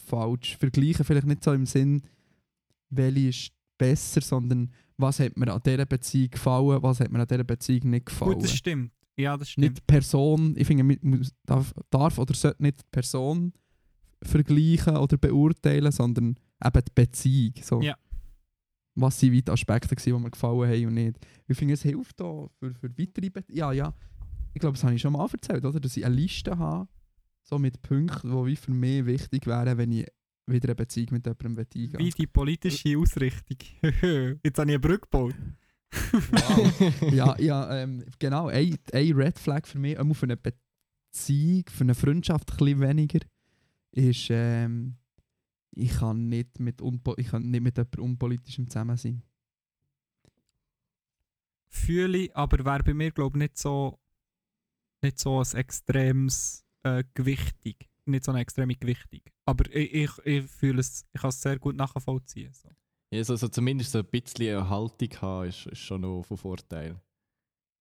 falsch. Vergleichen vielleicht nicht so im Sinn, welche ist besser, sondern was hat mir an dieser Beziehung gefallen, was hat mir an dieser Beziehung nicht gefallen. Gut, das stimmt. Ja, das stimmt. nicht Person, ich finde, man darf, darf oder sollte nicht die Person vergleichen oder beurteilen, sondern eben die Beziehung. So. Ja. Was sind die Aspekte, die mir gefallen haben und nicht. Ich finde, es hilft auch für, für weitere Be Ja, ja. Ich glaube, das habe ich schon mal erzählt, oder? dass ich eine Liste habe, so mit Punkten, die für mich wichtig wären, wenn ich wieder eine Beziehung mit jemandem eingehen Wie die politische Ausrichtung. Jetzt habe ich eine Brücke gebaut. Ja, ja ähm, genau. Ein, ein Red Flag für mich, auch für eine Beziehung, für eine Freundschaft ein bisschen weniger, ist, ähm, ich kann nicht mit, ich kann nicht mit jemandem Unpolitischem zusammen sein. Fühle ich, aber wäre bei mir, glaube ich, nicht so, nicht so ein extremes äh, Gewichtig. Nicht so eine extreme Gewichtung. Aber ich, ich, ich fühle es, ich kann es sehr gut nachvollziehen. So. Ja, so, so zumindest so ein bisschen eine Haltung haben, ist, ist schon noch von Vorteil.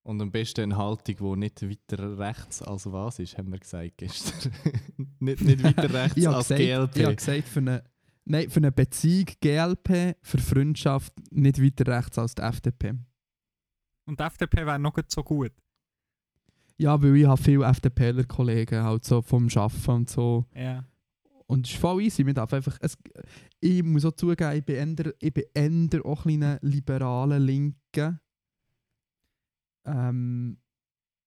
Und am besten eine Haltung, die nicht weiter rechts als was ist, haben wir gesagt gestern. nicht, nicht weiter rechts als gesagt, ich habe GLP. gesagt für, eine, nein, für eine Beziehung GLP, für Freundschaft nicht weiter rechts als die FDP. Und die FDP wäre noch nicht so gut. Ja, weil ich habe viele FDPler-Kollegen halt so vom Arbeiten und so. Ja. Und es ist voll easy. Man darf einfach, es, ich muss auch zugeben, ich bin eher, ich bin eher auch ein liberaler Linke. Ähm,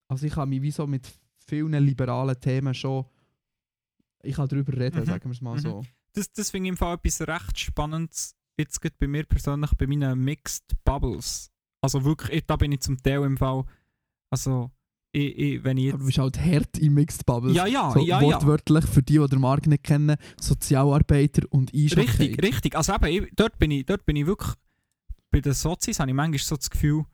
also ich habe mich wie so mit vielen liberalen Themen schon ich kann darüber reden, Mhm. sagen wir es mal Mhm. so. Das, das finde ich im Fall etwas recht Spannendes. Jetzt geht bei mir persönlich bei meinen Mixed Bubbles. Also wirklich, ich- da bin ich zum Teil im Fall. Also, ich, ich, wenn ich Aber du jetzt... bist halt hart in Mixed Bubbles. Ja, ja, so ja, ja. wortwörtlich für die, die den Markt nicht kennen, Sozialarbeiter und Eishockey. Richtig, richtig. Also eben, ich, dort, bin ich, dort bin ich wirklich... Bei den Sozis habe ich manchmal so das Gefühl,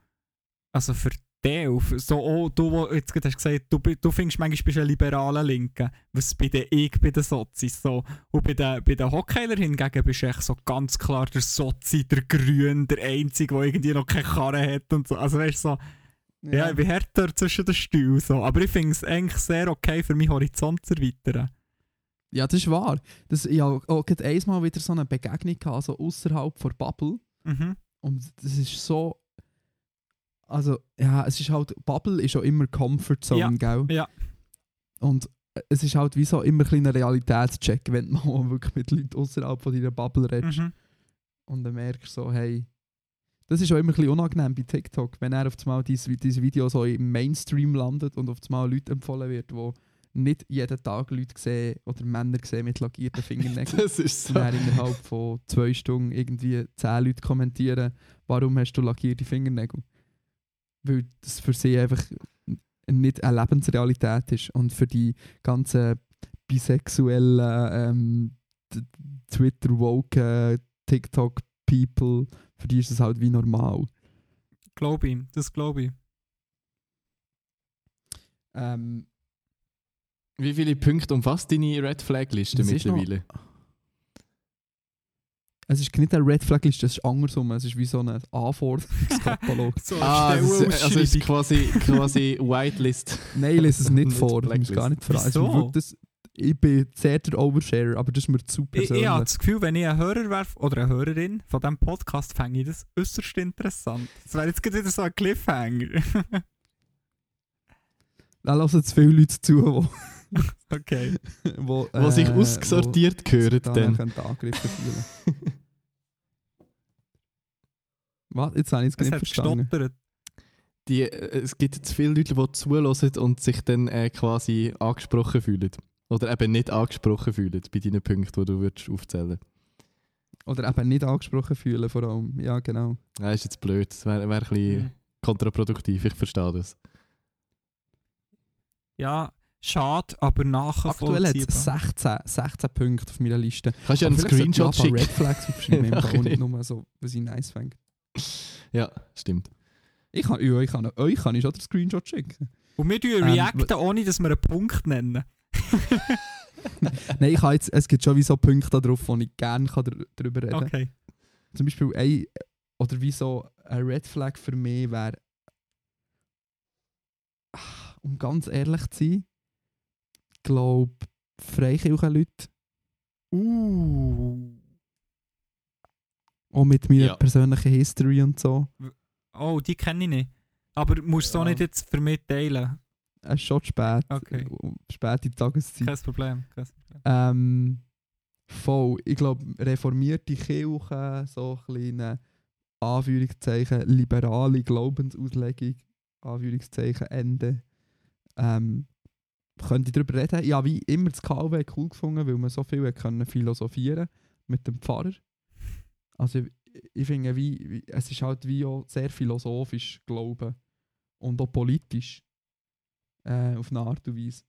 also für die, auf- so, oh, du, wo jetzt gerade hast gesagt, du, du findest manchmal bist ein liberaler Linke, was bei den ich bei den Sozis so. Und bei den, bei den Hockeyler hingegen bist du echt so ganz klar der Sozi, der Grün, der Einzige, der irgendwie noch keine Karre hat und so. Also weißt du, so, ja. ich bin härter zwischen den Stühlen so. Aber ich finde es eigentlich sehr okay, für meinen Horizont zu erweitern. Ja, das ist wahr. Das, ich habe auch gerade einmal wieder so eine Begegnung gehabt, so außerhalb der Bubble. Mhm. Und das ist so. Also, ja, es ist halt. Bubble ist auch immer Comfort Zone, Ja, gell? ja. Und es ist halt wie so immer ein kleiner Realitätscheck, wenn du mal wirklich mit Leuten außerhalb von deiner Bubble redest. Mhm. Und dann merkst du so, hey. Das ist auch immer ein bisschen unangenehm bei TikTok, wenn er auf einmal dieses, dieses Video so im Mainstream landet und auf einmal Leute empfohlen wird, wo nicht jeden Tag Leute sehen oder Männer sehen mit lackierten Fingernägeln. Das ist Und so. dann innerhalb von zwei Stunden irgendwie zehn Leute kommentieren, warum hast du lackierte Fingernägel? Weil das für sie einfach nicht eine Lebensrealität ist. Und für die ganzen bisexuellen ähm, Twitter-woke, TikTok-People, für die ist es halt wie normal. Glaube ich, das glaube ich. Ähm, Wie viele Punkte umfasst deine Red Flag Liste Das ist mittlerweile? es ist nicht eine Red Flag List, es ist andersrum. Es ist wie so ein Anforderungskatalog. So, Ah, also es ist quasi, quasi Whitelist. Nein, ich lese es nicht Nicht vor. Du musst gar nicht fragen. Es Wieso? das, ich bin sehr der Oversharer, aber das ist mir zu Ich, persönlich. ich habe das Gefühl, wenn ich ein Hörer wäre oder eine Hörerin von diesem Podcast, fände ich das äußerst interessant. Das wäre jetzt wieder so ein Cliffhanger. Da hören zu viele Leute zu, okay. die, wo, Wo sich äh, ausgesortiert wo gehören dann. können angegriffen fühlen. Was? Jetzt habe ich es nicht hat verstanden. gestottert. Die, äh, es gibt jetzt viele Leute, die zuhören und sich dann äh, quasi angesprochen fühlen. Oder eben nicht angesprochen fühlen bei deinen Punkten, die du würdest aufzählen Oder eben nicht angesprochen fühlen, vor allem. Ja, genau. Das ist jetzt blöd. Das wäre wär ein bisschen Mhm. kontraproduktiv, ich verstehe das. Ja, schade, aber Aktuell hat es nachvollziehbar. 16, 16 Punkte auf meiner Liste. Kannst du ja einen Screenshot ein paar schicken? Red Flags aufschreiben, Fall, und nicht Nachher. nur so, was ich nice finde. Ja, stimmt. Ich kann, ja, ich kann, euch kann ich schon den Screenshot schicken. Und wir Ähm, reacten, ohne dass wir einen Punkt nennen. Nein, ich jetzt, es gibt schon wie so Punkte da drauf, wo ich gerne kann dr- darüber reden kann. Okay. Zum Beispiel ein, oder wie so ein Red Flag für mich wäre, ah, um ganz ehrlich zu sein, ich glaube, Freikirchen-Leute, Uh. auch mit meiner Ja. persönlichen History und so, Oh, die kenne ich nicht. Aber musst du so Ja. nicht jetzt für mich teilen. Es ist schon spät, Okay. späte Tageszeit. Kein Problem. Kein Problem. Ähm, voll. Ich glaube, reformierte Kirche, so kleine Anführungszeichen, liberale Glaubensauslegung, Anführungszeichen, Ende. Ähm, könnte ich darüber reden. Ja, wie immer das KW cool gefunden, weil man so viel können philosophieren mit dem Pfarrer. Also ich, ich finde, wie, wie, es ist halt wie auch sehr philosophisch Glauben und auch politisch äh, auf eine Art und Weise.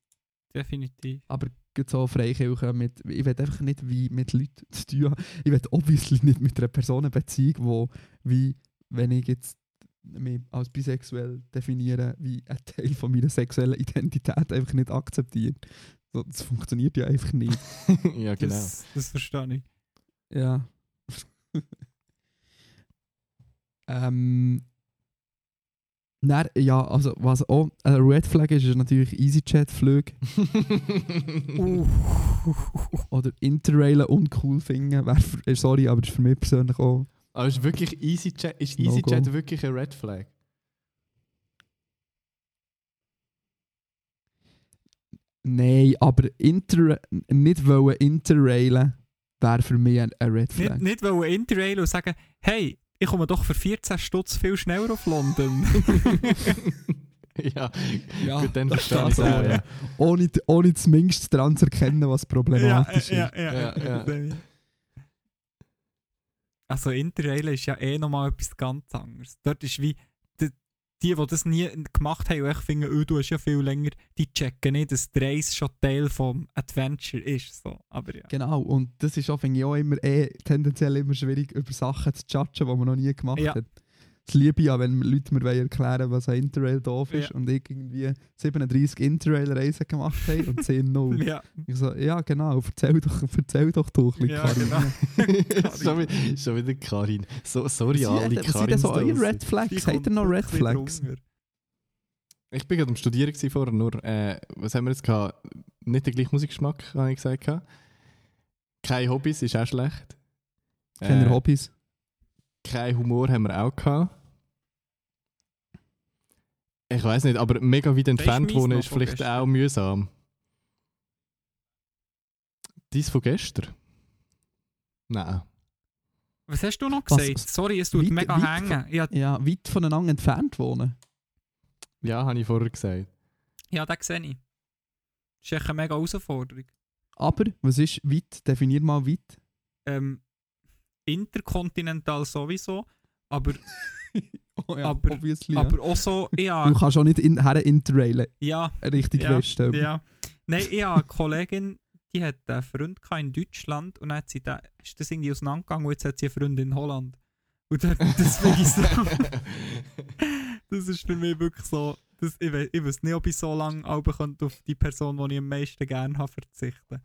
Definitiv. Aber so Freikirche mit. Ich will einfach nicht wie mit Leuten zu tun haben. Ich will obviously nicht mit einer Person eine Beziehung, wo wie, wenn ich jetzt mich als bisexuell definiere, wie ein Teil von meiner sexuellen Identität einfach nicht akzeptiert. So, das funktioniert ja einfach nicht. ja, genau. Das, das verstehe ich. Ja. ähm. Dann, ja, also was auch ein Red Flag ist, ist natürlich EasyJet-Flüge Uh. oder Interrailen uncool finden. Äh, sorry, aber das ist für mich persönlich auch Aber ist wirklich EasyJet, ist No EasyJet go. wirklich ein Red Flag? Nein, aber inter nicht wollen interrailen wäre für mich ein, ein Red Flag. Nicht, nicht wollen interrailen und sagen, hey, ich komme doch für 14 Stutz viel schneller auf London. ja, Ja, gut, dann verstehe ich auch, ja. ohne, ohne zumindest daran zu erkennen, was problematisch ja, ist. ja, ja, Ja, ja. Also Interrailen ist ja eh nochmal etwas ganz anderes. Dort ist wie, die, die das nie gemacht haben und ich finde, oh, du hast ja viel länger, die checken nicht, dass die Reise schon Teil vom Adventure ist. So. Aber ja. Genau, und das ist auch, finde ich, auch immer eh, tendenziell immer schwierig, über Sachen zu judgen, die man noch nie gemacht Ja. hat. Das liebe ich ja, wenn Leute mir wollen erklären was ein Interrail doof ist Ja. und ich irgendwie 37 Interrail-Reisen gemacht habe und 10 null. Ja, Ich so, ja genau, erzähl doch, erzähl doch du ein bisschen, Ja, Karin. genau. schon, wieder, schon wieder Karin. So, sorry, Was alle denn- was sind Karin. denn so eure Red Flags? Habt ihr noch Red Flags? Ich bin gerade am Studieren gewesen vorher, nur, äh, was haben wir jetzt gehabt? Nicht der gleiche Musikgeschmack, habe ich gesagt. gehabt. Keine Hobbys ist auch schlecht. Keine Äh, Hobbys? Kein Humor haben wir auch gehabt. Ich weiß nicht, aber mega weit entfernt wohnen ist von vielleicht gestern. auch mühsam. Dies von gestern? Nein. Was hast du noch Was- gesagt? Sorry, es tut Weit- mega weit hängen. Ja, Ja, weit voneinander entfernt wohnen. Ja, habe ich vorher gesagt. ja, das sehe ich. Das ist echt eine mega Herausforderung. Aber, was ist weit? Definier mal weit. Ähm, interkontinental sowieso, aber, Oh Aber- obviously, ja. aber auch so, ja, Du kannst auch nicht in, her interrailen, ja, richtig Ja, Westen. ja. Nein, ich habe eine Kollegin, die hat einen Freund gehabt in Deutschland und dann hat sie da, ist das irgendwie auseinandergegangen und jetzt hat sie einen Freund in Holland. Und finde ich so, das ist für mich wirklich so, das, ich, we, ich weiß nicht, ob ich so lange auf die Person, die ich am meisten gerne habe, verzichten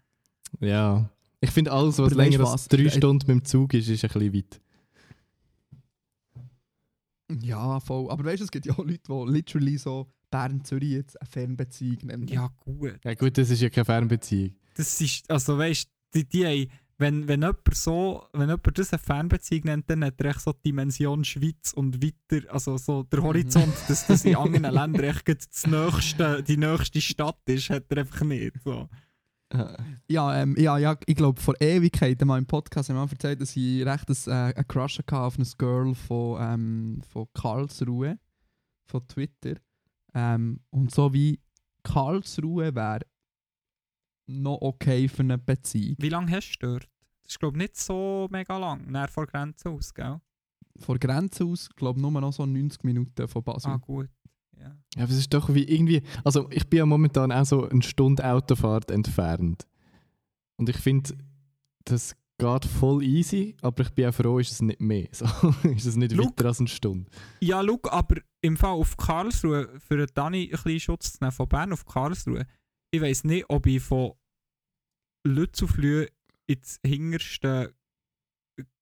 Ja. Ich finde, alles, was länger was? als drei Äh, Stunden mit dem Zug ist, ist ein bisschen weit. Ja, voll. Aber weißt du, es gibt ja auch Leute, die literally so Bern-Zürich jetzt eine Fernbeziehung nennen. Ja, gut. Ja gut, das ist ja keine Fernbeziehung. Das ist, also weißt die, die haben, wenn, wenn jemand so, wenn jemand das eine Fernbeziehung nennt, dann hat er echt so die Dimension Schweiz und weiter, also so der Horizont, dass das in anderen Ländern echt gerade das nächste, die nächste Stadt ist, hat er einfach nicht. So. Ja, ähm, ja, ja, ich glaube, vor Ewigkeiten mal im Podcast haben wir erzählt, dass ich recht ein, äh, einen Crush hatte auf eine Girl von, ähm, von Karlsruhe, von Twitter. Ähm, und so wie Karlsruhe wäre noch okay für eine Beziehung. Wie lange hast du dort? Das ist glaube ich nicht so mega lang, näher vor Grenze aus, gell? Von Grenze aus, glaube ich, nur noch so 90 Minuten von Basel. Ah gut, ja. Ja, aber es ist doch wie irgendwie. Also, ich bin ja momentan auch so eine Stunde Autofahrt entfernt. Und ich finde, das geht voll easy, aber ich bin auch froh, ist es nicht mehr. So, ist es nicht Schau. weiter als eine Stunde. Ja, schau, aber im Fall auf Karlsruhe, für den Dani ein bisschen Schutz zu nehmen, von Bern auf Karlsruhe, ich weiss nicht, ob ich von Lützelflüh ins hinterste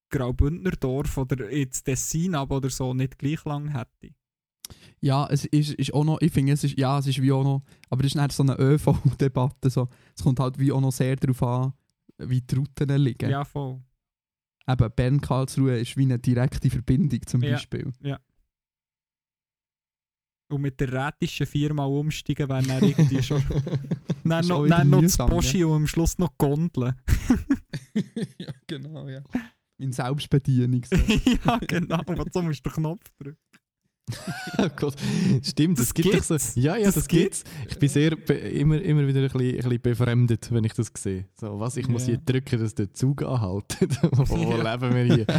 Graubündner Dorf oder ins Tessin ab oder so nicht gleich lang hätte. Ja, es ist, ist auch noch, ich finde, es ist, ja, es ist wie auch noch, aber das ist nicht so eine ÖV-Debatte. So. Es kommt halt wie auch noch sehr darauf an, wie die Routen liegen. Ja, voll. Eben, Bern-Karlsruhe ist wie eine direkte Verbindung zum Ja. Beispiel. Und mit der rätischen viermal umsteigen wäre dann irgendwie schon. dann noch, dann noch das mühsam, ja. Boschi und am Schluss noch Gondeln. ja, genau, ja. In Selbstbedienung. So. ja, genau. Aber so musst du den Knopf drücken. oh Gott. Stimmt, das, Das gibt doch so. Ja, ja, das, Das gibt's. Ich bin sehr be- immer, immer wieder ein bisschen, ein bisschen befremdet, wenn ich das sehe. So, was, ich muss Ja. hier drücken, dass der Zug anhaltet. wo Ja. leben wir hier?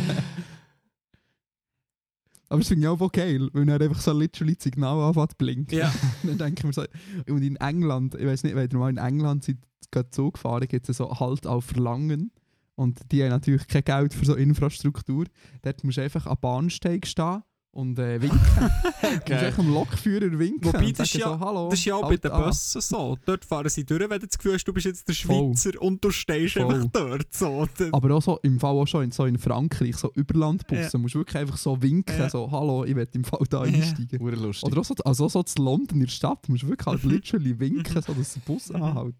Aber das finde ich auch geil, weil er einfach so literally das Signal anfängt zu blinken. Ja. dann denke ich mir so, und in England, ich weiß nicht, wenn ihr mal in England seid, gerade Zug gefahren, gibt es so Halt auf Verlangen. Und die haben natürlich kein Geld für so Infrastruktur. Dort musst du einfach am Bahnsteig stehen und äh, winken. du musst am Lokführer winken. Wobei, und das ist ja- so, Hallo, Das ist ja auch bei halt den an. Bussen so. Dort fahren sie durch, wenn du das Gefühl hast, du bist jetzt der Voll. Schweizer und du stehst Voll. einfach dort. So. Aber auch so, im Fall auch schon in, so in Frankreich, so Überlandbussen, musst du wirklich einfach so winken, Ja. so «Hallo, ich will im Fall da Ja. einsteigen». Urlustig. Oder auch so, also auch so zu London in der Stadt, musst du wirklich halt literally winken, so dass der Bus anhält.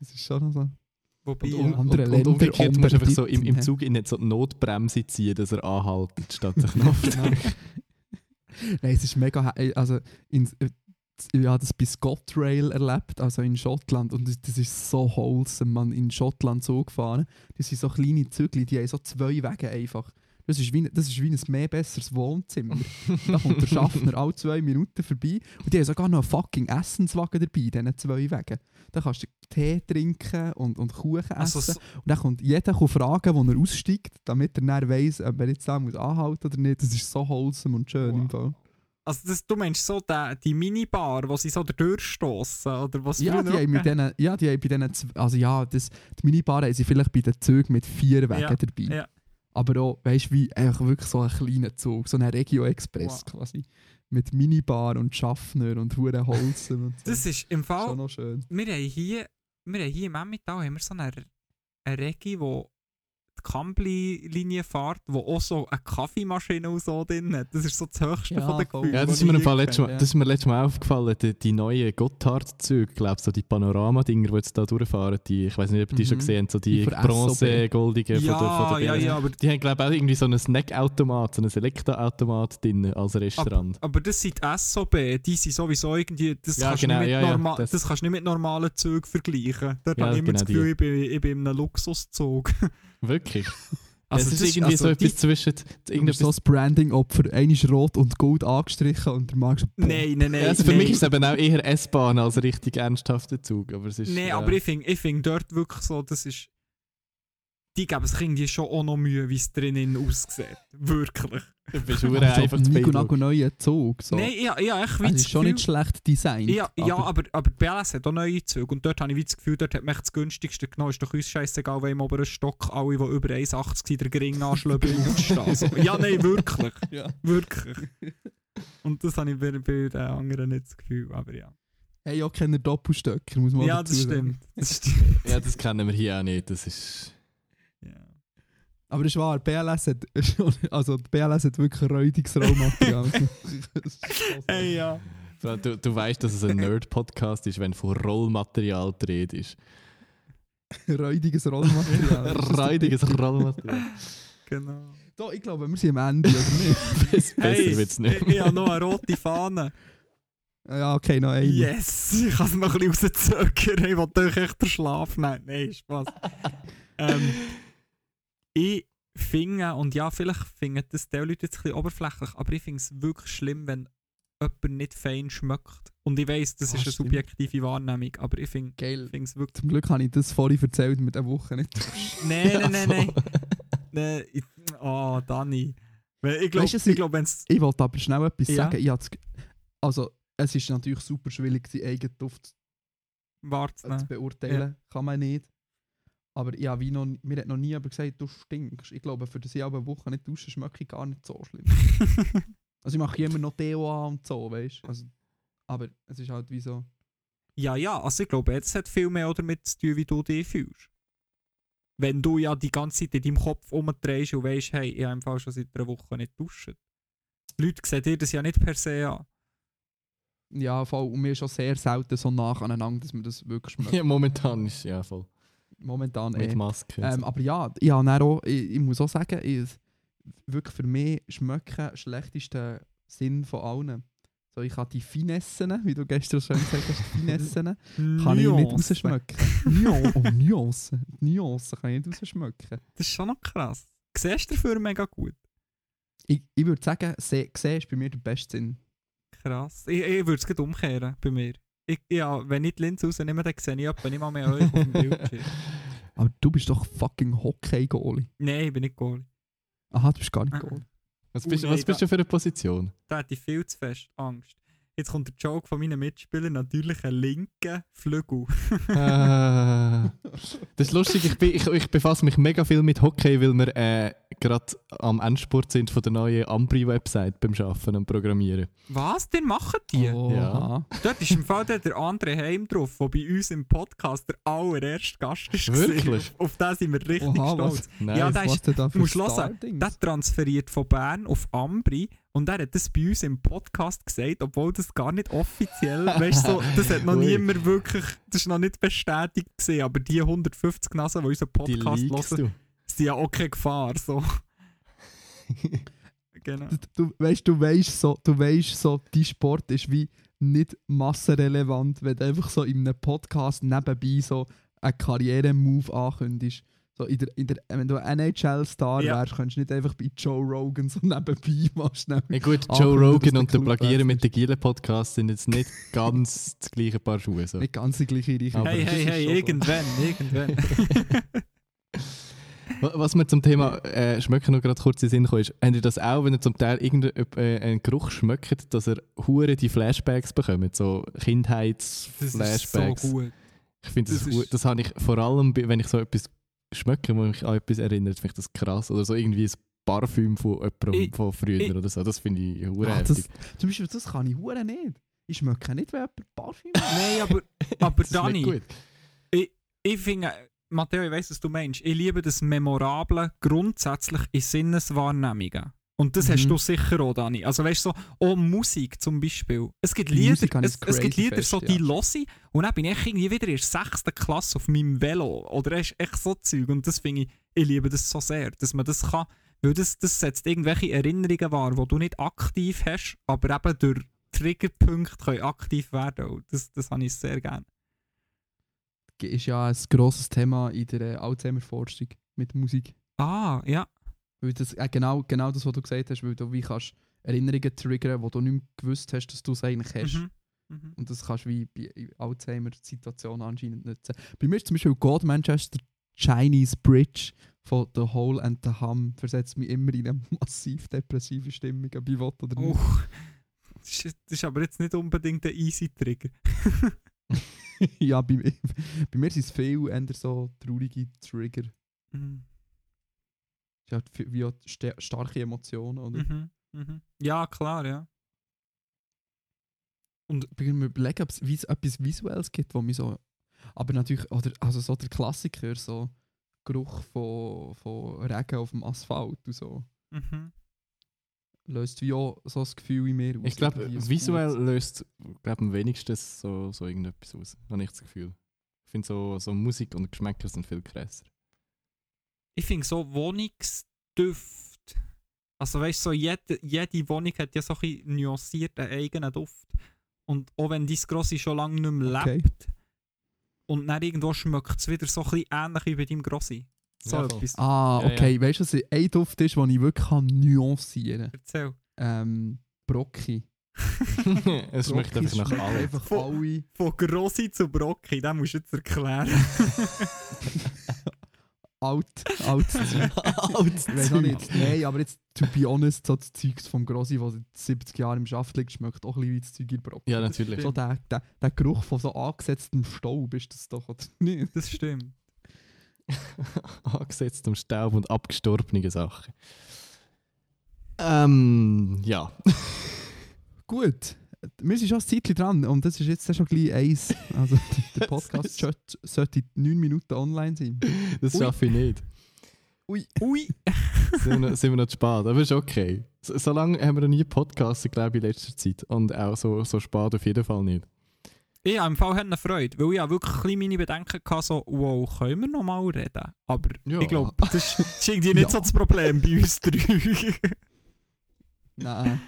Das ist schon so. Wobei, Und, ja. und, andere und, Länder und umgekehrt musst du einfach so im, im Zug in nicht so die Notbremse ziehen, dass er anhaltet, statt Knopf zu Genau. Nein, es ist mega. he- Also, in, äh, ich habe das bei ScotRail erlebt, also in Schottland. Und das, das ist so wholesome, man in Schottland so gefahren. Das sind so kleine Zügel, die haben so zwei Wege einfach. Das ist wie, ein- das ist wie ein mehr besseres Wohnzimmer. da kommt der Schaffner alle zwei Minuten vorbei. Und die haben sogar noch einen fucking Essenswagen dabei, diesen zwei Wegen. Da kannst du Tee trinken und, und Kuchen essen. Also, so- Und dann kommt jeder kann fragen, wo er aussteigt, damit er dann weiss, ob er jetzt da muss anhalten oder nicht. Das ist so wholesome und schön im Wow. Fall. Also das, du meinst so die, die Minibar, wo sie so durchstoßen oder was Ja, die haben, mit denen, ja, die haben bei denen, also ja, das, die Minibar haben sie vielleicht bei den Zügen mit vier Wegen Ja, dabei. ja. Aber auch, weißt du, wie einfach wirklich so ein kleiner Zug, so ein Regio-Express Wow. quasi. Mit Minibar und Schaffner und Huren Holzen und so. Das ist im Fall... schon noch schön. wir haben hier, wir haben hier im Emmental haben wir so eine, eine Regi, wo die Kambli-Linie fährt, wo auch so eine Kaffeemaschine und so drin hat. Das ist so das Höchste Ja, von den. Gefühlen. Ja, das die ist mir Mal, ja. das ist mir letztes Mal aufgefallen, die, die neuen Gotthard-Züge, glaube so die Panorama-Dinger, die jetzt da durchfahren, die, ich weiß nicht, ob ihr die schon Mhm. gesehen habt, so Die die, von bronze-goldigen Ja, von der, von der ja, ja, aber, Die haben, glaube ich, auch irgendwie so einen Snackautomat, so einen Elektroautomat drin als Restaurant. aber das sind die SOB, die sind sowieso irgendwie, das, Ja, kannst, genau, du nicht mit ja, ja, norma- das- das, kannst du nicht mit normalen Zügen vergleichen. Dort Ja, habe ich immer genau das Gefühl, ich bin, ich bin in einem Luxuszug. Wirklich? Also es ist irgendwie also so die- etwas zwischen... Irgendetwas, so das Branding-Opfer. Einer ist rot und gold angestrichen und der Max Nein, nein, nein. ja, also für nein. mich ist es eben auch eher S-Bahn als richtig ernsthafter Zug, aber es ist... Nein, ja. aber ich finde ich find dort wirklich so, das ist. Die geben sich irgendwie schon auch noch Mühe, wie es drinnen aussieht. Wirklich. Du bist Aber verdammt so einfach zu Nico. Nago neuen Zug. So. Nein, ja, ja, ich es wie das ist schon Gefühl, nicht schlecht designt. ja, ja, aber, aber die BLS hat auch neue Züge. Und dort habe ich das Gefühl, dort hat man das günstigste genommen. Ist doch uns scheißegal, wenn im oberen Stock alle, die über 1,80 sind, der gering anschlöbeln aufstehen. Also, ja, nein, wirklich. Ja. Wirklich. Und das habe ich bei, bei den anderen nicht das Gefühl. Aber ja. Hey, auch keine Doppelstöcker, muss man Ja, dazu das sagen. stimmt. Das stimmt. Ja, das kennen wir hier auch nicht, das ist... Aber das ist wahr, BLS hat, also die BLS hat wirklich räudiges Rollmaterial. Hey, ja. Du, du weißt, dass es ein Nerd-Podcast ist, wenn von Rollmaterial Rede ist. räudiges Rollmaterial. Räudiges Rollmaterial. Genau. Da, ich glaube, wir sind am Ende, oder nicht? Besser Hey, wird es nicht. Ich, ich habe noch eine rote Fahne. Ja, okay, noch eine. Yes! Ich kann es noch ein bisschen rauszögern. Ich will euch echt den Schlaf nehmen. Nein, Spaß. ähm, ich finde, und ja, vielleicht finden das die Leute jetzt ein bisschen oberflächlich, aber ich finde es wirklich schlimm, wenn jemand nicht fein schmeckt. Und ich weiss, das Ah, ist eine stimmt. subjektive Wahrnehmung, aber ich finde es wirklich. Zum Glück habe ich das vorhin erzählt mit der Woche nicht. Nein, nein, nein, nein. nein ich, oh, Danny. Weil Ich glaube, ich glaub. Ich wollte aber schnell etwas Ja. sagen. Ich also, es ist natürlich super schwierig, seinen eigenen Duft zu beurteilen. Kann man nicht. Aber ja, wie noch, mir hat noch nie jemand gesagt, du stinkst. Ich glaube, für das ich eine Woche nicht dusche, schmecke ich gar nicht so schlimm. also ich mache immer noch Deo an und so, weißt du. Also, aber es ist halt wie so... Ja, ja, also ich glaube, es hat viel mehr damit zu tun, wie du dich fühlst. Wenn du ja die ganze Zeit in deinem Kopf umdrehst und weißt, hey, ich habe im Fall schon seit einer Woche nicht duschen. Die Leute sehen dir das ja nicht per se an. Ja, voll. Und mir ist schon sehr selten so nach aneinander, dass man das wirklich schmeckt. Ja, momentan ist ja voll. Momentan Mit. Maske. Ähm, aber ja, dann auch, ich, ich muss auch sagen, ich, wirklich für mich schmecken schlechteste Sinn von allen. So, ich habe die Finessen, wie du gestern schon gesagt hast, die Finessen, kann ich nicht Nuancen. rausschmecken. Nuan oh, Nuancen. Nuancen kann ich nicht rausschmecken. Das ist schon noch krass. Siehst du dafür mega gut. Ich, ich würde sagen, se- sehen ist bei mir der beste Sinn. Krass. Ich, ich würde es umkehren bei mir. Ich, ja, wenn ich die Linse rausnehme, dann sehe ich etwa nicht mal mehr euch auf dem Bildschirm. Aber du bist doch fucking Hockey-Goalie. Nein, ich bin nicht Goalie. Aha, du bist gar nicht. Goalie. was bist, Oh, was nein, bist du für eine Position? Da hätte ich viel zu fest Angst. Jetzt kommt der Joke von meinen Mitspielern, natürlich ein linker Flügel. Äh, das ist lustig, ich, bin, ich, ich befasse mich mega viel mit Hockey, weil wir äh, gerade am Endspurt sind von der neuen Ambri-Website beim Arbeiten und Programmieren. Was? Den machen die? Oha. Dort ist im Fall der, der andere Heim drauf, der bei uns im Podcast der allererste Gast ist. Wirklich? gewesen. Auf, auf den sind wir richtig Oha, stolz. Nice. Ja, da ist- Was da musst hören? Der transferiert von Bern auf Ambri und er hat das bei uns im Podcast gesagt, obwohl das gar nicht offiziell, weißt du, so, das hat noch niemand wirklich, das ist noch nicht bestätigt gesehen, aber die 150 Nasen, die unseren Podcast hören, sind ja auch keine Gefahr, so. genau. du, du weißt, du weißt so, du weißt so, dein Sport ist wie nicht massenrelevant, wenn du einfach so in einem Podcast nebenbei so einen Karrieremove ankündigst. So in der, in der, wenn du ein NHL-Star Ja. wärst, könntest du nicht einfach bei Joe Rogan so nebenbei mal schnell. Ja gut, Ah, Joe Rogan und der Plagieren wechselt. mit den Gielen Podcast sind jetzt nicht ganz das gleiche Paar Schuhe. So. Nicht ganz die gleiche Richtung. Hey, hey, hey, irgendwann, irgendwann. Wa- Was mir zum Thema äh, Schmecken noch gerade kurz in den Sinn kam, ist, habt ihr das auch, wenn ihr zum Teil irgendeinen äh, einen Geruch schmeckt, dass ihr hure die Flashbacks bekommt, so Das ist Kindheits-Flashbacks? so gut. Ich finde das, Das ist- das habe ich vor allem, wenn ich so etwas schmecke, wo mich an etwas erinnert, finde ich das krass. Oder so irgendwie ein Parfüm von jemandem Ich- von früher ich- oder so. Das finde ich hure Ah, zum Beispiel, das kann ich hure nicht. Ich schmecke nicht, wenn jemand Parfüm Nein, aber, aber Dani, gut. ich finde, Matteo, ich weiss, was du meinst. Ich liebe das Memorable grundsätzlich in Sinneswahrnehmungen. Und das Mhm. hast du sicher auch, Dani. Also weißt du, so, auch Musik zum Beispiel. Es gibt Lieder, es, es gibt Lieder fest, so, ja. die höre ich und dann bin ich irgendwie wieder in der sechsten Klasse auf meinem Velo. Oder ist echt so Zeug. Und das finde ich, ich liebe das so sehr, dass man das kann. Weil das, das setzt irgendwelche Erinnerungen wahr, die du nicht aktiv hast, aber eben durch Triggerpunkte können aktiv werden. Und das, das habe ich sehr gerne. ist ja ein grosses Thema in der Alzheimer-Forschung mit Musik. Ah, ja. Weil das, äh, genau, genau das, was du gesagt hast, weil du wie kannst Erinnerungen triggern, die du nicht mehr gewusst hast, dass du es eigentlich hast. Mhm. Mhm. Und das kannst du wie bei Alzheimer-Situationen anscheinend nutzen. Bei mir ist zum Beispiel God Manchester Chinese Bridge von The Hole and the Hum versetzt mich immer in eine massiv depressive Stimmung, ob ich will oder nicht. Oh, das, ist, das ist aber jetzt nicht unbedingt ein easy Trigger. ja, bei, mir- bei mir sind es viel eher so traurige Trigger. Mhm. Es ist halt wie auch starke Emotionen. Oder? Mhm. Mhm. Ja, klar, ja. Und ich bin mir überlegen, ob es etwas Visuelles gibt, wo mich so. Aber natürlich, oder also so der Klassiker, so Geruch von, von Regen auf dem Asphalt und so, Mhm. löst wie auch so das Gefühl in mir aus. Ich glaube, visuell gutes- löst glaub, am wenigsten so, so irgendetwas aus. Habe ich das Gefühl. Ich finde so, so Musik und Geschmäcker sind viel krasser. Ich finde so Wohnungsdüfte. Also weißt du, so jede, jede Wohnung hat ja so ein bisschen nuancierten eigenen Duft. Und auch wenn dein Grossi schon lange nicht mehr Okay. lebt und dann irgendwo schmeckt es wieder so ein bisschen ähnlich wie bei deinem Grossi. So Ja, etwas. Ah, Ja, okay. Weißt du, was ein Duft ist, den ich wirklich kann nuancieren kann? Erzähl. Ähm, Brocki. es schmeckt einfach nach allem. einfach Von- alle. Von Grossi zu Brocki, das musst du jetzt erklären. alt, alt Zeug. Zeug. nicht. Nein, aber jetzt, to be honest, so das Zeug vom Grossi, das seit 70 Jahren im Schaft liegt, schmeckt auch ein bisschen wie das Zeug in Brocki. Ja, natürlich. So der, der, der Geruch von so angesetztem Staub ist das doch, oder nicht? Das stimmt. Angesetztem Staub und abgestorbenen Sachen. Ähm, ja. Gut. Wir sind schon ein Zeitchen dran und das ist jetzt schon gleich eins. Also der Podcast sollte, 9 Minuten online sein. Das schaffe ich nicht. Ui, ui. sind, wir noch, sind wir noch zu spät, aber ist okay. So, so lange haben wir noch nie Podcasts, glaube ich, in letzter Zeit. Und auch so, so spät auf jeden Fall nicht. Ich habe im Fall eine Freude, weil ich habe wirklich meine Bedenken hatte, so, wow, können wir noch mal reden? Aber Ja. ich glaube, das ist irgendwie nicht Ja. so das Problem bei uns drei. Nein.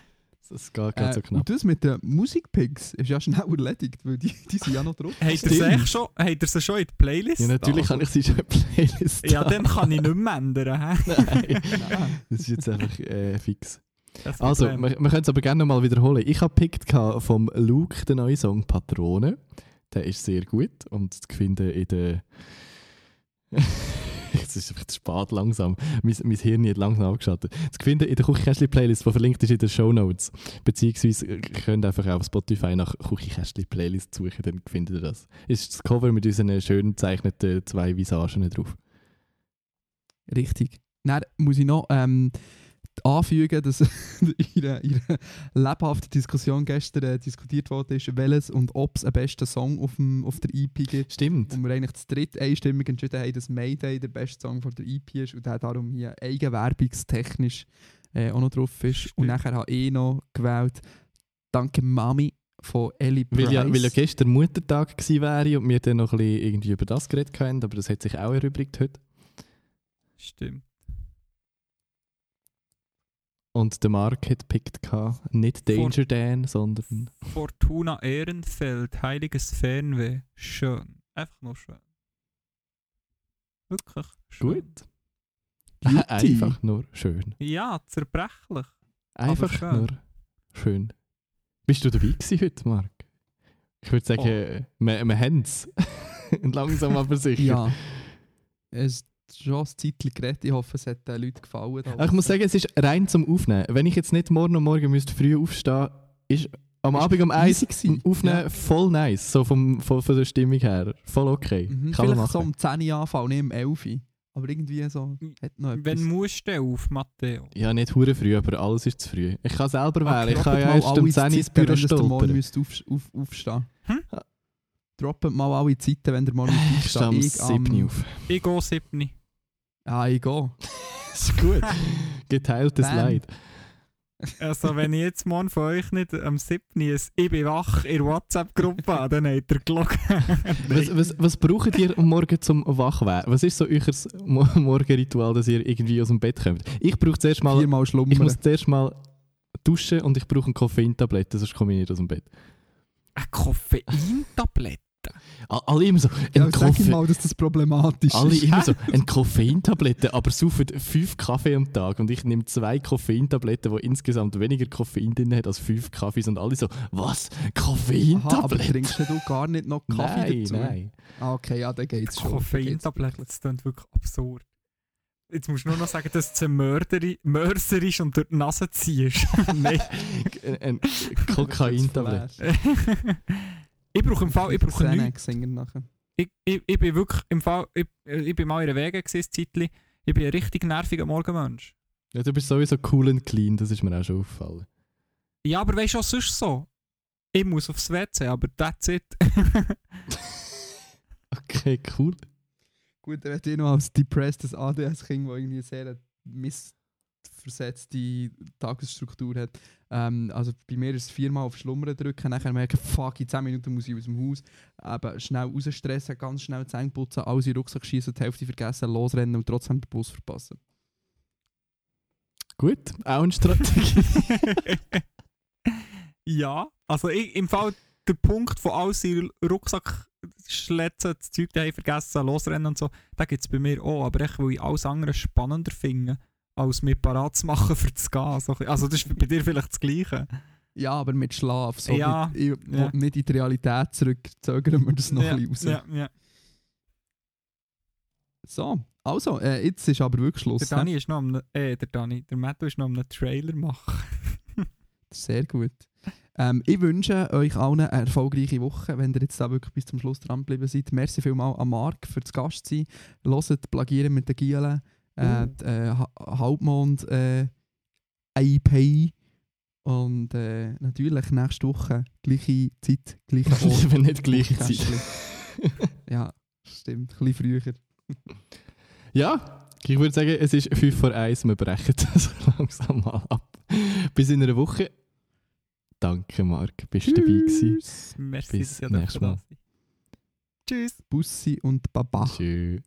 Das geht gerade so Äh, knapp. und das mit den Musikpicks ist ja schnell erledigt, weil die, die sind ja noch drauf. Habt ihr sie schon, habt ihr sie schon in die Playlist? Ja, natürlich da? kann ich sie schon in die Playlist Ja, dann kann ich nicht mehr ändern. Nein, Nein. das ist jetzt einfach äh, fix. Also, wir, wir können es aber gerne nochmal wiederholen. Ich habe gepickt vom Luke den neuen Song Patrone. Der ist sehr gut und zu finden in der. Jetzt ist es einfach spät langsam. Mein, mein Hirn hat langsam abgeschaltet. Zu finden in der Küchenkästchen-Playlist, die verlinkt ist in den Show Notes. Beziehungsweise ihr könnt einfach auf Spotify nach Küchenkästchen-Playlist suchen, dann findet ihr das. Ist das Cover mit unseren schön gezeichneten zwei Visagen drauf. Richtig. Dann muss ich noch ähm, anfügen, dass in einer lebhaften Diskussion gestern äh, diskutiert wurde, ist, welches und ob es einen besten Song auf, dem, auf der EP gibt. Stimmt. Und wir eigentlich zu dritt einstimmig entschieden haben, dass Mayday der beste Song von der EP ist und der darum hier eigenwerbungstechnisch äh, auch noch drauf ist. Und Stimmt. nachher habe ich noch gewählt, Danke Mami von Ellie Price. Weil ja, weil ja gestern Muttertag gewesen wäre und wir dann noch ein bisschen irgendwie über das geredet haben, aber das hat sich auch erübrigt heute. Stimmt. Und der Mark hat gepickt, gehabt, nicht Danger Dan, sondern Fortuna Ehrenfeld, heiliges Fernweh. Schön. Einfach nur schön. Wirklich schön. gut. Einfach nur schön. Ja, zerbrechlich. Einfach schön. nur schön. Bist du dabei gewesen heute, Mark? Ich würde sagen, Oh. wir, wir haben es. Langsam aber sicher. Ja. Es schon ein Zeitchen geredet. Ich hoffe, es hat den Leuten gefallen. ich muss sagen, es ist rein zum Aufnehmen. Wenn ich jetzt nicht morgen und morgen müsste früh aufstehen ist am Ist Abend um easy 1 gewesen. aufnehmen Ja. voll nice. So vom, von, von der Stimmung her. Voll okay. Mhm, Kann vielleicht so um 10 Uhr anfangen, nicht um 11 Uhr. Aber irgendwie so, hat noch etwas. Wenn musst du auf, Matteo? Ja, nicht hure früh, aber alles ist zu früh. Ich kann selber wählen. Ich kann ja erst um 10 Uhr ins Büro wenn stolpern. müsst auf, auf, aufstehen. Hm? Droppt mal alle Zeiten, wenn ihr morgen Ich stehe aufstehen. 7 auf. Ich gehe 7. Ah, ich gehe. ist gut. Geteiltes Bam. Leid. Also, wenn ich jetzt morgen von euch nicht am 7. ein «Ich bin wach» in der WhatsApp-Gruppe habe, dann habt ihr gelogen. Was, was, was braucht ihr Morgen zum Wachwerden? Was ist so euer Mo- Morgenritual, dass ihr irgendwie aus dem Bett kommt? Ich brauche zuerst mal, Viermal ich schlummern. muss zuerst mal duschen und ich brauche eine Koffeintablette, sonst komme ich nicht aus dem Bett. Eine Koffeintablette? Alle immer so, ja, ein sag ihm mal, dass das problematisch alle ist. immer so, eine Koffeintablette, aber saufen fünf Kaffee am Tag und ich nehme zwei Koffeintabletten, die insgesamt weniger Koffein drin haben als fünf Kaffees und alle so, was? Aha, aber trinkst du gar nicht noch Kaffee nein, dazu? nein. Ah, okay, ja, dann geht's schon. Koffeintablette, das klingt wirklich absurd. Jetzt musst du nur noch sagen, dass es ein Mörder, Mörser ist und durch die Nase ziehst. Nein. Ein- Ein Kokaintablette. Ich brauche im Fall, ich brauche nichts. Ich, ich, ich bin wirklich im Fall, ich, ich bin mal in der Wege gewesen, Zeitchen. Ich bin ein richtig nerviger Morgenmensch. Ja, du bist sowieso cool und clean, das ist mir auch schon aufgefallen. Ja, aber weißt du, was sonst so? Ich muss aufs WC, aber that's it. Okay, cool. Gut, dann werde ich noch als depressedes ADS-Kind, das irgendwie sehr eine missversetzte Tagesstruktur hat. Ähm, also bei mir ist es viermal auf Schlummern drücken, nachher merken, fuck, in 10 Minuten muss ich aus dem Haus. Eben schnell rausstressen, ganz schnell die Zähne putzen, alles in den Rucksack schießen, die Hälfte vergessen, losrennen und trotzdem den Bus verpassen. Gut, auch eine Strategie. ja, also ich, im Fall der Punkt von alles in den Rucksack schletzen, das Zeug daheim vergessen, losrennen und so, da gibt es bei mir auch, aber ich will ich alles andere spannender finden, als mich parat zu machen für das Gehen. So, also das ist bei dir vielleicht das Gleiche. Ja, aber mit Schlaf. So Ja, mit, ich ja. nicht in die Realität zurück, zögern wir das noch ja, ein bisschen raus. ja, ja. So, also, äh, jetzt ist aber wirklich Schluss. Der Dani ist noch am, äh, der Dani, der Matto ist noch am einen Trailer machen. Sehr gut. Ähm, ich wünsche euch allen eine erfolgreiche Woche, wenn ihr jetzt da wirklich bis zum Schluss dran geblieben seid. Merci vielmals an Marc für das Gast sein. Hört Plagieren mit den Gielen, äh, die, äh, Ha- Halbmond, äh, IP und äh, natürlich nächste Woche gleiche Zeit, gleicher Ort. Wenn nicht gleiche Zeit. Ja, stimmt. Ein bisschen früher. Ja, ich würde sagen, es ist 5 vor 1, wir brechen das langsam mal ab. Bis in einer Woche. Danke, Marc, bist du dabei gewesen. Tschüss. Merci, Bis nächstes Mal. Tschüss. Bussi und Baba. Tschüss.